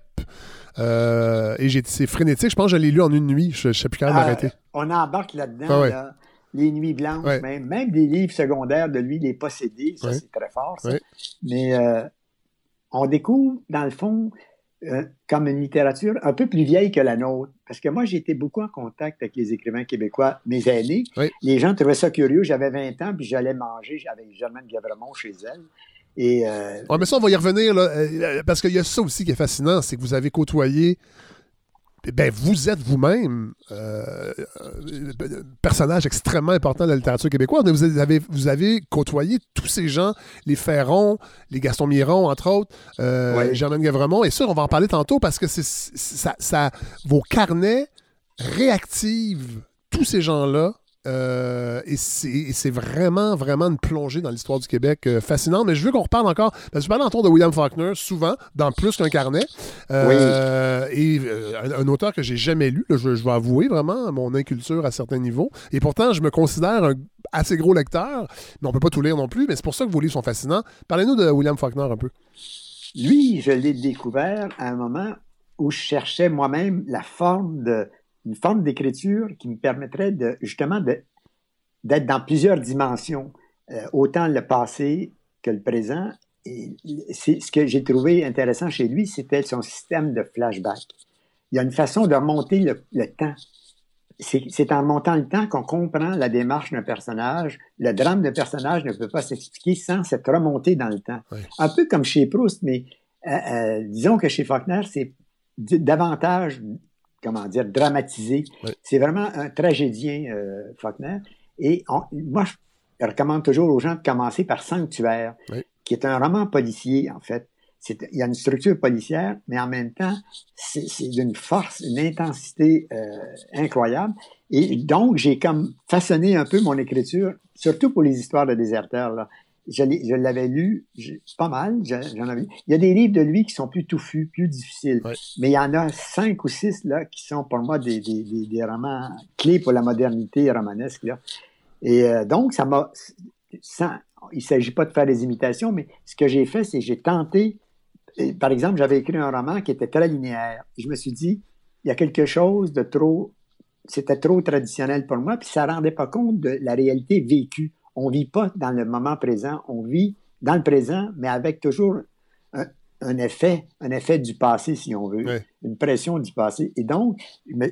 Euh, et c'est frénétique. Je pense que je l'ai lu en une nuit. Je ne sais plus quand même arrêter. On embarque là-dedans. Ah les Nuits Blanches, même, même des livres secondaires de lui, Les Possédés. Ça, c'est très fort. Ça. Mais euh, on découvre, dans le fond, euh, comme une littérature un peu plus vieille que la nôtre. Parce que moi, j'ai été beaucoup en contact avec les écrivains québécois, mes aînés. Les gens trouvaient ça curieux. J'avais 20 ans, puis j'allais manger avec Germaine Gavremont chez elle. Et, euh... mais ça, on va y revenir, là, euh, parce qu'il y a ça aussi qui est fascinant, c'est que vous avez côtoyé. Ben, vous êtes vous-même euh, un personnage extrêmement important de la littérature québécoise. Mais vous avez, vous avez côtoyé tous ces gens, les Ferron, les Gaston Miron, entre autres, euh, Germaine Gavremont. Et ça, on va en parler tantôt parce que c'est ça, ça, vos carnets réactivent tous ces gens-là euh, et c'est vraiment, vraiment une plongée dans l'histoire du Québec euh, fascinante. Mais je veux qu'on reparle encore. Parce que je parle autour de William Faulkner souvent, dans plus qu'un carnet. Euh, et un, auteur que j'ai jamais lu, je, je, vais avouer vraiment mon inculture à certains niveaux. Et pourtant, je me considère un assez gros lecteur, mais on peut pas tout lire non plus. Mais c'est pour ça que vos livres sont fascinants. Parlez-nous de William Faulkner un peu. Lui, je l'ai découvert à un moment où je cherchais moi-même la forme de une forme d'écriture qui me permettrait de, justement d'être dans plusieurs dimensions. autant le passé que le présent. Et ce que j'ai trouvé intéressant chez lui, c'était son système de flashback. Il y a une façon de remonter le temps c'est en montant le temps qu'on comprend la démarche d'un personnage. Le drame d'un personnage ne peut pas s'expliquer sans cette remontée dans le temps. Un peu comme chez Proust, mais euh, euh, disons que chez Faulkner, c'est davantage, comment dire, dramatisé. C'est vraiment un tragédien, euh, Faulkner. Et moi, je recommande toujours aux gens de commencer par Sanctuaire, qui est un roman policier, en fait, il y a une structure policière, mais en même temps, c'est d'une force, une intensité euh, incroyable. Et donc, j'ai comme façonné un peu mon écriture, surtout pour les histoires de déserteurs. Là. Je, l'avais lu pas mal, j'en avais Il y a des livres de lui qui sont plus touffus, plus difficiles. Mais il y en a cinq ou six là, qui sont pour moi des, des, des, romans clés pour la modernité romanesque. Là. Et euh, donc, ça m'a... Il ne s'agit pas de faire des imitations, mais ce que j'ai fait, c'est que j'ai tenté par exemple, j'avais écrit un roman qui était très linéaire. je me suis dit, il y a quelque chose de trop, c'était trop traditionnel pour moi, puis ça ne rendait pas compte de la réalité vécue. On ne vit pas dans le moment présent, on vit dans le présent, mais avec toujours un, effet, un effet du passé, si on veut, une pression du passé. Et donc,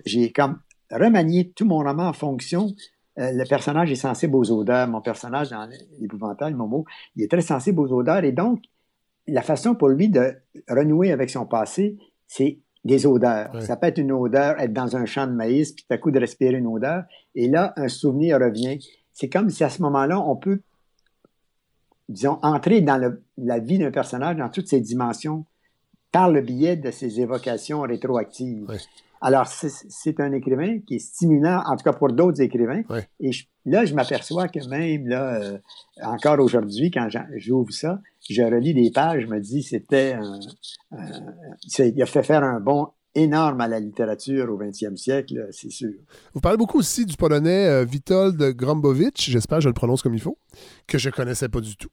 j'ai comme remanié tout mon roman en fonction euh, le personnage est sensible aux odeurs. Mon personnage dans l'épouvantail, Momo, il est très sensible aux odeurs. Et donc, la façon pour lui de renouer avec son passé, c'est des odeurs. Ça peut être une odeur, être dans un champ de maïs, puis tout à coup de respirer une odeur, et là, un souvenir revient. C'est comme si à ce moment-là, on peut, disons, entrer dans la vie d'un personnage dans toutes ses dimensions par le biais de ses évocations rétroactives. Alors, c'est un écrivain qui est stimulant, en tout cas pour d'autres écrivains. Et là, je m'aperçois que même, là, euh, encore aujourd'hui, quand j'ouvre ça, je relis des pages, je me dis, c'était il a fait faire un bon énorme à la littérature au 20e siècle, c'est sûr. Vous parlez beaucoup aussi du polonais euh, Witold Grambowicz, j'espère que je le prononce comme il faut, que je connaissais pas du tout.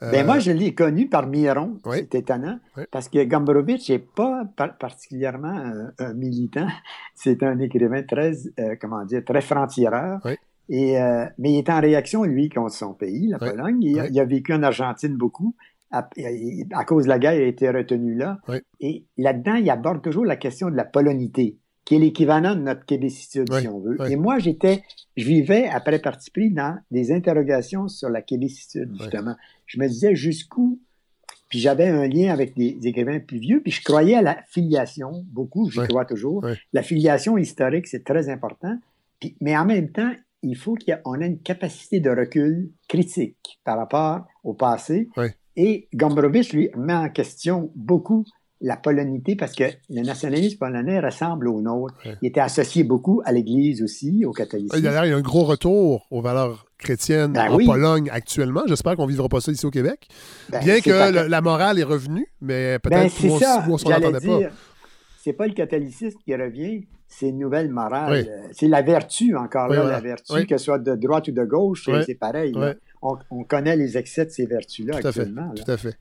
Ben moi, je l'ai connu par Miron. C'est étonnant. Parce que Gombrowicz n'est pas particulièrement un, militant. C'est un écrivain très, euh, comment dire, très franc-tireur. Et, euh, mais il est en réaction, lui, contre son pays, la Pologne. Il, a vécu en Argentine beaucoup. À, cause de la guerre, il a été retenu là. Et là-dedans, il aborde toujours la question de la polonité qui est l'équivalent de notre québécitude, si on veut. Et moi, j'étais, je vivais après parti pris dans des interrogations sur la québécitude, justement. Je me disais jusqu'où, puis j'avais un lien avec des, écrivains plus vieux, puis je croyais à la filiation, beaucoup, je crois toujours. La filiation historique, c'est très important. Puis, mais en même temps, il faut qu'on ait une capacité de recul critique par rapport au passé. Et Gombrowicz, lui, met en question beaucoup la polonité parce que le nationalisme polonais ressemble au nôtre. Il était associé beaucoup à l'Église aussi, au catholicisme. Il y a un gros retour aux valeurs chrétiennes ben en Pologne actuellement. J'espère qu'on ne vivra pas ça ici au Québec. Ben, Bien que la morale est revenue, mais peut-être ben, qu'on s'en entendait pas. C'est pas le catholicisme qui revient, c'est une nouvelle morale. C'est la vertu, encore là, la vertu, que ce soit de droite ou de gauche, c'est pareil. On, connaît les excès de ces vertus-là actuellement. Tout à fait.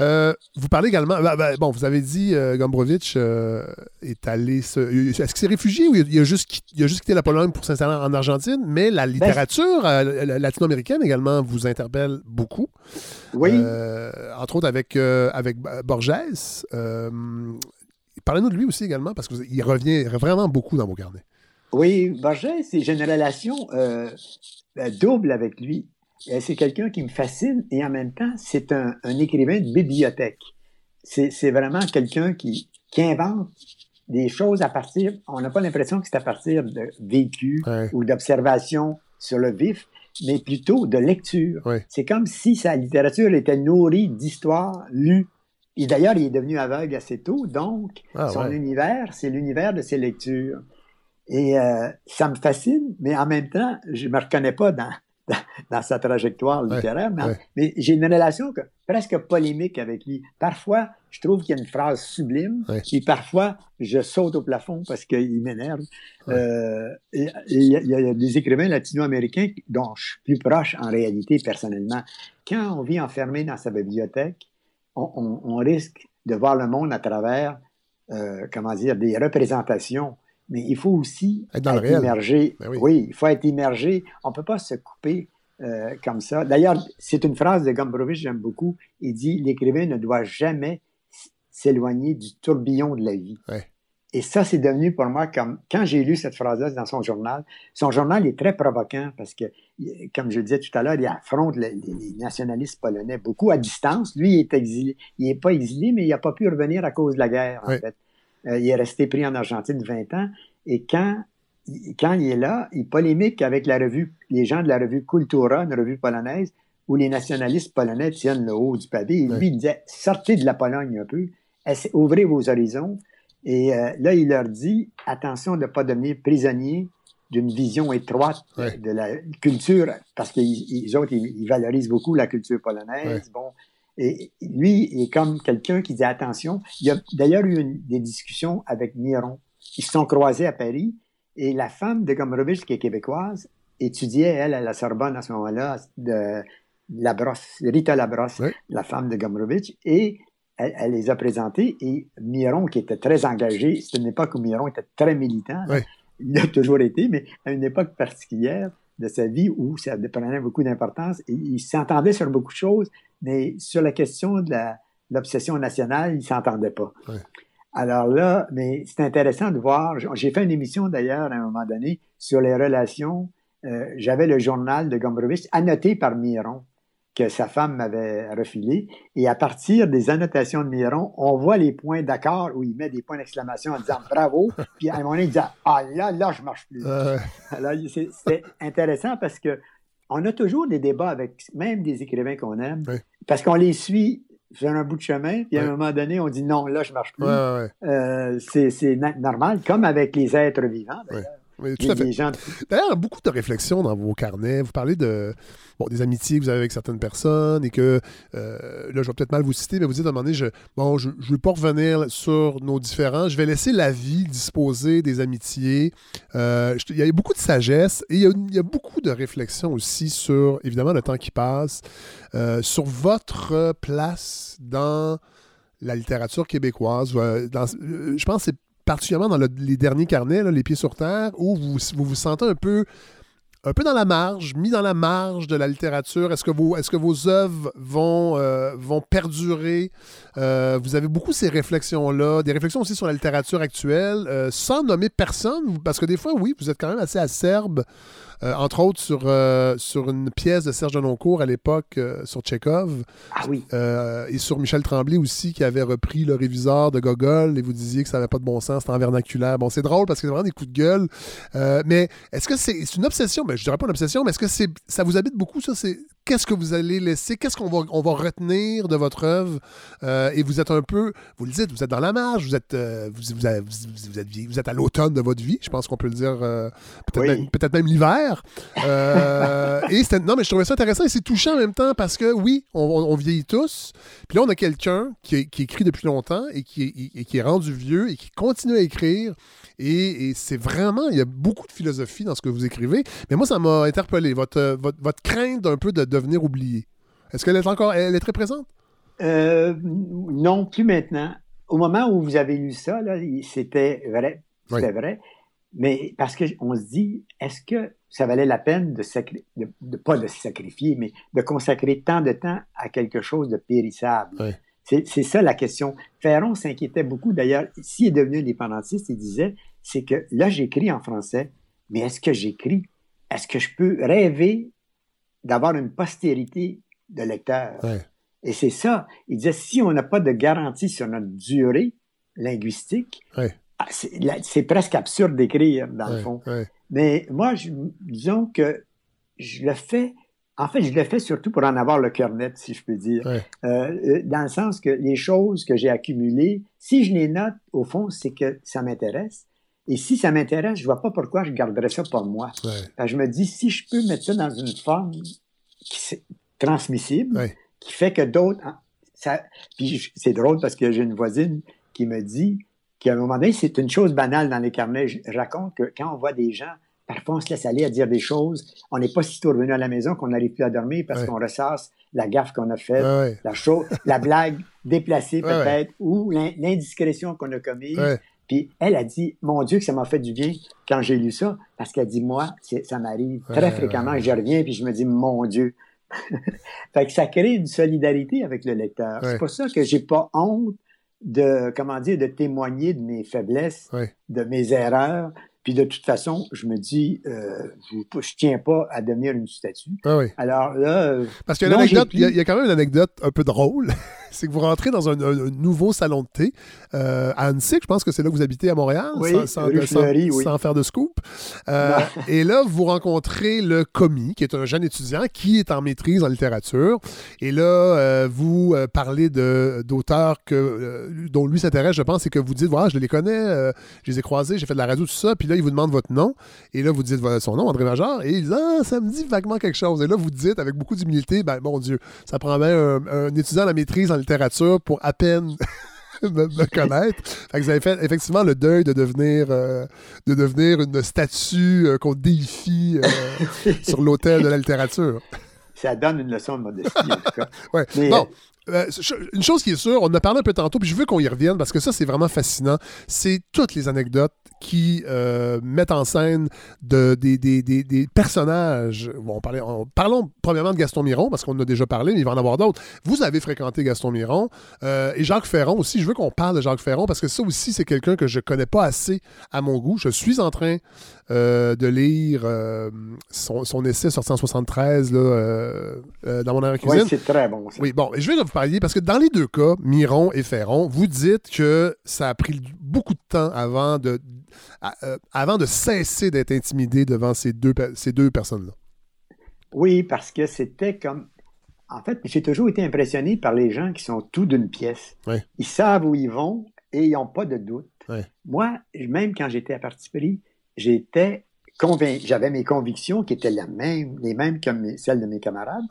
Euh, vous parlez également. Bah, bah, bon, vous avez dit euh, Gombrowicz euh, est allé. Est-ce qu'il s'est réfugié ou il a, juste, il a juste quitté la Pologne pour s'installer en Argentine? Mais la ben, littérature latino-américaine également vous interpelle beaucoup. Oui. entre autres avec, avec Borges. Parlez-nous de lui aussi également parce qu'il revient vraiment beaucoup dans vos carnets. Oui, Borges, j'ai une relation double avec lui. Euh, c'est quelqu'un qui me fascine et en même temps, c'est un, écrivain de bibliothèque. C'est vraiment quelqu'un qui, qui invente des choses à partir, on n'a pas l'impression que c'est à partir de vécu ou d'observation sur le vif, mais plutôt de lecture. C'est comme si sa littérature était nourrie d'histoires lues. Et d'ailleurs, il est devenu aveugle assez tôt, donc ah, son univers, c'est l'univers de ses lectures. Et euh, ça me fascine, mais en même temps, je ne me reconnais pas dans, dans sa trajectoire littéraire, mais, j'ai une relation presque polémique avec lui. Parfois, je trouve qu'il y a une phrase sublime, et parfois, je saute au plafond parce qu'il m'énerve. Euh, il y, a des écrivains latino-américains dont je suis plus proche en réalité personnellement. Quand on vit enfermé dans sa bibliothèque, on, risque de voir le monde à travers, euh, comment dire, des représentations mais il faut aussi être, immergé. Ben oui. il faut être immergé. On ne peut pas se couper euh, comme ça. D'ailleurs, c'est une phrase de Gombrowicz j'aime beaucoup. Il dit L'écrivain ne doit jamais s'éloigner du tourbillon de la vie. Et ça, c'est devenu pour moi comme quand j'ai lu cette phrase-là dans son journal. Son journal est très provoquant parce que, comme je le disais tout à l'heure, il affronte les, nationalistes polonais beaucoup à distance. Lui, il est exilé. Il n'est pas exilé, mais il n'a pas pu revenir à cause de la guerre, en fait. Euh, il est resté pris en Argentine 20 ans. Et quand, quand il est là, il polémique avec la revue, les gens de la revue Cultura, une revue polonaise, où les nationalistes polonais tiennent le haut du pavé. Et lui, il disait sortez de la Pologne un peu, ouvrez vos horizons. Et euh, là, il leur dit attention de ne pas devenir prisonnier d'une vision étroite de la culture, parce qu'ils autres, ils, valorisent beaucoup la culture polonaise. Bon, et lui est comme quelqu'un qui dit attention. Il y a d'ailleurs eu des discussions avec Miron. Ils se sont croisés à Paris et la femme de Gombrowicz, qui est québécoise, étudiait, elle, à la Sorbonne à ce moment-là, de Labrosse, Rita Labrosse, la femme de Gombrowicz, et elle, les a présentés. Et Miron, qui était très engagé, c'était une époque où Miron était très militant, il a toujours été, mais à une époque particulière de sa vie où ça prenait beaucoup d'importance, il s'entendait sur beaucoup de choses, mais sur la question de l'obsession nationale, il ne s'entendait pas. Alors là, mais c'est intéressant de voir, j'ai fait une émission d'ailleurs à un moment donné sur les relations, euh, j'avais le journal de Gombrowicz annoté par Miron que sa femme m'avait refilé. Et à partir des annotations de Miron, on voit les points d'accord où il met des points d'exclamation en disant bravo. Puis à un moment donné, il dit Ah là, là, je marche plus. Alors, c'est intéressant parce que on a toujours des débats avec même des écrivains qu'on aime parce qu'on les suit sur un bout de chemin, puis à un moment donné, on dit non, là, je marche plus. Euh, c'est normal, comme avec les êtres vivants. D'ailleurs, beaucoup de réflexions dans vos carnets. Vous parlez de bon, des amitiés que vous avez avec certaines personnes et que, euh, là, je vais peut-être mal vous citer, mais vous dites à un moment donné, je, bon, je ne veux pas revenir sur nos différends. Je vais laisser la vie disposer des amitiés. Euh, il y a beaucoup de sagesse et il y, a, beaucoup de réflexions aussi sur, évidemment, le temps qui passe, euh, sur votre place dans la littérature québécoise. je pense que c'est particulièrement dans les derniers carnets, les pieds sur terre, où vous, vous sentez un peu un peu dans la marge, mis dans la marge de la littérature? Est-ce que vos, est-ce que vos œuvres vont, euh, vont perdurer? Euh, vous avez beaucoup ces réflexions-là, des réflexions aussi sur la littérature actuelle, euh, sans nommer personne, parce que des fois, oui, vous êtes quand même assez acerbe entre autres sur, sur une pièce de Serge Denoncourt à l'époque sur Tchekhov. Ah oui. et sur Michel Tremblay aussi, qui avait repris le réviseur de Gogol et vous disiez que ça n'avait pas de bon sens, c'était en vernaculaire. Bon, c'est drôle parce que c'est vraiment des coups de gueule. mais est-ce que c'est une obsession? Ben, je dirais pas une obsession, mais est-ce que c'est ça vous habite beaucoup, ça? C'est qu'est-ce que vous allez laisser, qu'est-ce qu'on va, on va retenir de votre œuvre? et vous êtes un peu, vous le dites, vous êtes dans la marge, vous êtes, vous, vous, êtes, vous, êtes, à l'automne de votre vie, je pense qu'on peut le dire, peut-être même, l'hiver. Euh, et non, mais je trouvais ça intéressant et c'est touchant en même temps parce que oui, on, vieillit tous. Puis là, on a quelqu'un qui, écrit depuis longtemps et qui, qui, est rendu vieux et qui continue à écrire. Et, c'est vraiment, il y a beaucoup de philosophie dans ce que vous écrivez. Mais moi, ça m'a interpellé, votre, votre, crainte d'un peu de devenir oublié. Est-ce qu'elle est encore, elle est très présente? Euh, non, plus maintenant. Au moment où vous avez lu ça, c'était vrai. C'était vrai. Mais parce qu'on se dit, est-ce que ça valait la peine de, de, pas de sacrifier, mais de consacrer tant de temps à quelque chose de périssable? C'est ça la question. Ferron s'inquiétait beaucoup. D'ailleurs, s'il est devenu indépendantiste, il disait, c'est que là, j'écris en français, mais est-ce que j'écris? Est-ce que je peux rêver d'avoir une postérité de lecteurs? Et c'est ça. Il disait, si on n'a pas de garantie sur notre durée linguistique, ah, c'est presque absurde d'écrire, dans le fond. Mais moi, disons que je le fais. En fait, je le fais surtout pour en avoir le cœur net, si je peux dire. Euh, euh, dans le sens que les choses que j'ai accumulées, si je les note, au fond, c'est que ça m'intéresse. Et si ça m'intéresse, je vois pas pourquoi je garderais ça pour moi. je me dis, si je peux mettre ça dans une forme qui transmissible, qui fait que d'autres... Ça... Puis c'est drôle parce que j'ai une voisine qui me dit, à un moment donné, c'est une chose banale dans les carnets. Je raconte que quand on voit des gens, parfois on se laisse aller à dire des choses, on n'est pas si tôt revenu à la maison qu'on n'arrive plus à dormir parce qu'on ressasse la gaffe qu'on a faite, la chose, la blague déplacée peut-être, ou l'indiscrétion qu'on a commise. Puis elle a dit, mon Dieu, que ça m'a fait du bien quand j'ai lu ça, parce qu'elle dit, moi, ça m'arrive très fréquemment, je reviens, puis je me dis, mon Dieu. fait que ça crée une solidarité avec le lecteur. C'est pour ça que j'ai pas honte de, comment dire, de témoigner de mes faiblesses, de mes erreurs, puis de toute façon, je me dis, euh, je ne tiens pas à devenir une statue. Ah oui. Alors là. Parce qu'il y, y, a quand même une anecdote un peu drôle. c'est que vous rentrez dans un, nouveau salon de thé euh, à Annecy, je pense que c'est là que vous habitez à Montréal, sans, faire de scoop. Euh, et là, vous rencontrez le commis, qui est un jeune étudiant qui est en maîtrise en littérature. Et là, euh, vous parlez d'auteurs dont lui s'intéresse, je pense, et que vous dites, voilà, je les connais, je les ai croisés, j'ai fait de la radio, tout ça. Puis là, il vous demande votre nom. Et là, vous dites son nom, André Major. Et il dit, ah, ça me dit vaguement quelque chose. Et là, vous dites, avec beaucoup d'humilité, ben, mon Dieu, ça prend bien un, un étudiant en la maîtrise en littérature pour à peine me, connaître. vous avez fait effectivement le deuil de devenir, euh, de devenir une statue euh, qu'on déifie euh, sur l'autel de la littérature. Ça donne une leçon de modestie, en tout cas. ouais. bon, euh, une chose qui est sûre, on en a parlé un peu tantôt, puis je veux qu'on y revienne parce que ça, c'est vraiment fascinant. C'est toutes les anecdotes qui euh, mettent en scène de, des, personnages. Bon, parlons premièrement de Gaston Miron parce qu'on en a déjà parlé, mais il va en avoir d'autres. Vous avez fréquenté Gaston Miron euh, et Jacques Ferron aussi. Je veux qu'on parle de Jacques Ferron parce que ça aussi, c'est quelqu'un que je connais pas assez à mon goût. Je suis en train de lire son, essai sorti en 73 là, dans mon air cuisine. Oui, c'est très bon. Oui, bon, je vais vous parler parce que dans les deux cas, Miron et Ferron, vous dites que ça a pris beaucoup de temps avant de, euh, avant de cesser d'être intimidé devant ces deux, ces deux personnes-là. Oui, parce que c'était comme. En fait, j'ai toujours été impressionné par les gens qui sont tout d'une pièce. Ils savent où ils vont et ils n'ont pas de doute. Moi, même quand j'étais à Parti pris, j'étais j'avais mes convictions qui étaient les mêmes, les mêmes que celles de mes camarades.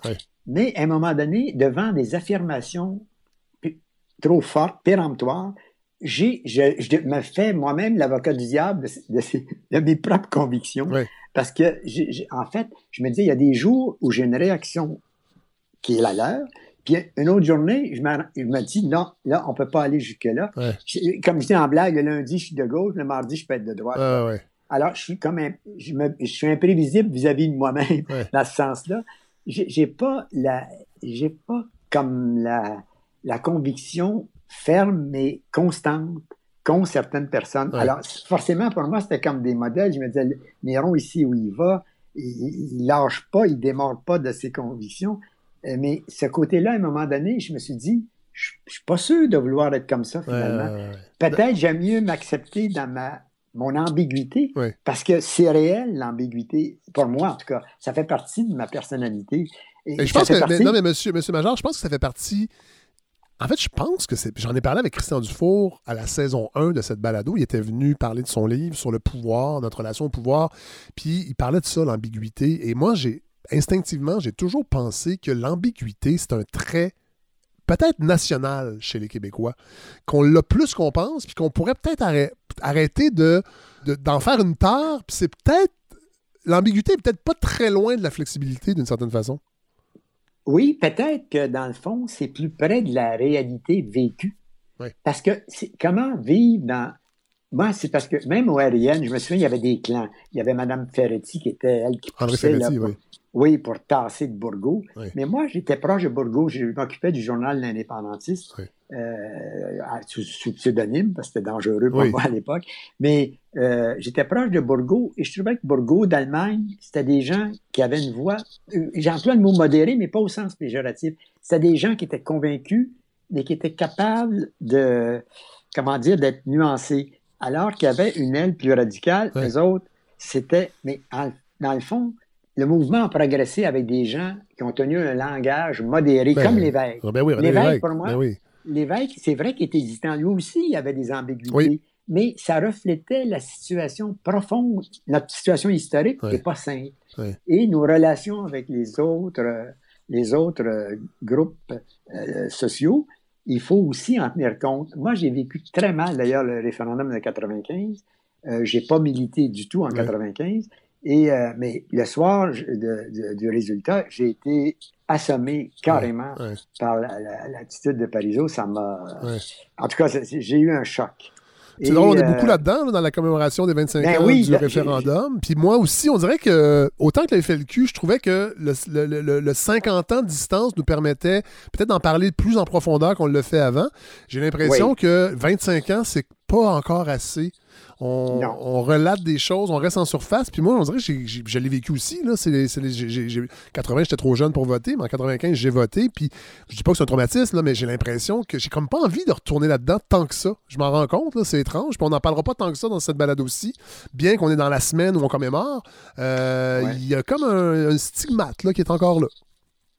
Mais à un moment donné, devant des affirmations trop fortes, péremptoires, j'ai, je, me fais moi-même l'avocat du diable de, mes propres convictions. Parce que, en fait, je me dis, il y a des jours où j'ai une réaction qui est la leur, puis une autre journée, je me, dis, non, là, on peut pas aller jusque-là. Comme je dis en blague, le lundi, je suis de gauche, le mardi, je peux être de droite. Alors, je suis comme je, suis imprévisible vis-à-vis de moi-même dans ce sens-là j'ai pas la, j'ai pas comme la, la conviction ferme mais constante qu'ont certaines personnes. Alors, forcément, pour moi, c'était comme des modèles. Je me disais, Néron, ici où il va, il, il lâche pas, il démarre pas de ses convictions. Euh, mais ce côté-là, à un moment donné, je me suis dit, je, je suis pas sûr de vouloir être comme ça, finalement. Peut-être j'aime mieux m'accepter dans ma mon ambiguïté, parce que c'est réel, l'ambiguïté, pour moi en tout cas, ça fait partie de ma personnalité. Et, je pense que, non mais monsieur, monsieur Major, je pense que ça fait partie... En fait, je pense que c'est. J'en ai parlé avec Christian Dufour à la saison 1 de cette balado. Il était venu parler de son livre sur le pouvoir, notre relation au pouvoir. Puis il parlait de ça, l'ambiguïté. Et moi, j'ai instinctivement, j'ai toujours pensé que l'ambiguïté, c'est un trait peut-être national chez les Québécois, qu'on l'a plus qu'on pense, puis qu'on pourrait peut-être arrêter de, d'en faire une tare, puis c'est peut-être. L'ambiguïté est peut-être pas très loin de la flexibilité d'une certaine façon. Oui, peut-être que dans le fond, c'est plus près de la réalité vécue. Parce que comment vivre dans. Moi, c'est parce que même au RIN, je me souviens, il y avait des clans. Il y avait Mme Ferretti qui était elle qui André Ferretti, oui. Oui, pour tasser de Bourgault. Mais moi, j'étais proche de Bourgault. Je m'occupais du journal L'Indépendantiste euh, sous, pseudonyme, parce que c'était dangereux pour moi à l'époque. Mais euh, j'étais proche de Bourgault et je trouvais que Bourgault d'Allemagne, c'était des gens qui avaient une voix, euh, j'emploie le mot modéré, mais pas au sens péjoratif. C'était des gens qui étaient convaincus, mais qui étaient capables de, comment dire, d'être nuancés. Alors qu'il y avait une aile plus radicale, les autres, c'était, mais dans le fond, le mouvement a progressé avec des gens qui ont tenu un langage modéré, ben, comme l'évêque. Ah, ben oui, l'évêque, pour moi, ben l'évêque, c'est vrai qu'il était hésitant. Lui aussi, il avait des ambiguïtés. Mais ça reflétait la situation profonde, notre situation historique n'est pas simple. Et nos relations avec les autres, les autres euh, groupes euh, sociaux, il faut aussi en tenir compte. Moi, j'ai vécu très mal, d'ailleurs, le référendum de 95. Euh, j'ai pas milité du tout en 95. Et, euh, mais le soir du résultat, j'ai été assommé carrément par l'attitude de Parizeau. Ça m'a. En tout cas, j'ai eu un choc. C'est drôle, on est beaucoup là-dedans, dans la commémoration des 25 ben ans du référendum. Puis moi aussi, on dirait que, autant que la FLQ, je trouvais que le, 50 ans de distance nous permettait peut-être d'en parler plus en profondeur qu'on le fait avant. J'ai l'impression que 25 ans, c'est pas encore assez on, relate des choses, on reste en surface. Puis moi, on dirait que je l'ai vécu aussi. Là. 80, j'étais trop jeune pour voter, mais en 95, j'ai voté. Puis je dis pas que c'est un traumatisme, mais j'ai l'impression que j'ai comme pas envie de retourner là-dedans tant que ça. Je m'en rends compte, c'est étrange. Puis on n'en parlera pas tant que ça dans cette balade aussi. Bien qu'on est dans la semaine où on commémore, euh, il y a comme un, un stigmate là, qui est encore là.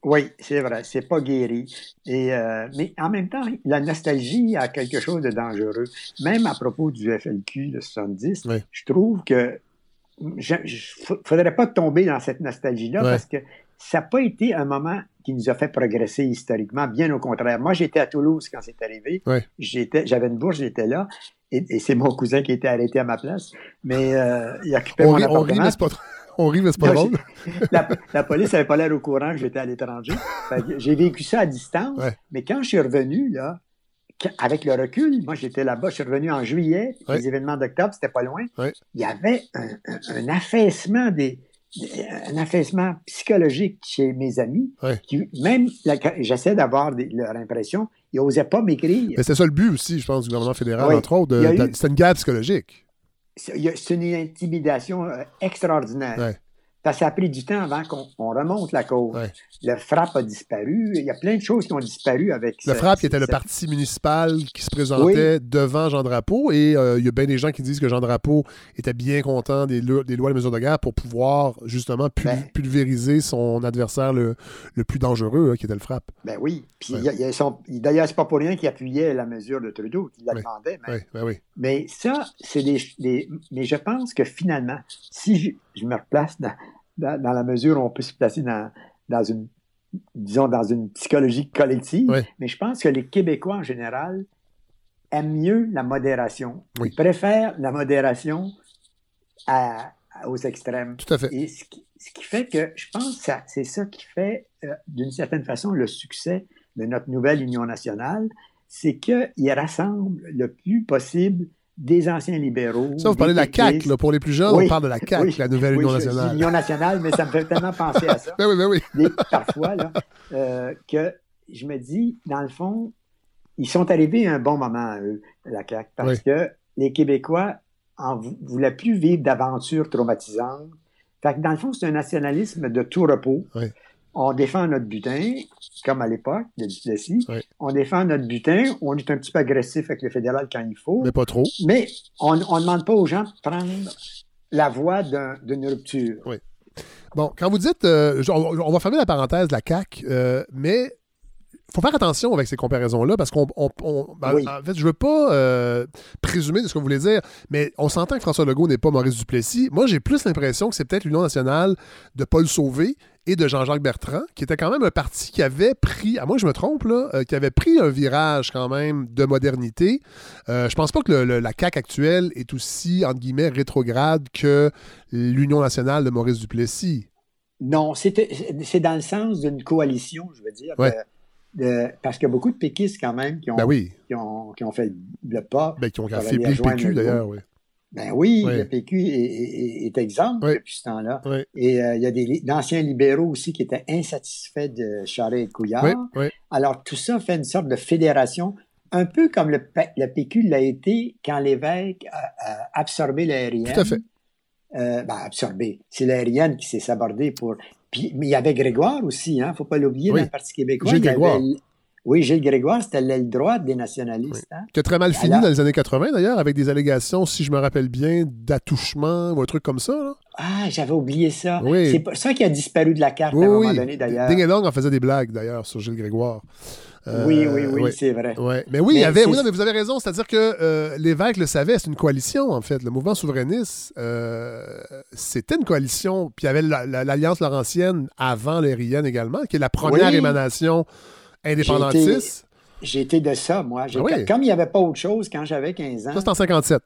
Oui, c'est vrai, c'est pas guéri. Et, euh, mais en même temps, la nostalgie a quelque chose de dangereux. Même à propos du FLQ de 70, je trouve que je, faudrait pas tomber dans cette nostalgie-là parce que ça n'a pas été un moment qui nous a fait progresser historiquement, bien au contraire. Moi, j'étais à Toulouse quand c'est arrivé. J'étais, j'avais une bourse, j'étais là, et, c'est mon cousin qui était arrêté à ma place. Mais euh, il occupait mon appartement. On rit, mais c'est pas drôle. La, police n'avait pas l'air au courant que j'étais à l'étranger. J'ai vécu ça à distance. Mais quand je suis revenu, là, avec le recul, moi j'étais là-bas, je suis revenu en juillet, les événements d'octobre, c'était pas loin. Il y avait un, affaissement des, un affaissement psychologique chez mes amis, qui, même j'essaie d'avoir leur impression, ils n'osaient pas m'écrire. Mais c'est ça le but aussi, je pense, du gouvernement fédéral, entre autres. C'est une guerre psychologique c'est une intimidation euh, extraordinaire. Ça a pris du temps avant qu'on remonte la cause. Le FRAP a disparu. Il y a plein de choses qui ont disparu avec Le FRAP, qui était le parti municipal qui se présentait devant Jean Drapeau. Et euh, il y a bien des gens qui disent que Jean Drapeau était bien content des, des lois et mesures de guerre pour pouvoir justement ben. pulvériser son adversaire le, plus dangereux, hein, qui était le FRAP. Ben oui. Puis d'ailleurs, c'est pas pour rien qu'il appuyait la mesure de Trudeau, qu'il la demandait. Ben mais ça, c'est des, Mais je pense que finalement, si je me replace dans dans, la mesure où on peut se placer dans, dans une, disons, dans une psychologie collective. Mais je pense que les Québécois en général aiment mieux la modération. Ils préfèrent la modération aux extrêmes. Tout à fait. Et ce qui, fait que je pense que c'est ça qui fait, euh, d'une certaine façon, le succès de notre nouvelle Union nationale, c'est qu'il rassemble le plus possible des anciens libéraux. Ça, vous parlez de la CAQ, là, pour les plus jeunes, on parle de la CAQ, la nouvelle Union nationale. Union nationale, mais ça me fait tellement penser à ça. ben oui, ben oui. parfois, là, euh, que je me dis, dans le fond, ils sont arrivés à un bon moment, eux, la CAQ, parce que les Québécois en voulaient plus vivre d'aventures traumatisantes. Fait que dans le fond, c'est un nationalisme de tout repos. Oui on défend notre butin, comme à l'époque de Duplessis. On défend notre butin, on est un petit peu agressif avec le fédéral quand il faut. Mais pas trop. Mais on ne demande pas aux gens de prendre la voie d'une rupture. Oui. Bon, quand vous dites, euh, on, va fermer la parenthèse de la CAQ, euh, mais faut faire attention avec ces comparaisons-là parce qu'on. Ben, en fait, je veux pas euh, présumer de ce que vous voulez dire, mais on s'entend que François Legault n'est pas Maurice Duplessis. Moi, j'ai plus l'impression que c'est peut-être l'Union nationale de Paul Sauvé et de Jean-Jacques Bertrand, qui était quand même un parti qui avait pris, à moi je me trompe, là, euh, qui avait pris un virage quand même de modernité. Euh, je pense pas que la CAQ actuelle est aussi, entre guillemets, rétrograde que l'Union nationale de Maurice Duplessis. Non, c'est dans le sens d'une coalition, je veux dire parce qu'il y a beaucoup de péquistes quand même qui ont, ben qui ont, qui ont fait le pas. Ben, qui ont fait le PQ d'ailleurs, oui. Ben oui, le PQ est, est, exemple depuis ce temps-là. Et euh, il y a d'anciens libéraux aussi qui étaient insatisfaits de Charest et Couillard. Alors tout ça fait une sorte de fédération, un peu comme le, le PQ l'a été quand l'évêque a, absorbé l'aérienne. Tout à fait. Euh, ben, absorbé. C'est l'aérienne qui s'est sabordée pour mais il y avait Grégoire aussi, il hein, ne faut pas l'oublier dans le Parti québécois. Gilles Grégoire. Oui, Gilles Grégoire, c'était l'aile droite des nationalistes. Hein. Qui a très mal fini dans les années 80, d'ailleurs, avec des allégations, si je me rappelle bien, d'attouchement ou un truc comme ça. Ah, j'avais oublié ça. C'est ça qui a disparu de la carte à un moment donné, d'ailleurs. Ding et Long en faisait des blagues, d'ailleurs, sur Gilles Grégoire. Euh, oui, oui, oui, c'est vrai. Mais oui, il y avait, oui, mais vous avez raison. C'est-à-dire que euh, l'évêque le savait, c'est une coalition, en fait. Le mouvement souverainiste, euh, c'était une coalition. Puis il y avait l'Alliance Laurentienne avant l'Érienne également, qui est la première émanation indépendantiste? J'ai été de ça, moi. Ah comme il n'y avait pas autre chose quand j'avais 15 ans. Ça, c'était en 57.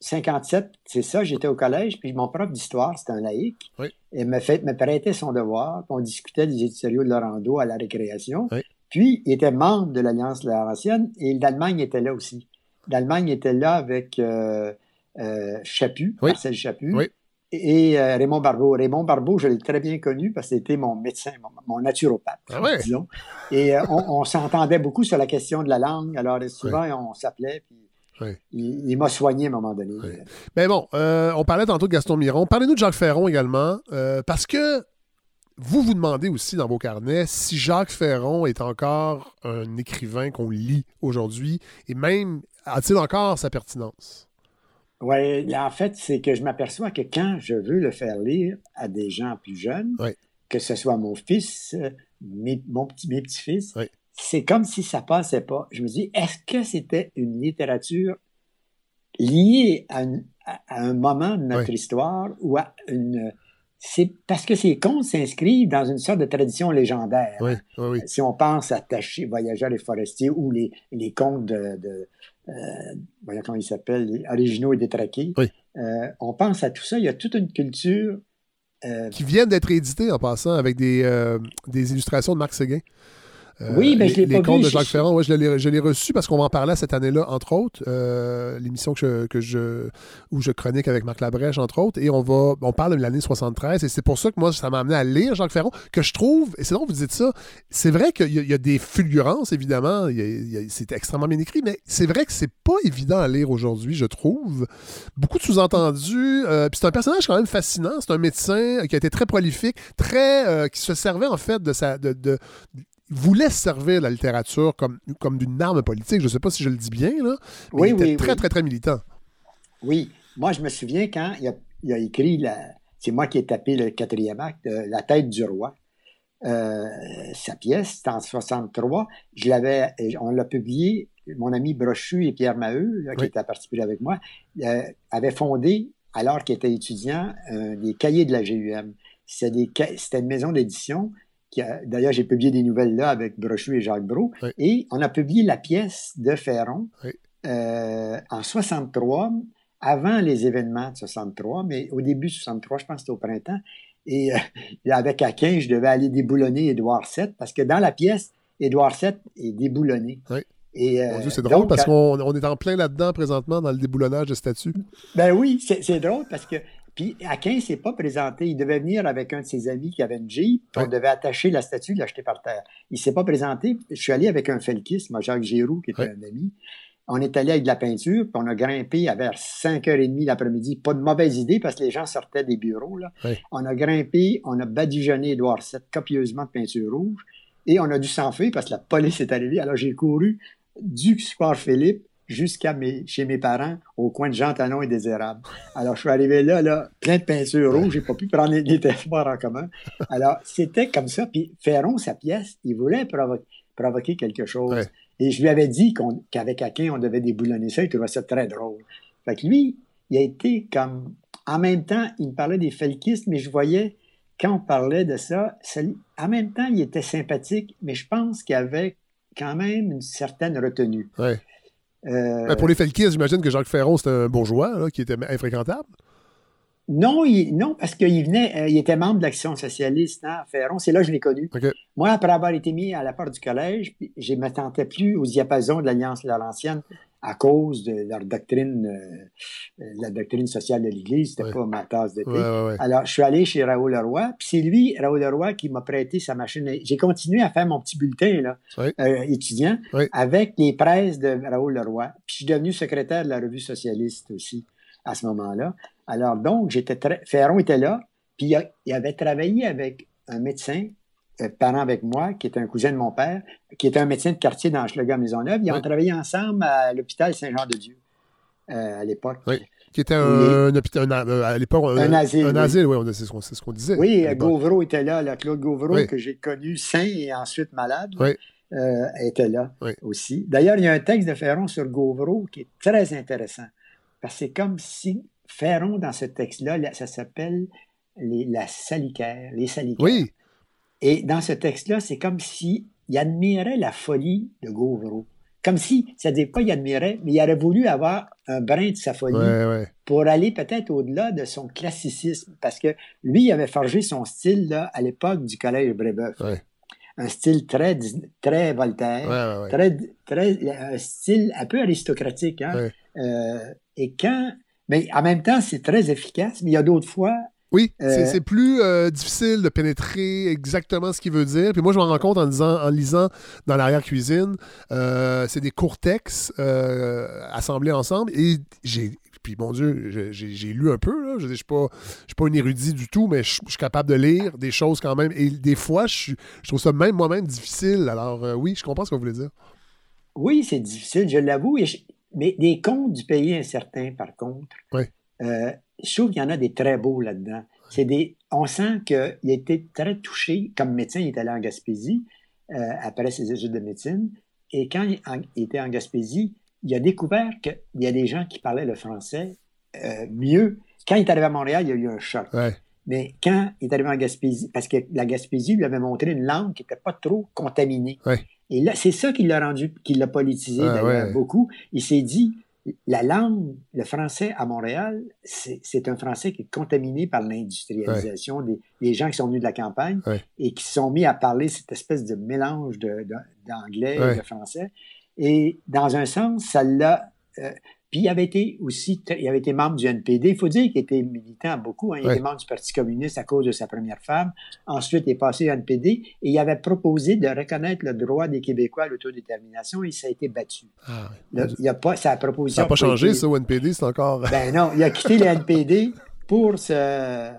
57, c'est ça, j'étais au collège, puis mon prof d'histoire, c'était un laïc, et me, fait, me prêtait son devoir, puis on discutait des éditoriaux de Lorando à la récréation. Puis, il était membre de l'Alliance Laurentienne et l'Allemagne était là aussi. d'Allemagne était là avec euh, euh, Chaput, Marcel Chaput. Et Raymond Barbeau. Raymond Barbeau, je l'ai très bien connu parce que c'était mon médecin, mon, naturopathe, ah ouais? disons. Et on, s'entendait beaucoup sur la question de la langue. Alors souvent, on s'appelait, puis il, m'a soigné à un moment donné. Mais bon, on parlait tantôt de Gaston Miron. Parlez-nous de Jacques Ferron également, parce que vous vous demandez aussi dans vos carnets si Jacques Ferron est encore un écrivain qu'on lit aujourd'hui et même a-t-il encore sa pertinence? Oui, en fait, c'est que je m'aperçois que quand je veux le faire lire à des gens plus jeunes, que ce soit mon fils, mes, mon petit, mes petits-fils, c'est comme si ça passait pas. Je me dis, est-ce que c'était une littérature liée à, un moment de notre histoire ou à une c'est parce que ces contes s'inscrivent dans une sorte de tradition légendaire. Oui, oui, Si on pense à Taché, Voyageurs et Forestiers ou les, les contes de, de euh, voyons comment ils s'appellent, originaux et détraqués, euh, on pense à tout ça. Il y a toute une culture. Euh, qui viennent d'être édités en passant avec des, euh, des illustrations de Marc Séguin. Euh, oui, mais je l'ai pas Les contes de Jacques Ferrand, ouais, je l'ai reçu parce qu'on en parler cette année-là, entre autres. Euh, l'émission que je, que je, où je chronique avec Marc Labrèche, entre autres. Et on va on parle de l'année 73. Et c'est pour ça que moi, ça m'a amené à lire Jacques Ferron, que je trouve, et c'est donc vous dites ça, c'est vrai qu'il y, a des fulgurances, évidemment. C'est extrêmement bien écrit, mais c'est vrai que c'est pas évident à lire aujourd'hui, je trouve. Beaucoup de sous-entendus. Euh, puis c'est un personnage quand même fascinant. C'est un médecin qui a été très prolifique, très qui se servait en fait de sa de, de, voulait servir la littérature comme, comme d'une arme politique. Je ne sais pas si je le dis bien, là. Mais oui, il était très, très, très militant. Oui. Moi, je me souviens quand il a, écrit, la... c'est moi qui ai tapé le quatrième acte, euh, La tête du roi. Euh, sa pièce, c'était en 63. Je l'avais, on l'a publié. Mon ami Brochu et Pierre Maheu, qui étaient participé avec moi, euh, avaient fondé, alors qu'il était étudiant, des cahiers de la GUM. C'était une maison d'édition D'ailleurs, j'ai publié des nouvelles là avec Brochu et Jacques Brault. Et on a publié la pièce de Ferron euh, en 63, avant les événements de 63, mais au début de 63, je pense que c'était au printemps. Et euh, avec Aquin, je devais aller déboulonner Édouard VII, parce que dans la pièce, Édouard VII est déboulonné. Et, euh, c'est drôle parce qu'on est en plein là-dedans présentement dans le déboulonnage de statues. Ben oui, c'est drôle parce que puis Aquin s'est pas présenté. Il devait venir avec un de ses amis qui avait une Jeep. On devait attacher la statue, l'acheter par terre. Il s'est pas présenté. Je suis allé avec un felkiste, moi, Jacques Giroux, qui était un ami. On est allé avec de la peinture, puis on a grimpé à vers 5h30 l'après-midi. Pas de mauvaise idée parce que les gens sortaient des bureaux. Là. On a grimpé, on a badigeonné Edouard VII copieusement de peinture rouge et on a dû s'enfuir parce que la police est arrivée. Alors j'ai couru du Square Philippe jusqu'à mes, chez mes parents au coin de Jean Talon et des Érables. Alors, je suis arrivé là, là, plein de peinture rouge, j'ai pas pu prendre les, les en commun. Alors, c'était comme ça. Puis Ferron, sa pièce, il voulait provoquer quelque chose. Et je lui avais dit qu'avec Aquin, on devait déboulonner ça, il trouvait ça très drôle. Fait que lui, il a été comme... En même temps, il me parlait des felkistes, mais je voyais, quand on parlait de ça, ça en même temps, il était sympathique, mais je pense qu'il avait quand même une certaine retenue. Ouais. Euh, ben, pour les Felkis, j'imagine que Jacques Ferron, c'était un bourgeois qui était infréquentable. Non, non, parce qu'il venait, euh, il était membre de l'Action socialiste, hein, Ferron. C'est là que je l'ai connu. Moi, après avoir été mis à la porte du collège, je ne m'attendais plus aux diapasons de l'Alliance Laurentienne à cause de leur doctrine, euh, la doctrine sociale de l'Église. C'était pas ma tasse de thé. Alors, je suis allé chez Raoul Leroy, puis c'est lui, Raoul Leroy, qui m'a prêté sa machine. J'ai continué à faire mon petit bulletin là, euh, étudiant avec les presses de Raoul Leroy. Puis je suis devenu secrétaire de la revue socialiste aussi à ce moment-là. Alors, donc, j'étais très... Ferron était là, puis il avait travaillé avec un médecin euh, parent avec moi, qui était un cousin de mon père, qui était un médecin de quartier dans Schlegel-Maisonneuve. Ils ont travaillé ensemble à l'hôpital Saint-Jean-de-Dieu euh, à l'époque. Oui. Qui était un, hôpital, euh, à l'époque, un, asile. Un asile, oui, c'est ce qu'on disait. Oui, Gauvreau était là, là Claude Gauvreau, que j'ai connu sain et ensuite malade, était là aussi. D'ailleurs, il y a un texte de Ferron sur Gauvreau qui est très intéressant. Parce que c'est comme si Ferron, dans ce texte-là, ça s'appelle la salicaire, les salicaires. Oui. Et dans ce texte-là, c'est comme s'il admirait la folie de Gauvreau. Comme si, c'est-à-dire pas il admirait, mais il aurait voulu avoir un brin de sa folie pour aller peut-être au-delà de son classicisme. Parce que lui, il avait forgé son style là, à l'époque du collège Brébeuf. un style très, très Voltaire, très, très, un style un peu aristocratique. Hein? Euh, et quand, mais en même temps, c'est très efficace, mais il y a d'autres fois. Oui, c'est euh, plus euh, difficile de pénétrer exactement ce qu'il veut dire. Puis moi, je me rends compte en, lisant, en lisant dans l'arrière-cuisine, c'est des courts textes assemblés ensemble. Et j'ai puis, mon Dieu, j'ai lu un peu. Là. Je ne suis pas, pas un érudit du tout, mais je, suis capable de lire des choses quand même. Et des fois, je, trouve ça même moi-même difficile. Alors, euh, oui, je comprends ce que vous voulez dire. Oui, c'est difficile, je l'avoue. Mais des contes du pays incertain, par contre, oui. Euh, je trouve qu'il y en a des très beaux là-dedans. C'est des, on sent qu'il a été très touché. Comme médecin, il est allé en Gaspésie euh, après ses études de médecine. Et quand il était en Gaspésie, il a découvert qu'il y a des gens qui parlaient le français euh, mieux. Quand il est arrivé à Montréal, il y a eu un choc. Mais quand il est arrivé en Gaspésie, parce que la Gaspésie lui avait montré une langue qui n'était pas trop contaminée. Et là, c'est ça qui l'a rendu, qui l'a politisé beaucoup. Il s'est dit, la langue, le français à Montréal, c'est un français qui est contaminé par l'industrialisation des, gens qui sont venus de la campagne et qui sont mis à parler cette espèce de mélange d'anglais et de français. Et dans un sens, ça l'a. Euh, puis il avait été aussi, il avait été membre du NPD. Il faut dire qu'il était militant beaucoup. Hein. Il était membre du Parti communiste à cause de sa première femme. Ensuite, il est passé au NPD et il avait proposé de reconnaître le droit des Québécois à l'autodétermination et ça a été battu. Ah, il a pas, sa proposition. Ça n'a pas changé, ça, au NPD, c'est encore? Ben non, il a quitté le NPD pour ce,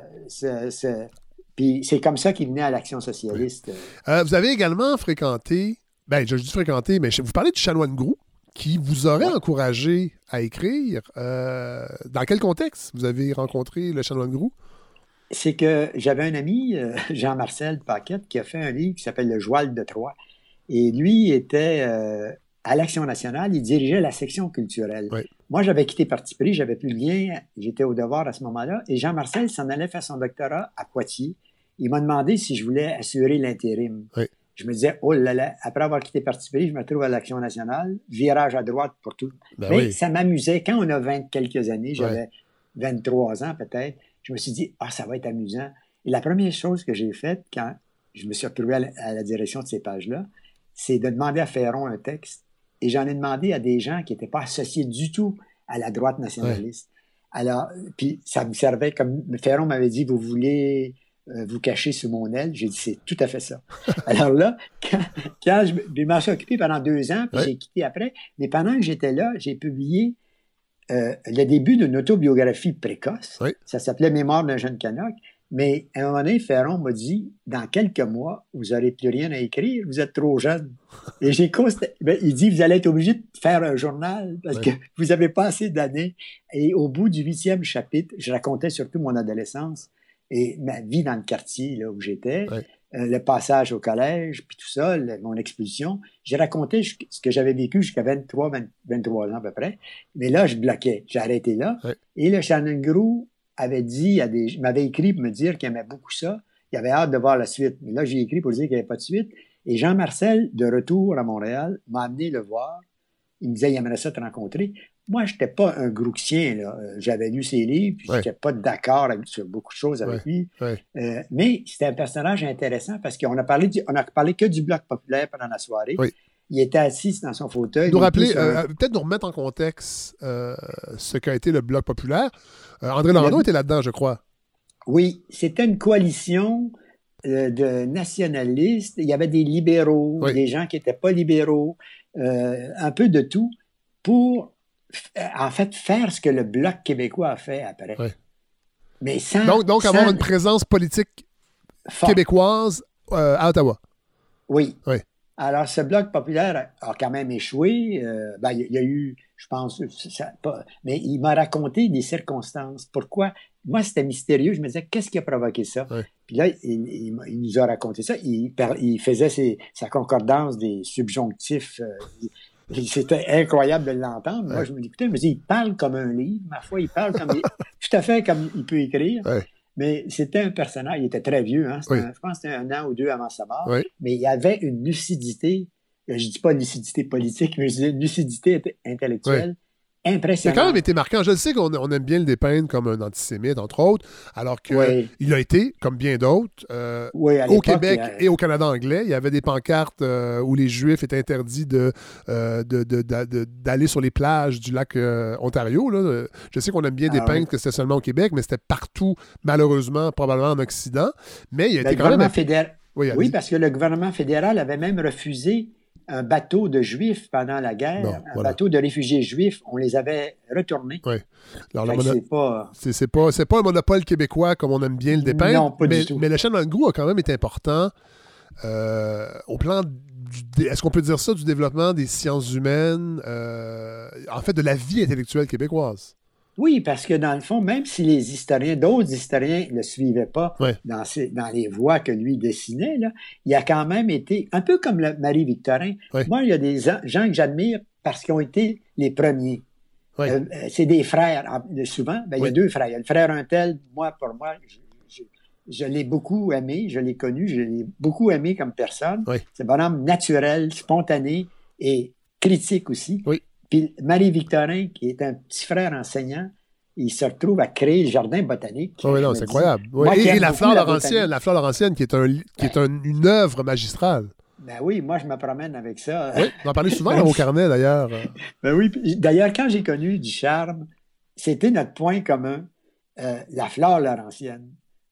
Puis c'est comme ça qu'il venait à l'Action socialiste. Euh, vous avez également fréquenté ben, j'ai juste fréquenté, mais vous parlez du chanoine Grou? Qui vous aurait encouragé à écrire. Euh, dans quel contexte vous avez rencontré le chanoine Grou? C'est que j'avais un ami, euh, Jean-Marcel Paquette, qui a fait un livre qui s'appelle Le Joual de Troyes. Et lui était euh, à l'Action nationale, il dirigeait la section culturelle. Moi, j'avais quitté Parti pris, j'avais plus de lien, j'étais au devoir à ce moment-là. Et Jean-Marcel s'en allait faire son doctorat à Poitiers. Il m'a demandé si je voulais assurer l'intérim. Oui je me disais, oh là là, après avoir quitté Parti pris, je me trouve à l'Action nationale, virage à droite pour tout. Ben Mais ça m'amusait. Quand on a 20 quelques années, j'avais 23 ans peut-être, je me suis dit, ah, ça va être amusant. Et la première chose que j'ai faite quand je me suis retrouvé à la, direction de ces pages-là, c'est de demander à Ferron un texte. Et j'en ai demandé à des gens qui n'étaient pas associés du tout à la droite nationaliste. Alors, puis ça me servait comme Ferron m'avait dit, vous voulez euh, vous cacher sous mon aile. J'ai dit, c'est tout à fait ça. Alors là, quand, je, m'en suis occupé pendant deux ans, puis j'ai quitté après, mais pendant que j'étais là, j'ai publié euh, le début d'une autobiographie précoce. Ça s'appelait Mémoire d'un jeune Canuck. Mais à un moment donné, Ferron m'a dit Dans quelques mois, vous n'aurez plus rien à écrire, vous êtes trop jeune. Et j'ai constaté. Ben, il dit Vous allez être obligé de faire un journal parce que vous n'avez pas assez d'années. Et au bout du huitième chapitre, je racontais surtout mon adolescence et ma vie dans le quartier là, où j'étais, euh, le passage au collège, puis tout ça, mon expulsion. J'ai raconté ce que j'avais vécu jusqu'à 23, 23 ans à peu près. Mais là, je bloquais. J'ai arrêté là. Et le Shannon avait dit à des, m'avait écrit pour me dire qu'il aimait beaucoup ça. Il avait hâte de voir la suite. Mais là, j'ai écrit pour dire qu'il n'y avait pas de suite. Et Jean-Marcel, de retour à Montréal, m'a amené le voir. Il me disait, il aimerait ça te rencontrer. Moi, je n'étais pas un Grouxien. Euh, j'avais lu ses livres, puis je n'étais pas d'accord sur beaucoup de choses avec lui. Euh, mais c'était un personnage intéressant parce qu'on a parlé, on a parlé que du Bloc populaire pendant la soirée. Il était assis dans son fauteuil. Nous rappeler, euh, peut-être nous remettre en contexte ce qu'a été le Bloc populaire. André Landau était là-dedans, je crois. Oui, c'était une coalition de nationalistes. Il y avait des libéraux, des gens qui n'étaient pas libéraux, un peu de tout, pour en fait, faire ce que le Bloc québécois a fait après. Mais sans, donc, donc avoir une présence politique québécoise euh, à Ottawa. Oui. Alors, ce Bloc populaire a, quand même échoué. Euh, ben, il y, a eu, je pense, pas, mais il m'a raconté des circonstances. Pourquoi? Moi, c'était mystérieux. Je me disais, qu'est-ce qui a provoqué ça? Puis là, il, nous a raconté ça. Il, il faisait sa concordance des subjonctifs. Euh, c'était incroyable de l'entendre. Moi, je me dis, écoutez, je me dis, il parle comme un livre. Ma foi, il parle comme tout à fait comme il peut écrire. Mais c'était un personnage, il était très vieux, hein? je pense que c'était un an ou deux avant sa mort. Mais il avait une lucidité, je ne dis pas lucidité politique, mais une lucidité intellectuelle impressionnant. Il a quand même été marquant. Je sais qu'on aime bien le dépeindre comme un antisémite, entre autres, alors qu'il a été, comme bien d'autres, euh, au Québec et au Canada anglais. Il y avait des pancartes euh, où les Juifs étaient interdits euh, d'aller sur les plages du lac Ontario. Je sais qu'on aime bien ah dépeindre que c'était seulement au Québec, mais c'était partout, malheureusement, probablement en Occident. Mais il a été quand même... Fédéral... Oui, parce que le gouvernement fédéral avait même refusé un bateau de juifs pendant la guerre, un bateau de réfugiés juifs, on les avait retournés. Oui. Alors, c'est pas... C'est, pas, un monopole québécois comme on aime bien le dépeindre. Non, pas mais, du tout. Mais le a quand même été important euh, au plan est-ce qu'on peut dire ça du développement des sciences humaines, euh, en fait de la vie intellectuelle québécoise? Oui, parce que dans le fond, même si les historiens, d'autres historiens ne le suivaient pas dans, dans, les voies que lui dessinait, là, il a quand même été, un peu comme Marie-Victorin. Moi, il y a des gens que j'admire parce qu'ils ont été les premiers. Euh, euh, c'est des frères, souvent. Ben, il y a deux frères. Il y a le frère Untel, moi, pour moi, je, l'ai beaucoup aimé, je l'ai connu, je l'ai beaucoup aimé comme personne. C'est un bonhomme naturel, spontané et critique aussi. Puis Marie-Victorin, qui est un petit frère enseignant, il se retrouve à créer le jardin botanique. oui, non, c'est incroyable. et, la fleur laurentienne, la fleur laurentienne, qui est, un, qui est une œuvre magistrale. Ben oui, moi, je me promène avec ça. Oui, on en parlait souvent dans vos carnets, d'ailleurs. Ben oui, d'ailleurs, quand j'ai connu du charme, c'était notre point commun, euh, la fleur laurentienne.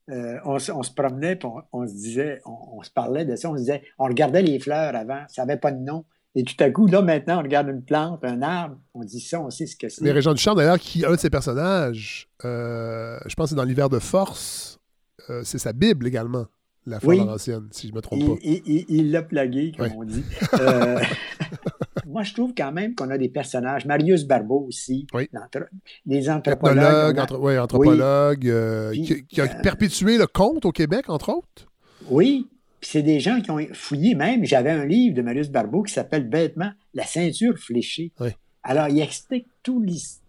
Euh, on, se promenait, on, on, se disait, on, se parlait de ça, on se disait, on regardait les fleurs avant, ça n'avait pas de nom. Et tout à coup, là, maintenant, on regarde une plante, un arbre, on dit ça, on sait ce que c'est. Les régions du Charme, d'ailleurs, qui, un de ses personnages, euh, je pense que c'est dans l'hiver de force, euh, c'est sa Bible également, la fleur ancienne, si je ne me trompe pas. Il l'a plagué, comme on dit. Euh, moi, je trouve quand même qu'on a des personnages. Marius Barbeau aussi. Oui. Les anthropologues. oui, anthropologue, qui, a perpétué le conte au Québec, entre autres. Oui, puis c'est des gens qui ont fouillé même. J'avais un livre de Marius Barbeau qui s'appelle bêtement La ceinture fléchée. Alors, il explique toute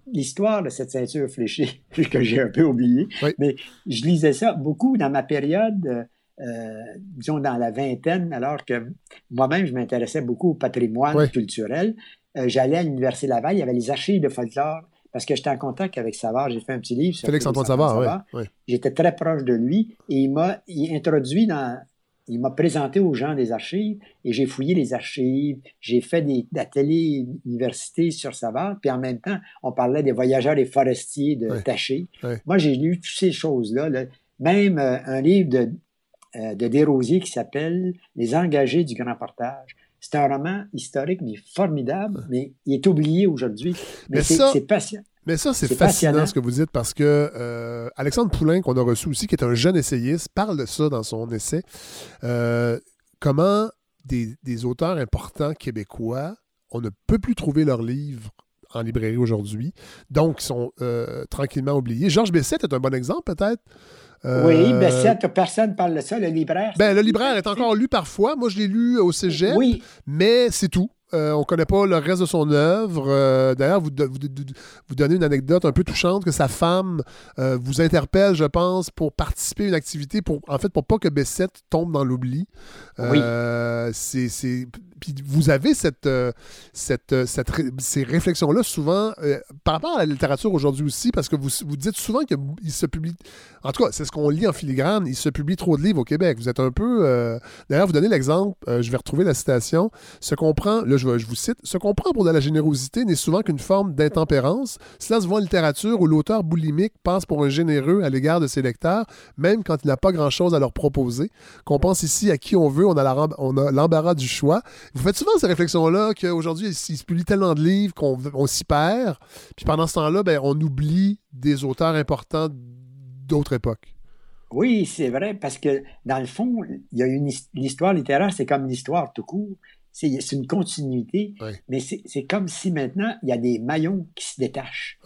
l'histoire de cette ceinture fléchée, que j'ai un peu oublié. Mais je lisais ça beaucoup dans ma période, euh, disons dans la vingtaine, alors que moi-même, je m'intéressais beaucoup au patrimoine culturel. Euh, j'allais à l'Université Laval, il y avait les archives de folklore parce que j'étais en contact avec Savard. J'ai fait un petit livre sur Félix-Antoine Savard. J'étais très proche de lui et il m'a introduit dans, il m'a présenté aux gens des archives et j'ai fouillé les archives, j'ai fait des ateliers universités sur Savard, puis en même temps, on parlait des voyageurs et forestiers de Taché. Moi, j'ai lu toutes ces choses-là, même euh, un livre de, euh, de Desrosiers qui s'appelle Les engagés du grand portage. C'est un roman historique, mais formidable, mais il est oublié aujourd'hui. Mais, c'est patient. Mais ça, c'est fascinant ce que vous dites parce que euh, Alexandre Poulain, qu'on a reçu aussi, qui est un jeune essayiste, parle de ça dans son essai. Euh, comment des, auteurs importants québécois, on ne peut plus trouver leurs livres en librairie aujourd'hui, donc ils sont euh, tranquillement oubliés. Georges Bessette est un bon exemple, peut-être? oui, Bessette, personne parle de ça, le libraire. Ben, le libraire est encore lu parfois. Moi, je l'ai lu au cégep, oui. mais c'est tout. Euh, on ne connaît pas le reste de son œuvre. Euh, d'ailleurs, vous, vous, donnez une anecdote un peu touchante que sa femme euh, vous interpelle, je pense, pour participer à une activité, pour, en fait, pour pas que Bessette tombe dans l'oubli. Oui. c'est puis vous avez cette, euh, cette, euh, ces réflexions-là souvent euh, par rapport à la littérature aujourd'hui aussi, parce que vous, vous dites souvent qu'il se publie, en tout cas, c'est ce qu'on lit en filigrane, il se publie trop de livres au Québec. Vous êtes un peu, d'ailleurs, vous donnez l'exemple, je vais retrouver la citation, ce qu'on prend, là je, vous cite, ce qu'on prend pour de la générosité n'est souvent qu'une forme d'intempérance. Cela se voit en littérature où l'auteur boulimique passe pour un généreux à l'égard de ses lecteurs, même quand il n'a pas grand-chose à leur proposer. Qu'on pense ici à qui on veut, on a l'embarras du choix. Vous faites souvent ces réflexions-là qu'aujourd'hui, il, se publie tellement de livres qu'on s'y perd. Puis pendant ce temps-là, ben, on oublie des auteurs importants d'autres époques. Oui, c'est vrai, parce que dans le fond, il y a une l'histoire littéraire, c'est comme l'histoire tout court. C'est une continuité, mais c'est comme si maintenant, il y a des maillons qui se détachent.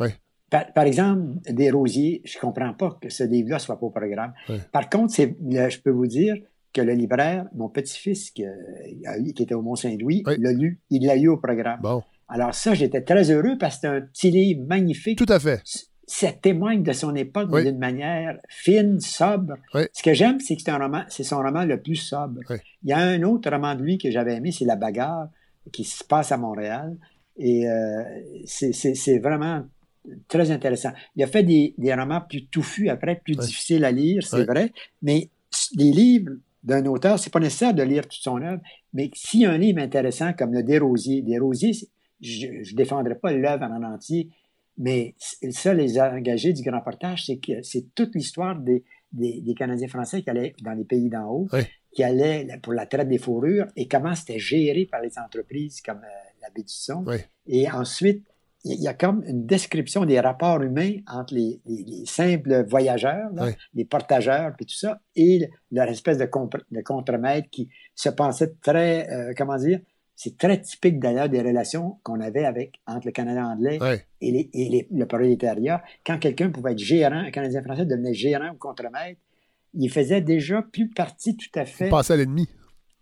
Par, exemple, des rosiers, je comprends pas que ce livre-là soit pas au programme. Par contre, je peux vous dire, que le libraire, mon petit-fils qui, qui, était au Mont-Saint-Louis, l'a lu. Il l'a lu au programme. Bon. Alors ça, j'étais très heureux parce que c'est un petit livre magnifique. Tout à fait. Ça témoigne de son époque d'une manière fine, sobre. Ce que j'aime, c'est que c'est un roman, c'est son roman le plus sobre. Il y a un autre roman de lui que j'avais aimé, c'est La bagarre, qui se passe à Montréal. Et euh, c'est vraiment très intéressant. Il a fait des, des romans plus touffus après, plus difficiles à lire, c'est vrai, mais des livres d'un auteur, c'est pas nécessaire de lire toute son œuvre, mais si un livre intéressant comme le Desrosiers, Desrosiers, je ne défendrai pas l'œuvre en entier, mais ça, les engagés du Grand Portage, c'est que c'est toute l'histoire des, des, Canadiens français qui allaient dans les pays d'en haut, qui allaient pour la traite des fourrures et comment c'était géré par les entreprises comme euh, la baie Et ensuite, il y a comme une description des rapports humains entre les, simples voyageurs, les portageurs, puis tout ça, et leur espèce de, de contremaître qui se pensait très, euh, comment dire, c'est très typique d'ailleurs des relations qu'on avait avec entre le Canada anglais et, et le prolétariat. Quand quelqu'un pouvait être gérant, un Canadien français devenait gérant ou contremaître, il faisait déjà plus partie tout à fait. Il passait à l'ennemi.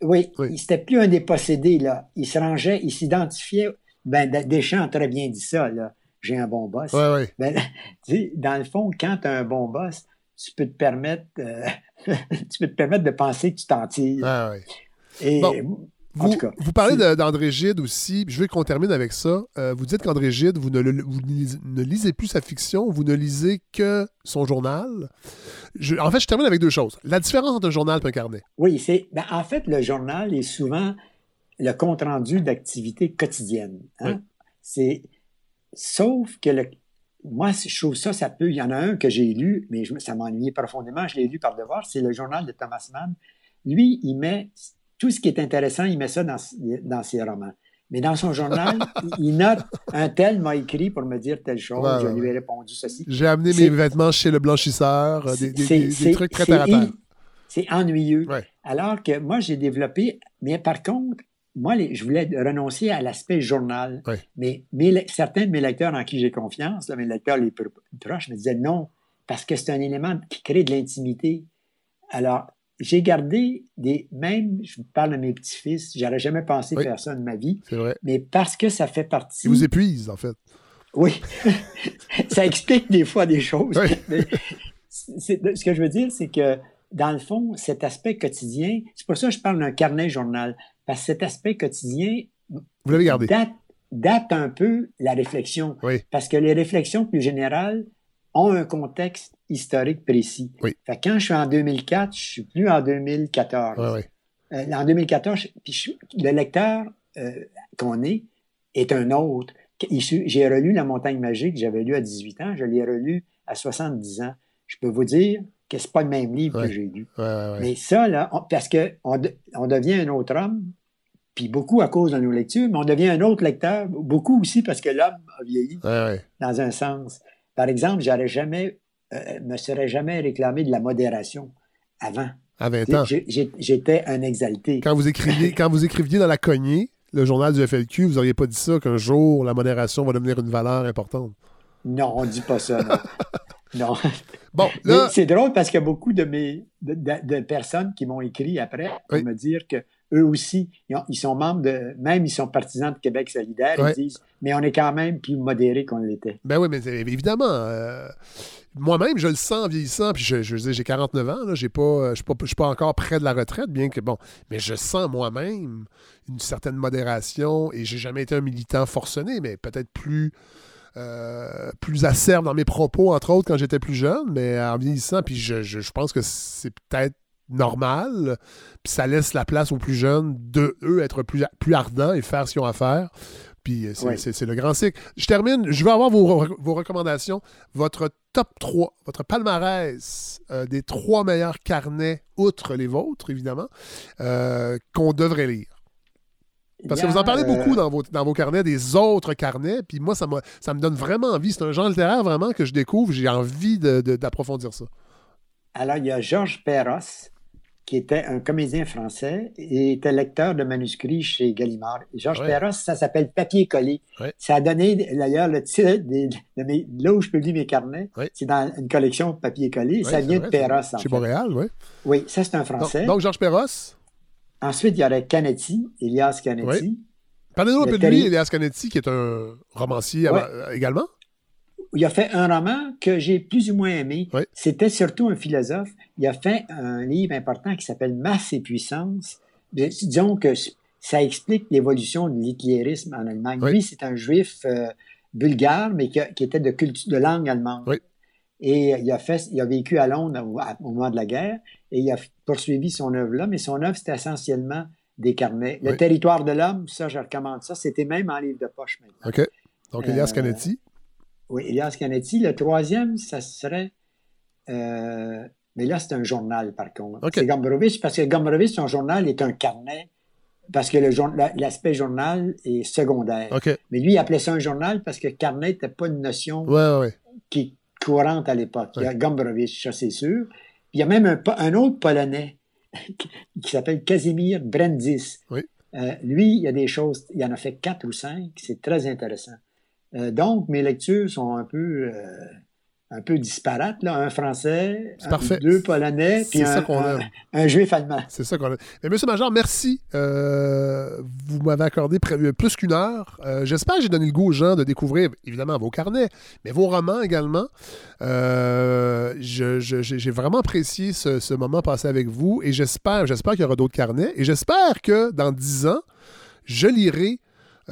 Oui, oui. c'était plus un dépossédé, là. Il se rangeait, il s'identifiait ben, Deschamps a très bien dit ça, là. J'ai un bon boss. Ouais, ouais. Ben, dans le fond, quand tu as un bon boss, tu peux te permettre, euh, tu peux te permettre de penser que tu t'en tires. Ouais, Et, vous, vous, parlez d'André Gide aussi, je veux qu'on termine avec ça. Euh, vous dites qu'André Gide, vous, ne, vous ne, lisez plus sa fiction, vous ne lisez que son journal. en fait, je termine avec deux choses. La différence entre un journal et un carnet. Oui, c'est. Ben, en fait, le journal est souvent le compte-rendu d'activité quotidienne. Hein? C'est sauf que le, moi, je trouve ça, ça peut. Il y en a un que j'ai lu, mais je, ça m'ennuyait profondément. Je l'ai lu par devoir. C'est le journal de Thomas Mann. Lui, il met tout ce qui est intéressant, il met ça dans, dans ses romans. Mais dans son journal, il note un tel m'a écrit pour me dire telle chose, je lui ai répondu ceci. J'ai amené mes vêtements chez le blanchisseur, euh, des, des, trucs très terre C'est ennuyeux. Alors que moi, j'ai développé, mais par contre, moi, je voulais renoncer à l'aspect journal. Mais certains de mes lecteurs en qui j'ai confiance, mes lecteurs les plus proches, me disaient non, parce que c'est un élément qui crée de l'intimité. Alors, j'ai gardé des. Même, je parle de mes petits-fils, j'aurais jamais pensé faire ça de ma vie. Vrai. Mais parce que ça fait partie. Ils vous épuisent, en fait. Oui. ça explique des fois des choses. ce que je veux dire, c'est que dans le fond, cet aspect quotidien, c'est pour ça que je parle d'un carnet journal. Parce que cet aspect quotidien Vous l'avez gardé. Date, un peu la réflexion. Parce que les réflexions plus générales ont un contexte historique précis. Oui. Fait quand je suis en 2004, je suis plus en 2014. Euh, en 2014, le lecteur euh, qu'on est est un autre. J'ai relu La montagne magique, j'avais lu à 18 ans, je l'ai relu à 70 ans. Je peux vous dire que c'est pas le même livre que j'ai lu. mais ça, là, parce qu'on on devient un autre homme, puis beaucoup à cause de nos lectures, mais on devient un autre lecteur, beaucoup aussi parce que l'homme a vieilli, dans un sens. Par exemple, j'aurais jamais, euh, me serais jamais réclamé de la modération avant. À 20 ans. J'étais un exalté. Quand vous, écriviez, quand vous écriviez dans la cognée, le journal du FLQ, vous n'auriez pas dit ça, qu'un jour, la modération va devenir une valeur importante. Non, on ne dit pas ça, non. Non. Bon, C'est drôle parce qu'il y a beaucoup de, mes, de, personnes qui m'ont écrit après pour me dire que eux aussi, ils, sont membres de, même ils sont partisans de Québec solidaire, ils disent, mais on est quand même plus modéré qu'on l'était. Ben oui, mais évidemment, euh, moi-même, je le sens en vieillissant, puis je, je, j'ai 49 ans, là, j'ai pas, je ne suis pas encore près de la retraite, bien que, bon, mais je sens moi-même une certaine modération, et j'ai jamais été un militant forcené, mais peut-être plus euh, plus acerbe dans mes propos, entre autres, quand j'étais plus jeune, mais en vieillissant, puis je, je, pense que c'est peut-être normal, puis ça laisse la place aux plus jeunes de eux être plus, plus ardents et faire ce qu'ils ont à faire. Puis euh, c'est le grand cycle. Je termine, je veux avoir vos, vos recommandations. Votre top 3, votre palmarès euh, des trois meilleurs carnets, outre les vôtres, évidemment, qu'on devrait lire. Parce que vous en parlez beaucoup euh, dans vos, dans vos carnets, des autres carnets, puis moi, ça, ça me donne vraiment envie. C'est un genre littéraire vraiment que je découvre. J'ai envie d'approfondir ça. Alors, il y a Georges Perros, qui était un comédien français et était lecteur de manuscrits chez Gallimard. Georges Perros, ça s'appelle Papier collé. Ça a donné, d'ailleurs, le titre de, mes, là où je publie mes carnets, c'est dans une collection de papier collé. ça vient de Perros. chez Montréal, oui. Oui, ça, c'est un français. donc Georges Perros. Ensuite, il y aurait Canetti, Elias Canetti. Parlez-nous un peu de lui, Elias Canetti, qui est un romancier également. Il a fait un roman que j'ai plus ou moins aimé. C'était surtout un philosophe. Il a fait un livre important qui s'appelle Masse et puissance. Disons que ça explique l'évolution de l'hitlérisme en Allemagne. Lui, c'est un juif euh, bulgare, mais qui, était de, culture, de langue allemande. Et il a, fait, il a vécu à Londres au, moment de la guerre et il a poursuivi son œuvre là, mais son œuvre, c'était essentiellement des carnets. Le territoire de l'homme, ça, je recommande ça. C'était même en livre de poche maintenant. OK. Donc, Elias euh, Canetti. Oui, Elias Canetti. Le troisième, ça serait. Euh, mais là, c'est un journal, par contre. C'est Gombrowicz, parce que Gombrowicz, son journal est un carnet parce que l'aspect journal est secondaire. Mais lui, il appelait ça un journal parce que carnet n'était pas une notion qui courante à l'époque. Il y a Gombrowicz, ça c'est sûr. il y a même un, autre Polonais qui s'appelle Casimir Brendis. Euh, lui, il y a des choses, il en a fait quatre ou cinq, c'est très intéressant. Euh, donc, mes lectures sont un peu euh, un peu disparate, là. un français, deux polonais, puis un, un, juif allemand. C'est ça qu'on a. Mais monsieur Major, merci. Euh, vous m'avez accordé plus qu'une heure. J'espère que j'ai donné le goût aux gens de découvrir, évidemment, vos carnets, mais vos romans également. J'ai vraiment apprécié ce, ce, moment passé avec vous et j'espère qu'il y aura d'autres carnets et j'espère que dans dix ans, je lirai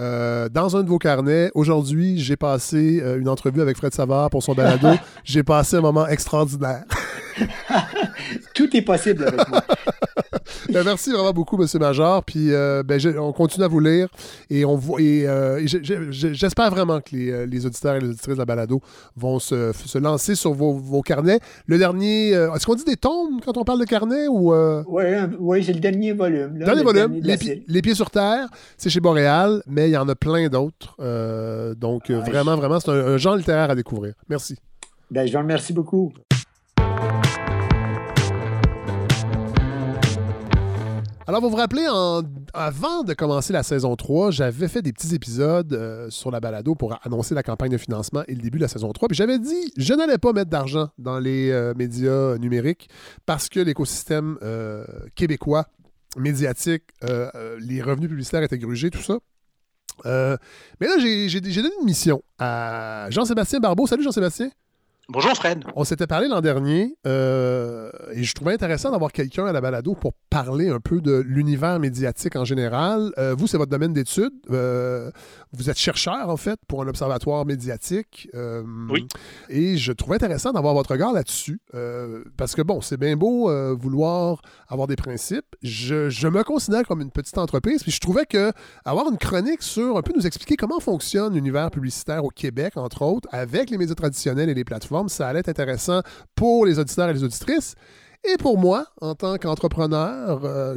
euh, dans un de vos carnets, aujourd'hui, j'ai passé euh, une entrevue avec Fred Savard pour son balado. j'ai passé un moment extraordinaire. Tout est possible avec moi. Ben, merci vraiment beaucoup, M. Major. Puis euh, ben, on continue à vous lire et on et, j'espère vraiment que les, auditeurs et les auditrices de la balado vont se, lancer sur vos, carnets. Le dernier, est-ce qu'on dit des tombes quand on parle de carnet ou Oui, c'est le dernier volume. dernier volume, les, pieds sur terre, c'est chez Boréal, mais il y en a plein d'autres. Euh, donc, euh, vraiment, vraiment, c'est un, genre littéraire à découvrir. Merci. Ben, je vous remercie beaucoup. Alors, vous vous rappelez, avant de commencer la saison 3, j'avais fait des petits épisodes euh, sur la balado pour annoncer la campagne de financement et le début de la saison 3. Puis j'avais dit, je n'allais pas mettre d'argent dans les médias numériques parce que l'écosystème québécois médiatique, les revenus publicitaires étaient grugés, tout ça. Euh, mais là, j'ai donné une mission à Jean-Sébastien Barbeau. Salut Jean-Sébastien. Bonjour Fred. On s'était parlé l'an dernier euh, et je trouvais intéressant d'avoir quelqu'un à la balado pour parler un peu de l'univers médiatique en général. Euh, vous, c'est votre domaine d'études. Euh, vous êtes chercheur, en fait, pour un observatoire médiatique. oui. Et je trouvais intéressant d'avoir votre regard là-dessus. parce que, bon, c'est bien beau vouloir avoir des principes. Je, je, me considère comme une petite entreprise. Puis je trouvais que avoir une chronique sur un peu nous expliquer comment fonctionne l'univers publicitaire au Québec, entre autres, avec les médias traditionnels et les plateformes ça allait être intéressant pour les auditeurs et les auditrices. Et pour moi, en tant qu'entrepreneur, euh,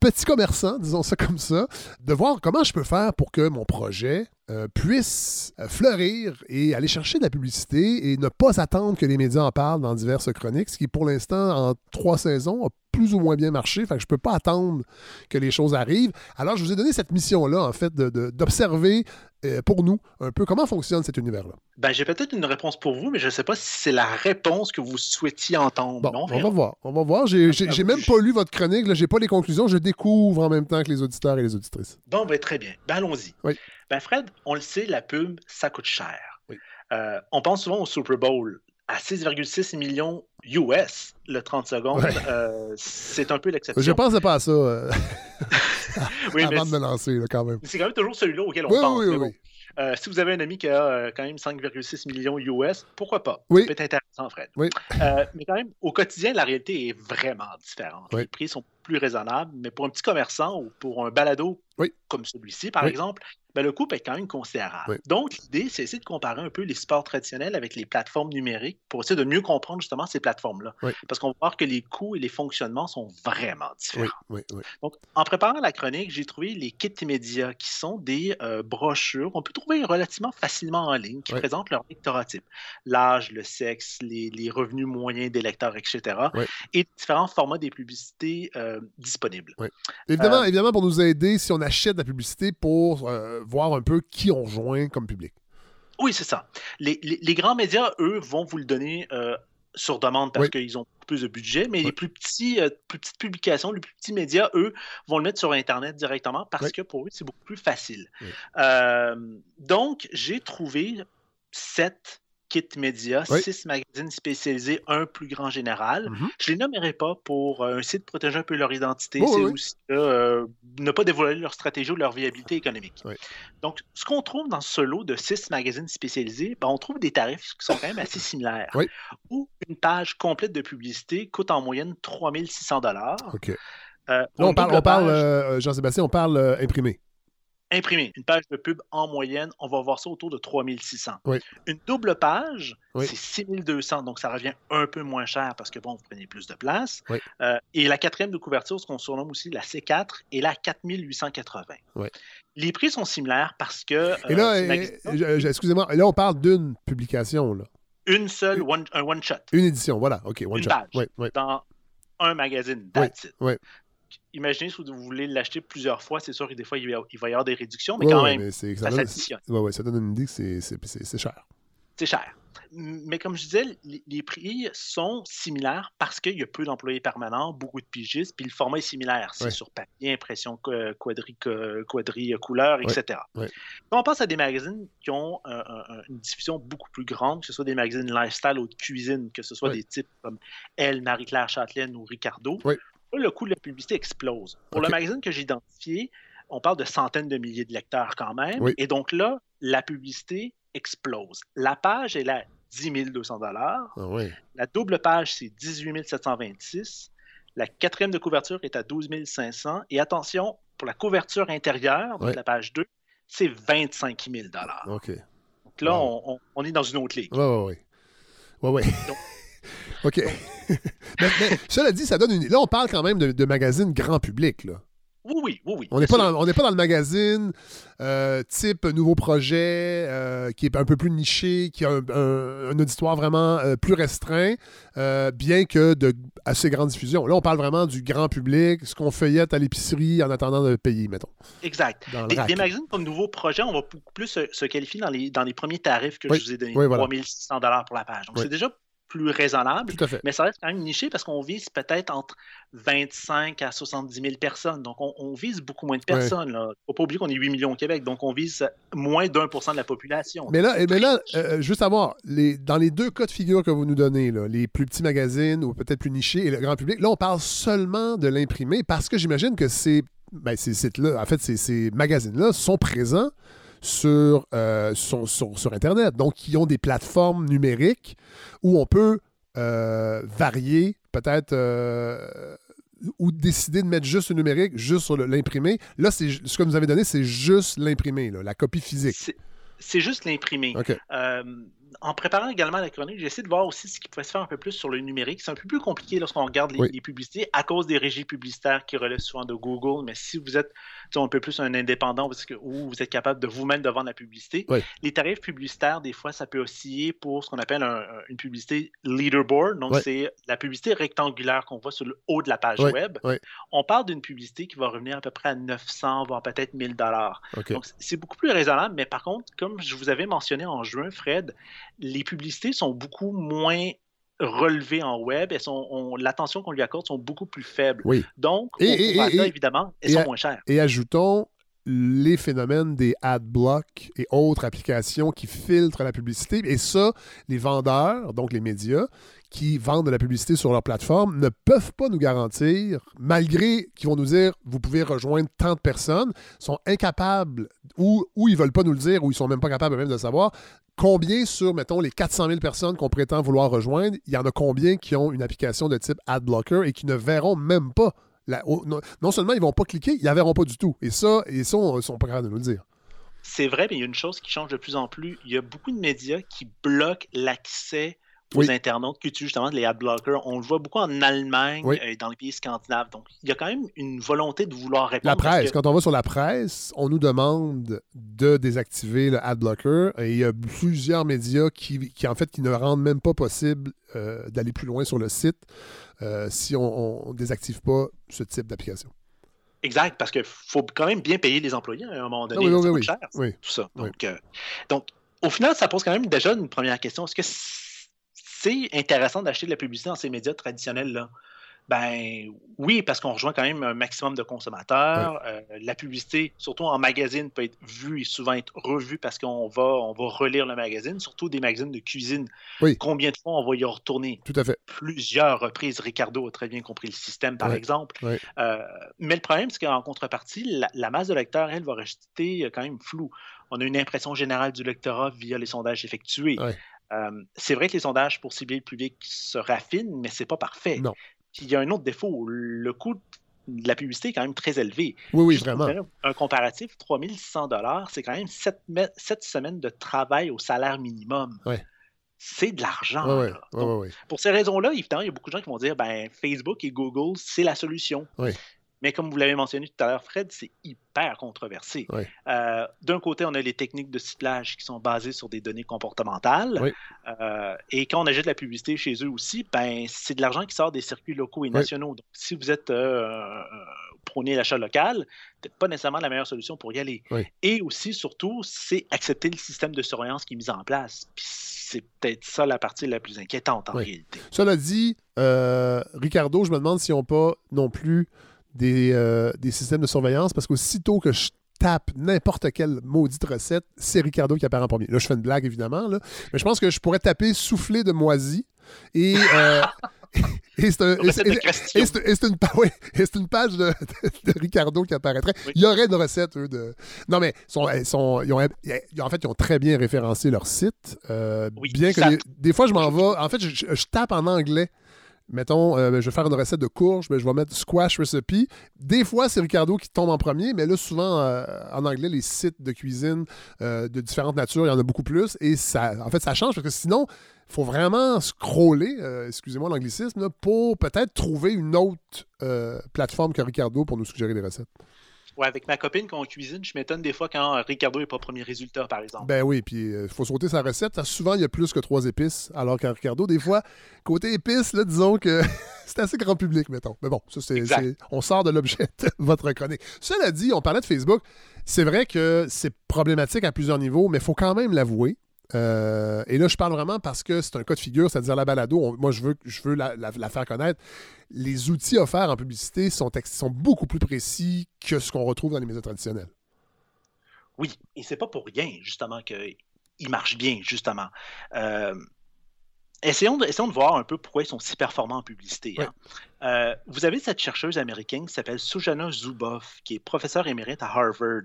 petit commerçant, disons ça comme ça, de voir comment je peux faire pour que mon projet euh, puisse euh, fleurir et aller chercher de la publicité et ne pas attendre que les médias en parlent dans diverses chroniques, ce qui pour l'instant, en trois saisons, a plus ou moins bien marché. Fait que je ne peux pas attendre que les choses arrivent. Alors, je vous ai donné cette mission-là, en fait, d'observer euh, pour nous un peu comment fonctionne cet univers-là. Ben, j'ai peut-être une réponse pour vous, mais je ne sais pas si c'est la réponse que vous souhaitiez entendre. on va voir. On va voir. J'ai ah, même pas lu votre chronique. Je n'ai pas les conclusions. Je découvre en même temps que les auditeurs et les auditrices. Bon, ben, très bien. Ben, allons-y. Oui. Ben, Fred, on le sait, la pub, ça coûte cher. Euh, on pense souvent au Super Bowl à 6,6 millions US, le 30 secondes. Euh, c'est un peu l'exception. Je pensais pas à ça euh, avant de me lancer, quand même. C'est quand même toujours celui-là auquel on pense. Oui, oui, euh, si vous avez un ami qui a quand même 5,6 millions US, pourquoi pas? Oui. peut être intéressant, Fred. Oui. mais quand même, au quotidien, la réalité est vraiment différente. Les prix sont plus raisonnables, mais pour un petit commerçant ou pour un balado comme celui-ci, par exemple, ben, le coût est quand même considérable. Donc, l'idée, c'est essayer de comparer un peu les sports traditionnels avec les plateformes numériques pour essayer de mieux comprendre justement ces plateformes-là. Parce qu'on va voir que les coûts et les fonctionnements sont vraiment différents. Donc, en préparant la chronique, j'ai trouvé les kits immédiats qui sont des euh, brochures qu'on peut trouver relativement facilement en ligne qui présentent leur lectorat type. L'âge, le sexe, les, revenus moyens des lecteurs, etc. Et différents formats des publicités euh, disponibles. Évidemment, euh, évidemment, pour nous aider, si on achète de la publicité pour voir un peu qui on rejoint comme public. Oui, c'est ça. Les, grands médias, eux, vont vous le donner euh, sur demande parce qu'ils ont plus de budget, mais les plus, petits, euh, plus petites publications, les plus petits médias, eux, vont le mettre sur Internet directement parce que pour eux, c'est beaucoup plus facile. Euh, donc, j'ai trouvé sept kit média, six magazines spécialisés, un plus grand général. Mm-hmm. Je ne les nommerai pas pour euh, un site protéger un peu leur identité. c'est aussi euh, ne pas dévoiler leur stratégie ou leur viabilité économique. Donc, ce qu'on trouve dans ce lot de six magazines spécialisés, ben, on trouve des tarifs qui sont quand même assez similaires. Où une page complète de publicité coûte en moyenne 3600 dollars. Euh, on parle, on parle Jean-Sébastien, on parle imprimé imprimé. Une page de pub en moyenne, on va voir ça autour de 3600. Une double page, c'est 6200, donc ça revient un peu moins cher parce que bon, vous prenez plus de place. Euh, et la quatrième de couverture, ce qu'on surnomme aussi la C4, est la 4880. Les prix sont similaires parce que. et là, euh, excusez-moi, là, on parle d'une publication. Là. Une seule, un one-shot. Une édition, voilà, OK, one-shot. Dans un magazine, that's it imaginez si vous voulez l'acheter plusieurs fois, c'est sûr que des fois, il va y avoir des réductions, mais quand même, ça, s'additionne. Oui, ça donne une idée que c'est cher. C'est cher. Mais comme je disais, les, prix sont similaires parce qu'il y a peu d'employés permanents, beaucoup de pigistes, puis le format est similaire. C'est sur papier, impression quadri, quadri couleur, etc. Quand on passe à des magazines qui ont une diffusion beaucoup plus grande, que ce soit des magazines lifestyle ou de cuisine, que ce soit des types comme Elle, Marie-Claire Châtelaine ou Ricardo, le coût de la publicité explose. Pour le magazine que j'ai identifié, on parle de centaines de milliers de lecteurs quand même. Et donc là, la publicité explose. La page est à 10 200 dollars. Ah la double page, c'est 18 726. La quatrième de couverture est à 12 500. Et attention, pour la couverture intérieure, donc la page 2, c'est 25 000 dollars. Donc là, on, est dans une autre ligue. Oui, oui, oui. Ouais, OK. mais, cela dit, ça donne une. Là, on parle quand même de, de magazines grand public, là. Oui, oui, oui. On n'est pas, dans, pas dans le magazine euh, type nouveau projet euh, qui est un peu plus niché, qui a un, auditoire vraiment euh, plus restreint, bien que de assez grande diffusion. Là, on parle vraiment du grand public, ce qu'on feuillette à l'épicerie en attendant de payer, mettons. Exact. Des, magazines comme nouveau projet, on va beaucoup plus se, qualifier dans les, dans les premiers tarifs que je vous ai donnés, 3600 pour la page. Donc, c'est déjà plus raisonnable. Mais ça reste quand même niché parce qu'on vise peut-être entre 25 à 70 000 personnes. Donc, on, vise beaucoup moins de personnes. Il ne faut pas oublier qu'on est 8 millions au Québec. Donc, on vise moins d'un pour cent de la population. Mais là, mais là euh, juste savoir, les, dans les deux cas de figure que vous nous donnez, les plus petits magazines ou peut-être plus nichés et le grand public, là, on parle seulement de l'imprimé parce que j'imagine que ces, ben, ces sites-là, en fait, ces, ces magazines-là sont présents euh, sur, sur, Internet. Donc, qui ont des plateformes numériques où on peut euh, varier, peut-être, euh, ou décider de mettre juste le numérique, juste sur l'imprimé. Là, c'est ce que vous avez donné, c'est juste l'imprimé, la copie physique. C'est juste l'imprimé en préparant également la chronique, j'ai essayé de voir aussi ce qui pouvait se faire un peu plus sur le numérique. C'est un peu plus compliqué lorsqu'on regarde les, publicités à cause des régies publicitaires qui relèvent souvent de Google. Mais si vous êtes un peu plus un indépendant parce que, ou vous êtes capable de vous-même de vendre la publicité, les tarifs publicitaires, des fois, ça peut osciller pour ce qu'on appelle une publicité leaderboard. Donc, c'est la publicité rectangulaire qu'on voit sur le haut de la page web. On parle d'une publicité qui va revenir à peu près à 900, voire peut-être 1000 dollars. Donc, c'est beaucoup plus raisonnable. Mais par contre, comme je vous avais mentionné en juin, Fred, les publicités sont beaucoup moins relevées en web, elles sont, l'attention qu'on lui accorde sont beaucoup plus faibles. Donc, et, évidemment, elles sont moins chères. Et ajoutons les phénomènes des ad blocks et autres applications qui filtrent la publicité. Et ça, les vendeurs, donc les médias, qui vendent de la publicité sur leur plateforme ne peuvent pas nous garantir, malgré qu'ils vont nous dire vous pouvez rejoindre tant de personnes, sont incapables ou, ou ils ne veulent pas nous le dire ou ils sont même pas capables même de savoir combien sur, mettons, les 400 000 personnes qu'on prétend vouloir rejoindre, il y en a combien qui ont une application de type AdBlocker et qui ne verront même pas. La, non, seulement ils ne vont pas cliquer, ils ne la verront pas du tout. Et ça, ils sont, sont pas capables de nous le dire. C'est vrai, mais il y a une chose qui change de plus en plus. Il y a beaucoup de médias qui bloquent l'accès aux internautes qui utilisent justement les adblockers. On le voit beaucoup en Allemagne et dans les pays scandinaves. Donc, il y a quand même une volonté de vouloir répondre. La presse, quand on va sur la presse, on nous demande de désactiver le adblocker et il y a plusieurs médias qui, en fait, qui ne rendent même pas possible euh, d'aller plus loin sur le site euh, si on ne désactive pas ce type d'application. Exact, parce qu'il faut quand même bien payer les employés à un moment donné. Ah oui, cher, tout ça. Donc, euh, donc, au final, ça pose quand même déjà une première question. Est-ce que c'est intéressant d'acheter de la publicité dans ces médias traditionnels-là. Ben oui, parce qu'on rejoint quand même un maximum de consommateurs. Euh, la publicité, surtout en magazine, peut être vue et souvent être revue parce qu'on va, on va relire le magazine, surtout des magazines de cuisine. Combien de fois on va y retourner? Tout à fait. Plusieurs reprises. Ricardo a très bien compris le système, par exemple. Euh, mais le problème, c'est qu'en contrepartie, la, masse de lecteurs, elle, va rester quand même floue. On a une impression générale du lectorat via les sondages effectués. Euh, c'est vrai que les sondages pour cibler le public se raffinent, mais c'est pas parfait. Non il y a un autre défaut. Le coût de la publicité est quand même très élevé. Oui, oui, vraiment. Un comparatif, 3100 c'est quand même 7, semaines de travail au salaire minimum. C'est de l'argent. pour ces raisons-là, évidemment, il y a beaucoup de gens qui vont dire ben, Facebook et Google, c'est la solution. Mais comme vous l'avez mentionné tout à l'heure, Fred, c'est hyper controversé. Euh, d'un côté, on a les techniques de ciblage qui sont basées sur des données comportementales. Euh, et quand on ajoute la publicité chez eux aussi, ben, c'est de l'argent qui sort des circuits locaux et nationaux. Donc, si vous êtes euh, prôné l'achat local, peut-être pas nécessairement la meilleure solution pour y aller. Et aussi, surtout, c'est accepter le système de surveillance qui est mis en place. Puis c'est peut-être ça la partie la plus inquiétante en réalité. Cela dit, Ricardo, je me demande si on pas non plus euh, des, systèmes de surveillance parce qu'aussitôt que je tape n'importe quelle maudite recette, c'est Ricardo qui apparaît en premier. Là, je fais une blague, évidemment, là, mais je pense que je pourrais taper souffler de moisi et. Euh, et c'est une, page de, Ricardo qui apparaîtrait. Il y aurait une recette, eux, de. Non, mais sont, sont, ils ont, en fait, ils ont très bien référencé leur site. Euh, bien que des, fois, je m'en vais. En fait, je, tape en anglais mettons, euh, ben, je vais faire une recette de courge, ben, je vais mettre squash recipe. Des fois, c'est Ricardo qui tombe en premier, mais là, souvent, euh, en anglais, les sites de cuisine euh, de différentes natures, il y en a beaucoup plus. Et ça, en fait, ça change parce que sinon, il faut vraiment scroller, excusez-moi l'anglicisme, pour peut-être trouver une autre plateforme que Ricardo pour nous suggérer des recettes. Ouais, avec ma copine, quand on cuisine, je m'étonne des fois quand Ricardo n'est pas premier résultat, par exemple. Ben oui, puis il euh, faut sauter sa recette. Souvent, il y a plus que trois épices, alors qu'en Ricardo, des fois, côté épices, là, disons que c'est assez grand public, mettons. Mais bon, ça, c'est, on sort de l'objet de votre chronique. Cela dit, on parlait de Facebook. C'est vrai que c'est problématique à plusieurs niveaux, mais il faut quand même l'avouer. Euh, et là, je parle vraiment parce que c'est un cas de figure, c'est-à-dire la balado. moi, je veux, je veux la, faire connaître. Les outils offerts en publicité sont, sont beaucoup plus précis que ce qu'on retrouve dans les médias traditionnels. Oui, et c'est pas pour rien, justement, qu'ils marchent bien, justement. Euh, essayons, de, de, voir un peu pourquoi ils sont si performants en publicité. Hein. Euh, vous avez cette chercheuse américaine qui s'appelle Sujana Zuboff, qui est professeure émérite à Harvard,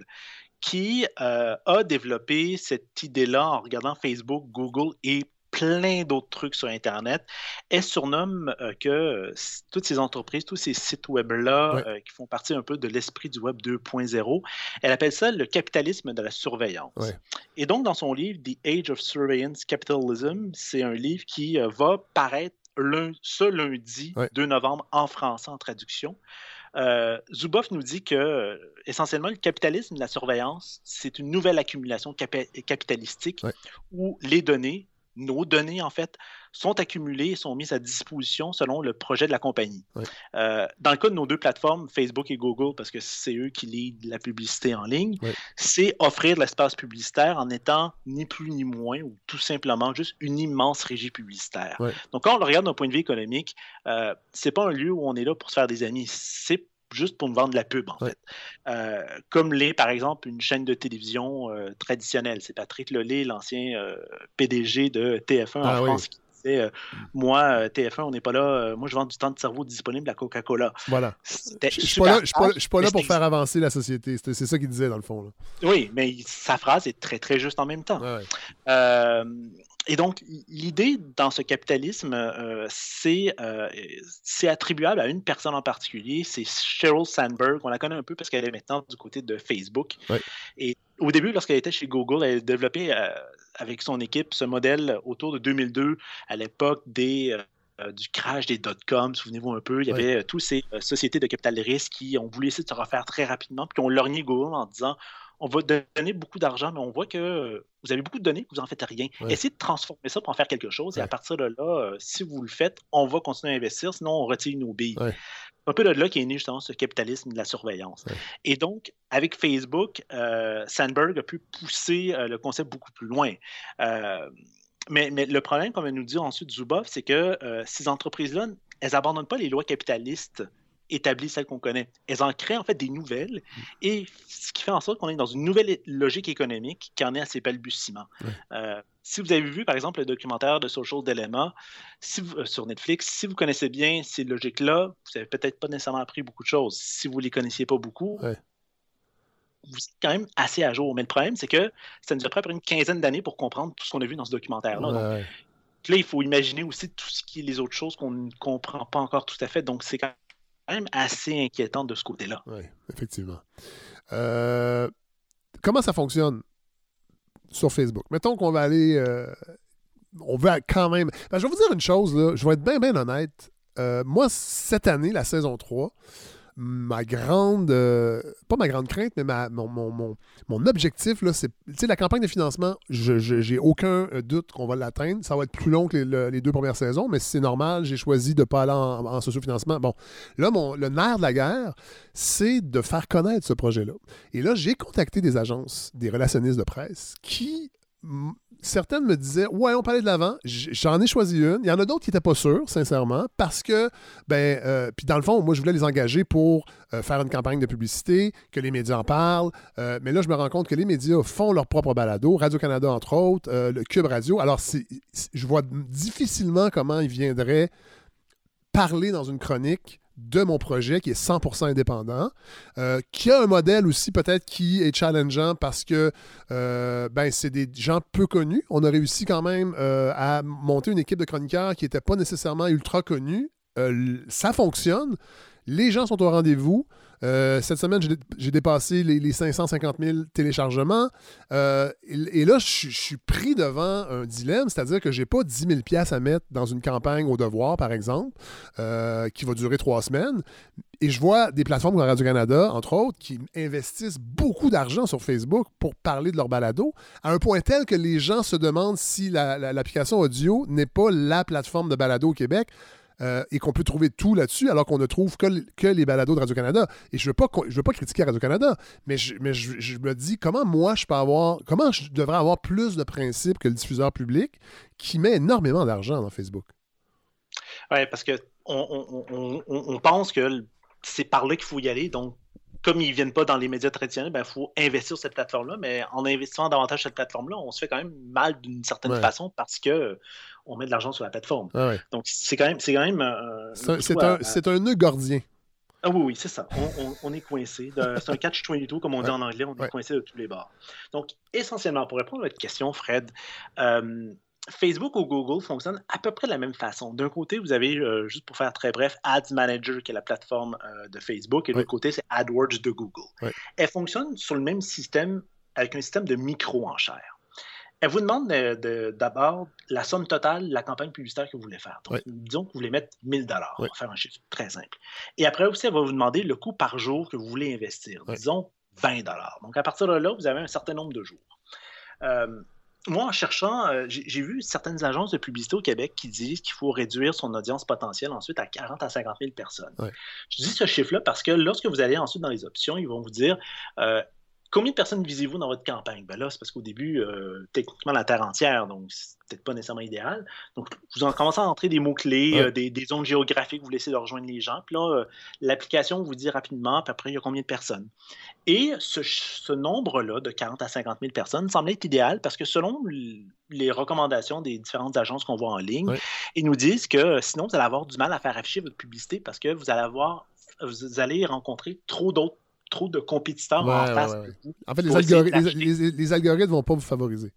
qui euh, a développé cette idée-là en regardant Facebook, Google et plein d'autres trucs sur Internet. Elle surnomme euh, que euh, toutes ces entreprises, tous ces sites web-là qui font partie un peu de l'esprit du Web 2.0, elle appelle ça le capitalisme de la surveillance. Et donc, dans son livre The Age of Surveillance Capitalism, c'est un livre qui va paraître ce lundi 2 novembre en français en traduction. Euh, Zuboff nous dit que, euh, essentiellement, le capitalisme de la surveillance, c'est une nouvelle accumulation capitalistique où les données, nos données, en fait, sont accumulées et sont mises à disposition selon le projet de la compagnie. Euh, dans le cas de nos deux plateformes, Facebook et Google, parce que c'est eux qui lisent la publicité en ligne, c'est offrir de l'espace publicitaire en étant ni plus ni moins, ou tout simplement juste une immense régie publicitaire. Donc, quand on le regarde d'un point de vue économique, euh, c'est pas un lieu où on est là pour se faire des amis. C'est juste pour nous vendre de la pub, en fait. Euh, comme l'est, par exemple, une chaîne de télévision euh, traditionnelle. C'est Patrick Lelay, l'ancien euh, PDG de TF1 en ah France, qui disait Moi, TF1, on n'est pas là. moi, je vends du temps de cerveau disponible à Coca-Cola. Voilà. Je ne suis pas là, pour faire avancer la société. C'est ça qu'il disait, dans le fond. Oui, mais sa phrase est très, très juste en même temps et donc, l'idée dans ce capitalisme, euh, euh, c'est attribuable à une personne en particulier, c'est Sheryl Sandberg. On la connaît un peu parce qu'elle est maintenant du côté de Facebook. Et au début, lorsqu'elle était chez Google, elle a développé euh, avec son équipe ce modèle autour de 2002, à l'époque des du crash des dot-com, souvenez-vous un peu, il y avait toutes ces sociétés de capital risque qui ont voulu essayer de se refaire très rapidement, puis qui ont lorgné Google en disant on va donner beaucoup d'argent, mais on voit que vous avez beaucoup de données, vous n'en faites rien. Essayez de transformer ça pour en faire quelque chose. Et à partir de là, euh, si vous le faites, on va continuer à investir, sinon on retire nos billes. Un peu de là qui est né justement ce capitalisme de la surveillance. Et donc, avec Facebook, euh, Sandberg a pu pousser euh, le concept beaucoup plus loin. mais, le problème, comme elle nous dit ensuite Zuboff, c'est que ces entreprises-là elles n'abandonnent pas les lois capitalistes établies, celles qu'on connaît. Elles en créent en fait des nouvelles, et ce qui fait en sorte qu'on est dans une nouvelle logique économique qui en est à ses balbutiements. Euh, si vous avez vu, par exemple, le documentaire de Social Dilemma si euh, sur Netflix, si vous connaissez bien ces logiques-là, vous n'avez peut-être pas nécessairement appris beaucoup de choses. Si vous ne les connaissiez pas beaucoup, vous êtes quand même assez à jour. Mais le problème, c'est que ça nous a pris une quinzaine d'années pour comprendre tout ce qu'on a vu dans ce documentaire-là. là, il faut imaginer aussi tout ce qui est les autres choses qu'on ne comprend pas encore tout à fait. Donc, c'est quand même assez inquiétant de ce côté-là. Oui, effectivement. Euh, comment ça fonctionne sur Facebook? Mettons qu'on va aller. Euh, on veut quand même. Ben, je vais vous dire une chose, là. je vais être bien, bien honnête. Euh, moi, cette année, la saison 3, ma grande, euh, pas ma grande crainte, mais ma, mon, mon, mon, objectif, c'est, la campagne de financement, je, j'ai aucun euh, doute qu'on va l'atteindre. Ça va être plus long que les, deux premières saisons, mais c'est normal, j'ai choisi de ne pas aller en, en socio-financement. Bon, là, mon, le nerf de la guerre, c'est de faire connaître ce projet-là. Et là, j'ai contacté des agences, des relationnistes de presse qui certaines me disaient Ouais, on parlait de l'avant. J'en ai choisi une. Il y en a d'autres qui n'étaient pas sûrs, sincèrement, parce que, ben, euh, puis dans le fond, moi, je voulais les engager pour euh, faire une campagne de publicité, que les médias en parlent. Euh, mais là, je me rends compte que les médias font leur propre balado, Radio-Canada, entre autres, le Cube Radio. Alors, je vois difficilement comment ils viendraient parler dans une chronique de mon projet qui est 100% indépendant, euh, qui a un modèle aussi peut-être qui est challengeant parce que euh, ben, c'est des gens peu connus. On a réussi quand même euh, à monter une équipe de chroniqueurs qui n'était pas nécessairement ultra connue. ça fonctionne. Les gens sont au rendez-vous. Euh, cette semaine, j'ai dépassé les, 550 000 téléchargements. Euh, et, là, je, suis pris devant un dilemme, c'est-à-dire que je n'ai pas 10 000 à mettre dans une campagne au devoir, par exemple, euh, qui va durer trois semaines. Et je vois des plateformes comme Radio-Canada, entre autres, qui investissent beaucoup d'argent sur Facebook pour parler de leur balado, à un point tel que les gens se demandent si l'application audio n'est pas la plateforme de balado au Québec. Euh, et qu'on peut trouver tout là-dessus, alors qu'on ne trouve que, que les balados de Radio-Canada. Et je ne veux, pas, je veux pas critiquer Radio-Canada, mais, je, mais je, me dis comment moi je peux avoir, comment je devrais avoir plus de principes que le diffuseur public qui met énormément d'argent dans Facebook? Oui, parce que on, pense que c'est par là qu'il faut y aller. Donc, comme ils ne viennent pas dans les médias traditionnels, il ben, faut investir sur cette plateforme-là. Mais en investissant davantage sur cette plateforme-là, on se fait quand même mal d'une certaine façon parce que on met de l'argent sur la plateforme. Ah Donc, c'est quand même. C'est quand même. Euh, c'est un, nœud gordien. Ah oui, oui, c'est ça. On, est coincé. C'est un catch-22, comme on dit en anglais. On est coincé de tous les bords. Donc, essentiellement, pour répondre à votre question, Fred, euh, Facebook ou Google fonctionnent à peu près de la même façon. D'un côté, vous avez, euh, juste pour faire très bref, Ads Manager, qui est la plateforme de Facebook, et de l'autre côté, c'est AdWords de Google. Elles fonctionnent sur le même système, avec un système de micro-enchères. Elle vous demande d'abord la somme totale de la campagne publicitaire que vous voulez faire. Donc, disons que vous voulez mettre 1000 dollars pour faire un chiffre très simple. Et après aussi, elle va vous demander le coût par jour que vous voulez investir. Disons 20 dollars. Donc, à partir de là, vous avez un certain nombre de jours. Euh, moi, en cherchant, euh, j'ai vu certaines agences de publicité au Québec qui disent qu'il faut réduire son audience potentielle ensuite à 40 à 50 000 personnes. Je dis ce chiffre-là parce que lorsque vous allez ensuite dans les options, ils vont vous dire euh, Combien de personnes visez-vous dans votre campagne? Ben là, c'est parce qu'au début, euh, techniquement, la Terre entière, donc c'est peut-être pas nécessairement idéal. Donc, vous en commencez à entrer des mots-clés, euh, des, zones géographiques, vous laissez de rejoindre les gens. Puis là, euh, l'application vous dit rapidement, puis après, il y a combien de personnes. Et ce, nombre-là, de 40 à 50 000 personnes, semble être idéal parce que selon les recommandations des différentes agences qu'on voit en ligne, ils nous disent que sinon, vous allez avoir du mal à faire afficher votre publicité parce que vous allez avoir vous allez rencontrer trop d'autres trop de compétiteurs en face. en fait, les, algorithmes, ne vont pas vous favoriser.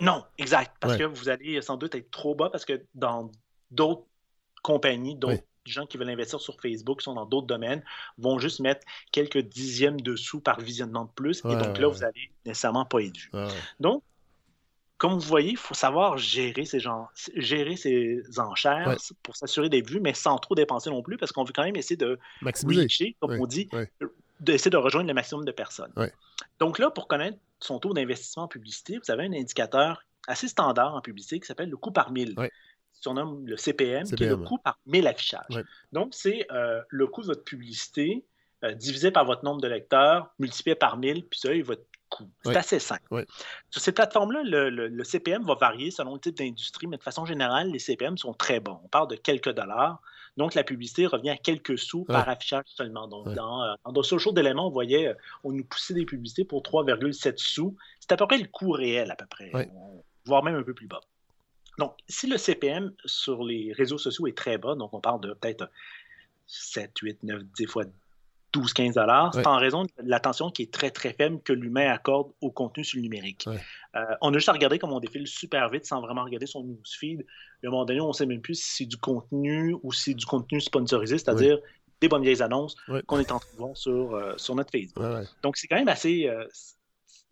Non, exact. Parce que vous allez sans doute être trop bas parce que dans d'autres compagnies, d'autres gens qui veulent investir sur Facebook, qui sont dans d'autres domaines, vont juste mettre quelques dixièmes de sous par visionnement de plus. et donc là, vous n'allez nécessairement pas être vu. Donc, comme vous voyez, il faut savoir gérer ces, gens, gérer ces enchères pour s'assurer des vues, mais sans trop dépenser non plus, parce qu'on veut quand même essayer de maximiser, comme on dit, d'essayer de rejoindre le maximum de personnes. Donc là, pour connaître son taux d'investissement en publicité, vous avez un indicateur assez standard en publicité qui s'appelle le coût par mille. Ouais. nomme le CPM, qui est le coût par mille affichages. Donc, c'est euh, le coût de votre publicité euh, divisé par votre nombre de lecteurs, multiplié par mille, puis ça est votre coût. C'est assez simple. Sur ces plateformes-là, le, le, CPM va varier selon le type d'industrie, mais de façon générale, les CPM sont très bons. On parle de quelques dollars Donc, la publicité revient à quelques sous par affichage seulement. Donc, dans, euh, dans social d'éléments, on voyait, on nous poussait des publicités pour 3,7 sous. C'est à peu près le coût réel, à peu près, voire même un peu plus bas. Donc, si le CPM sur les réseaux sociaux est très bas, donc on parle de peut-être 7, 8, 9, 10 fois 12, 15 dollars, c'est en raison de l'attention qui est très, très faible que l'humain accorde au contenu sur le numérique. Euh, on a juste à regarder comme on défile super vite sans vraiment regarder son newsfeed. À un moment donné, on ne sait même plus si c'est du contenu ou si c'est du contenu sponsorisé, c'est-à-dire des bonnes vieilles annonces qu'on est en train de voir sur, euh, sur notre Facebook. Donc, c'est quand même assez, euh,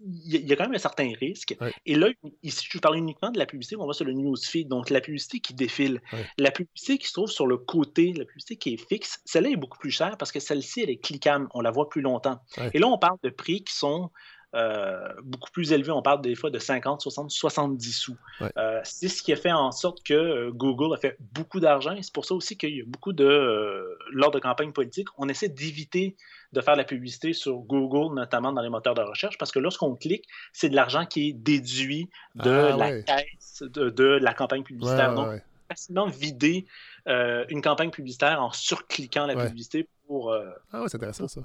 il y a quand même un certain risque. Et là, ici, je parle uniquement de la publicité, on va sur le newsfeed, donc la publicité qui défile. La publicité qui se trouve sur le côté, la publicité qui est fixe, celle-là est beaucoup plus chère parce que celle-ci, elle est cliquable, on la voit plus longtemps. Et là, on parle de prix qui sont euh, beaucoup plus élevés. On parle des fois de 50, 60, 70 sous. Euh, c'est ce qui a fait en sorte que euh, Google a fait beaucoup d'argent c'est pour ça aussi qu'il y a beaucoup de, lors de campagnes politiques, on essaie d'éviter de faire la publicité sur Google, notamment dans les moteurs de recherche, parce que lorsqu'on clique, c'est de l'argent qui est déduit de ah, la caisse de, la campagne publicitaire. Donc, facilement vider une campagne publicitaire en surcliquant la publicité pour, ah intéressant, ça.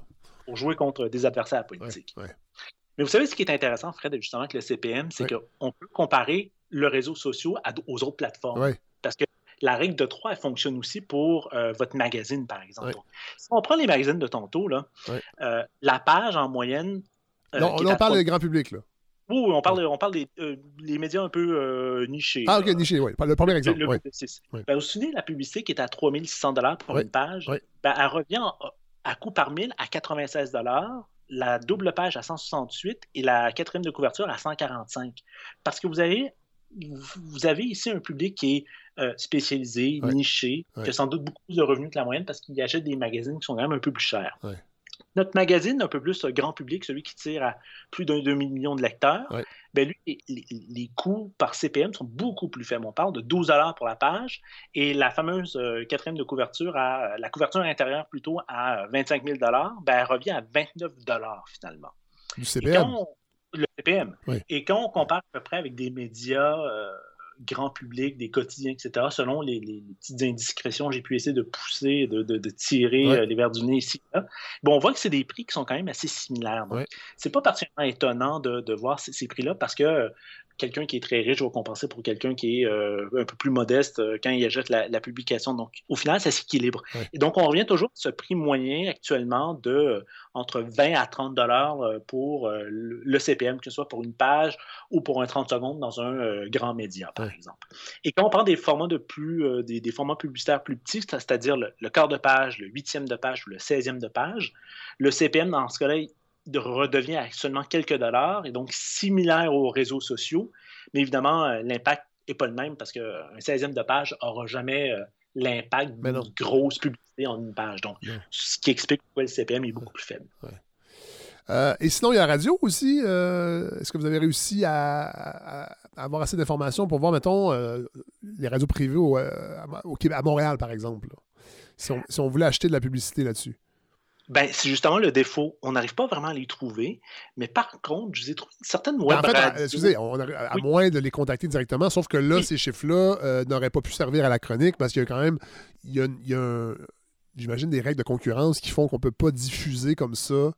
pour jouer contre des adversaires politiques. Mais vous savez ce qui est intéressant, Fred, justement, avec le CPM, c'est qu'on peut comparer le réseau social aux autres plateformes. Parce que la règle de 3, elle fonctionne aussi pour euh, votre magazine, par exemple. Si on prend les magazines de tantôt, là, euh, la page en moyenne. Euh, non, on parle du grand public, là. Oui, on parle, on parle des les médias un peu nichés. Ah, ok, nichés, oui. Le premier exemple. Le, ben, vous vous souvenez, la publicité qui est à 3600 pour une page, ben, elle revient à coût par mille à 96 la double page à 168 et la quatrième de couverture à 145. Parce que vous avez, vous avez ici un public qui est euh, spécialisé, niché, qui a sans doute beaucoup plus de revenus que la moyenne parce qu'il achète des magazines qui sont quand même un peu plus chers. Notre magazine, un peu plus grand public, celui qui tire à plus d'un demi-million de lecteurs, ben lui, les, coûts par CPM sont beaucoup plus faibles. On parle de 12 pour la page et la fameuse euh, quatrième de couverture, à, la couverture intérieure plutôt à 25 000 ben, elle revient à 29 finalement. Du CPM? le CPM. Et quand on compare à peu près avec des médias... Euh, grand public, des quotidiens, etc., selon les, petites indiscrétions, j'ai pu essayer de pousser, de, tirer euh, les verres du nez ici. Bon, on voit que c'est des prix qui sont quand même assez similaires. C'est pas particulièrement étonnant de, voir ces prix-là parce que quelqu'un qui est très riche va compenser pour quelqu'un qui est euh, un peu plus modeste euh, quand il achète la, publication. Donc, au final, ça s'équilibre. Et donc, on revient toujours à ce prix moyen actuellement de euh, entre 20 à 30 dollars pour le CPM, que ce soit pour une page ou pour un 30 secondes dans un grand média, par exemple. Et quand on prend des formats de plus, des, formats publicitaires plus petits, c'est-à-dire le, le, quart de page, le huitième de page ou le 16e de page, le CPM, dans ce cas-là, redevient à seulement quelques dollars et donc similaire aux réseaux sociaux. Mais évidemment, euh, l'impact n'est pas le même parce qu'un 16e de page n'aura jamais euh, l'impact d'une grosse publicité en une page. Donc, ce qui explique pourquoi le CPM est beaucoup plus faible. Euh, et sinon, il y a la radio aussi. Est-ce que vous avez réussi à, avoir assez d'informations pour voir, mettons, les radios privées à, Montréal, par exemple? Si on, si on, voulait acheter de la publicité là-dessus? Ben, c'est justement le défaut. On n'arrive pas vraiment à les trouver. Mais par contre, je vous ai trouvé une certaine web ben, en fait, Excusez, on à moins de les contacter directement, sauf que là, ces chiffres-là euh, n'auraient pas pu servir à la chronique parce qu'il y a quand même, il y a, j'imagine, des règles de concurrence qui font qu'on ne peut pas diffuser comme ça,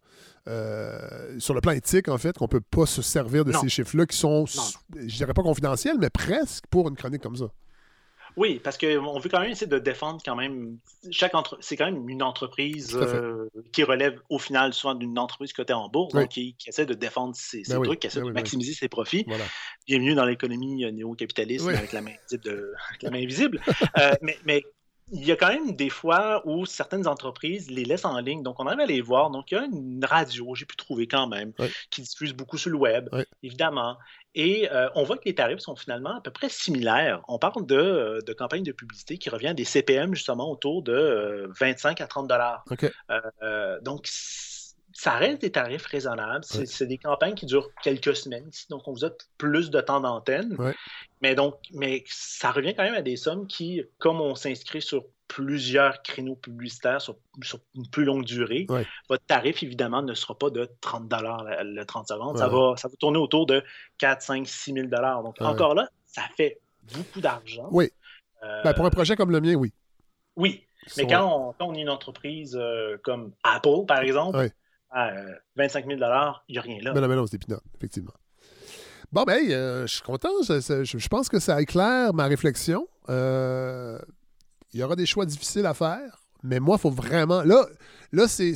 euh, sur le plan éthique, en fait, qu'on ne peut pas se servir de ces chiffres-là qui sont, je dirais pas confidentiels, mais presque pour une chronique comme ça. Oui, parce qu'on veut quand même essayer de défendre quand même. Chaque entre... C'est quand même une entreprise euh, qui relève au final souvent d'une entreprise cotée en bourse, donc qui, essaie de défendre ses, ben trucs, qui essaie ben de maximiser ses profits. Bienvenue dans l'économie euh, néo-capitaliste avec la main. De... la main visible. Euh, mais, mais il y a quand même des fois où certaines entreprises les laissent en ligne, donc on arrive à les voir. Donc il y a une radio, j'ai pu trouver quand même, qui diffuse beaucoup sur le web, évidemment. Et euh, on voit que les tarifs sont finalement à peu près similaires. On parle de, euh, de campagnes de publicité qui revient à des CPM justement autour de 25 euh, à 30 dollars. donc, ça reste des tarifs raisonnables. C'est des campagnes qui durent quelques semaines. Donc, on vous a plus de temps d'antenne. Mais donc, mais ça revient quand même à des sommes qui, comme on s'inscrit sur plusieurs créneaux publicitaires sur, une plus longue durée, votre tarif, évidemment, ne sera pas de 30 le 30 secondes. Ça, va, ça va tourner autour de 4, 5, 6 000 Donc, encore là, ça fait beaucoup d'argent. Oui. Euh, ben, pour un projet comme le mien, oui. Oui. Mais quand on, est une entreprise euh, comme Apple, par exemple, à 25 000 il n'y a rien là. Mais non, mais non, c'est effectivement. Bon, ben, je suis content. Je, pense que ça éclaire ma réflexion. Il y aura des choix difficiles à faire, mais moi, il faut vraiment. Là, là c'est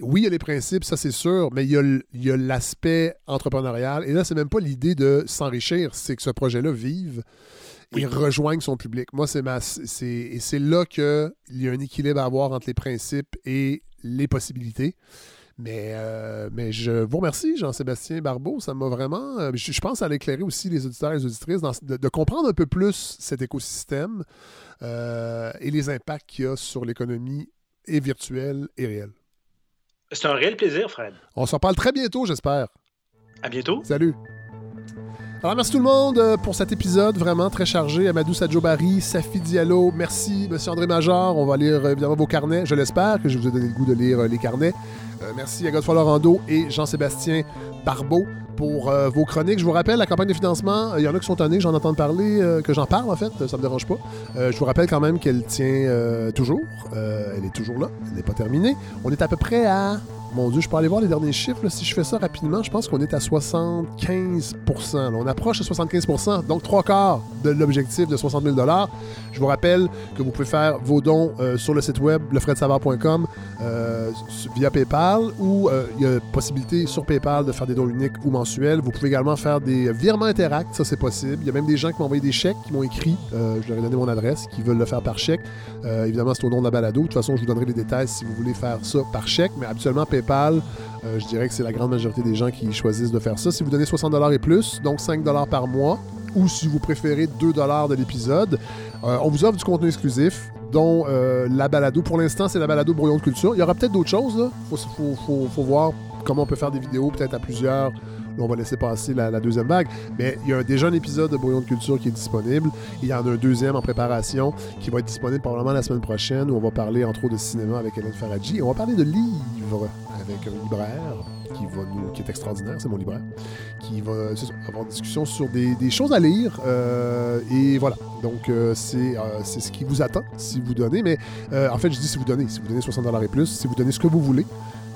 oui, il y a les principes, ça c'est sûr, mais il y a l'aspect entrepreneurial. Et là, c'est même pas l'idée de s'enrichir, c'est que ce projet-là vive et rejoigne son public. Moi, c'est ma, et c'est là qu'il y a un équilibre à avoir entre les principes et les possibilités. Mais, euh, mais je vous remercie, Jean-Sébastien Barbeau. Ça m'a vraiment. Euh, je, pense à l'éclairer aussi les auditeurs et les auditrices de, comprendre un peu plus cet écosystème euh, et les impacts qu'il y a sur l'économie et virtuelle et réelle. C'est un réel plaisir, Fred. On s'en parle très bientôt, j'espère. À bientôt. Salut. Alors, merci tout le monde pour cet épisode vraiment très chargé. Amadou Sadjobari, Safi Diallo, merci, Monsieur André Major. On va lire évidemment vos carnets. Je l'espère que je vous ai donné le goût de lire les carnets. Merci à Godefroy Lorando et Jean-Sébastien Barbeau pour euh, vos chroniques. Je vous rappelle, la campagne de financement, il y en a qui sont tannés, j'en entends parler, euh, que j'en parle en fait, ça me dérange pas. Euh, je vous rappelle quand même qu'elle tient toujours. elle est toujours là, elle n'est pas terminée. On est à peu près à mon Dieu, je peux aller voir les derniers chiffres. Si je fais ça rapidement, je pense qu'on est à 75% On approche de 75% donc trois quarts de l'objectif de 60 000 Je vous rappelle que vous pouvez faire vos dons euh, sur le site web lefredsavard.com euh, via PayPal ou euh, il y a possibilité sur PayPal de faire des dons uniques ou mensuels. Vous pouvez également faire des virements Interact, ça c'est possible. Il y a même des gens qui m'ont envoyé des chèques, qui m'ont écrit, je leur ai donné mon adresse, qui veulent le faire par chèque. évidemment, c'est au nom de la balado. De toute façon, je vous donnerai les détails si vous voulez faire ça par chèque, mais habituellement, PayPal euh, je dirais que c'est la grande majorité des gens qui choisissent de faire ça. Si vous donnez 60 et plus, donc 5 par mois, ou si vous préférez 2 de l'épisode, euh, on vous offre du contenu exclusif, dont euh, la balado. Pour l'instant, c'est la balado Brouillon de culture. Il y aura peut-être d'autres choses. Il faut, voir comment on peut faire des vidéos, peut-être à plusieurs on va laisser passer la, deuxième vague. Mais il y a déjà un épisode de Brouillon de culture qui est disponible. il y en a un deuxième en préparation qui va être disponible probablement la semaine prochaine où on va parler entre autres de cinéma avec Hélène Faradji. Et on va parler de livres avec un libraire qui, va nous, qui est extraordinaire, c'est mon libraire, qui va avoir une discussion sur des, choses à lire. Euh, et voilà. Donc, euh, c'est euh, c'est ce qui vous attend si vous donnez. Mais en fait, je dis si vous donnez. Si vous donnez 60 et plus, si vous donnez ce que vous voulez,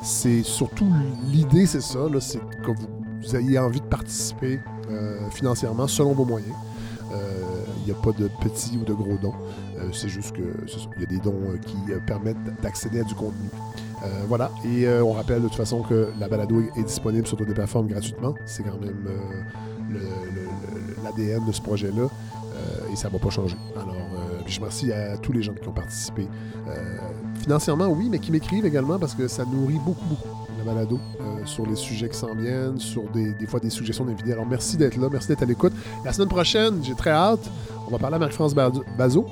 c'est surtout l'idée, c'est ça, c'est que vous vous ayez envie de participer euh, financièrement selon vos moyens. Il n'y a pas de petits ou de gros dons. Euh, c'est juste que il y a des dons euh, qui permettent d'accéder à du contenu. voilà. Et on rappelle de toute façon que la balado est, disponible sur toutes les plateformes gratuitement. C'est quand même l'ADN de ce projet-là. et ça ne va pas changer. Alors, je remercie à tous les gens qui ont participé. financièrement, oui, mais qui m'écrivent également parce que ça nourrit beaucoup, beaucoup balado euh, sur les sujets qui s'en viennent, sur des, fois des suggestions d'invités. Alors merci d'être là, merci d'être à l'écoute. La semaine prochaine, j'ai très hâte, on va parler à Marie-France Bazot.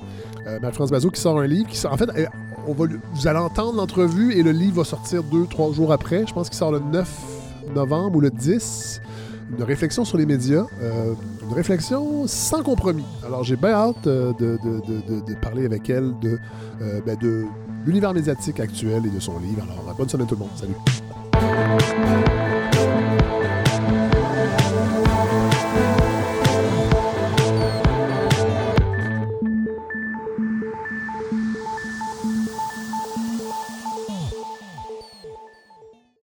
Euh, Marie-France Bazot qui sort un livre qui En fait, on va, vous allez entendre l'entrevue et le livre va sortir deux, trois jours après. Je pense qu'il sort le 9 novembre ou le 10 une réflexion sur les médias, euh, une réflexion sans compromis. Alors j'ai bien hâte de, de, parler avec elle de, ben, de l'univers médiatique actuel et de son livre. Alors bonne semaine tout le monde. Salut. Thank you.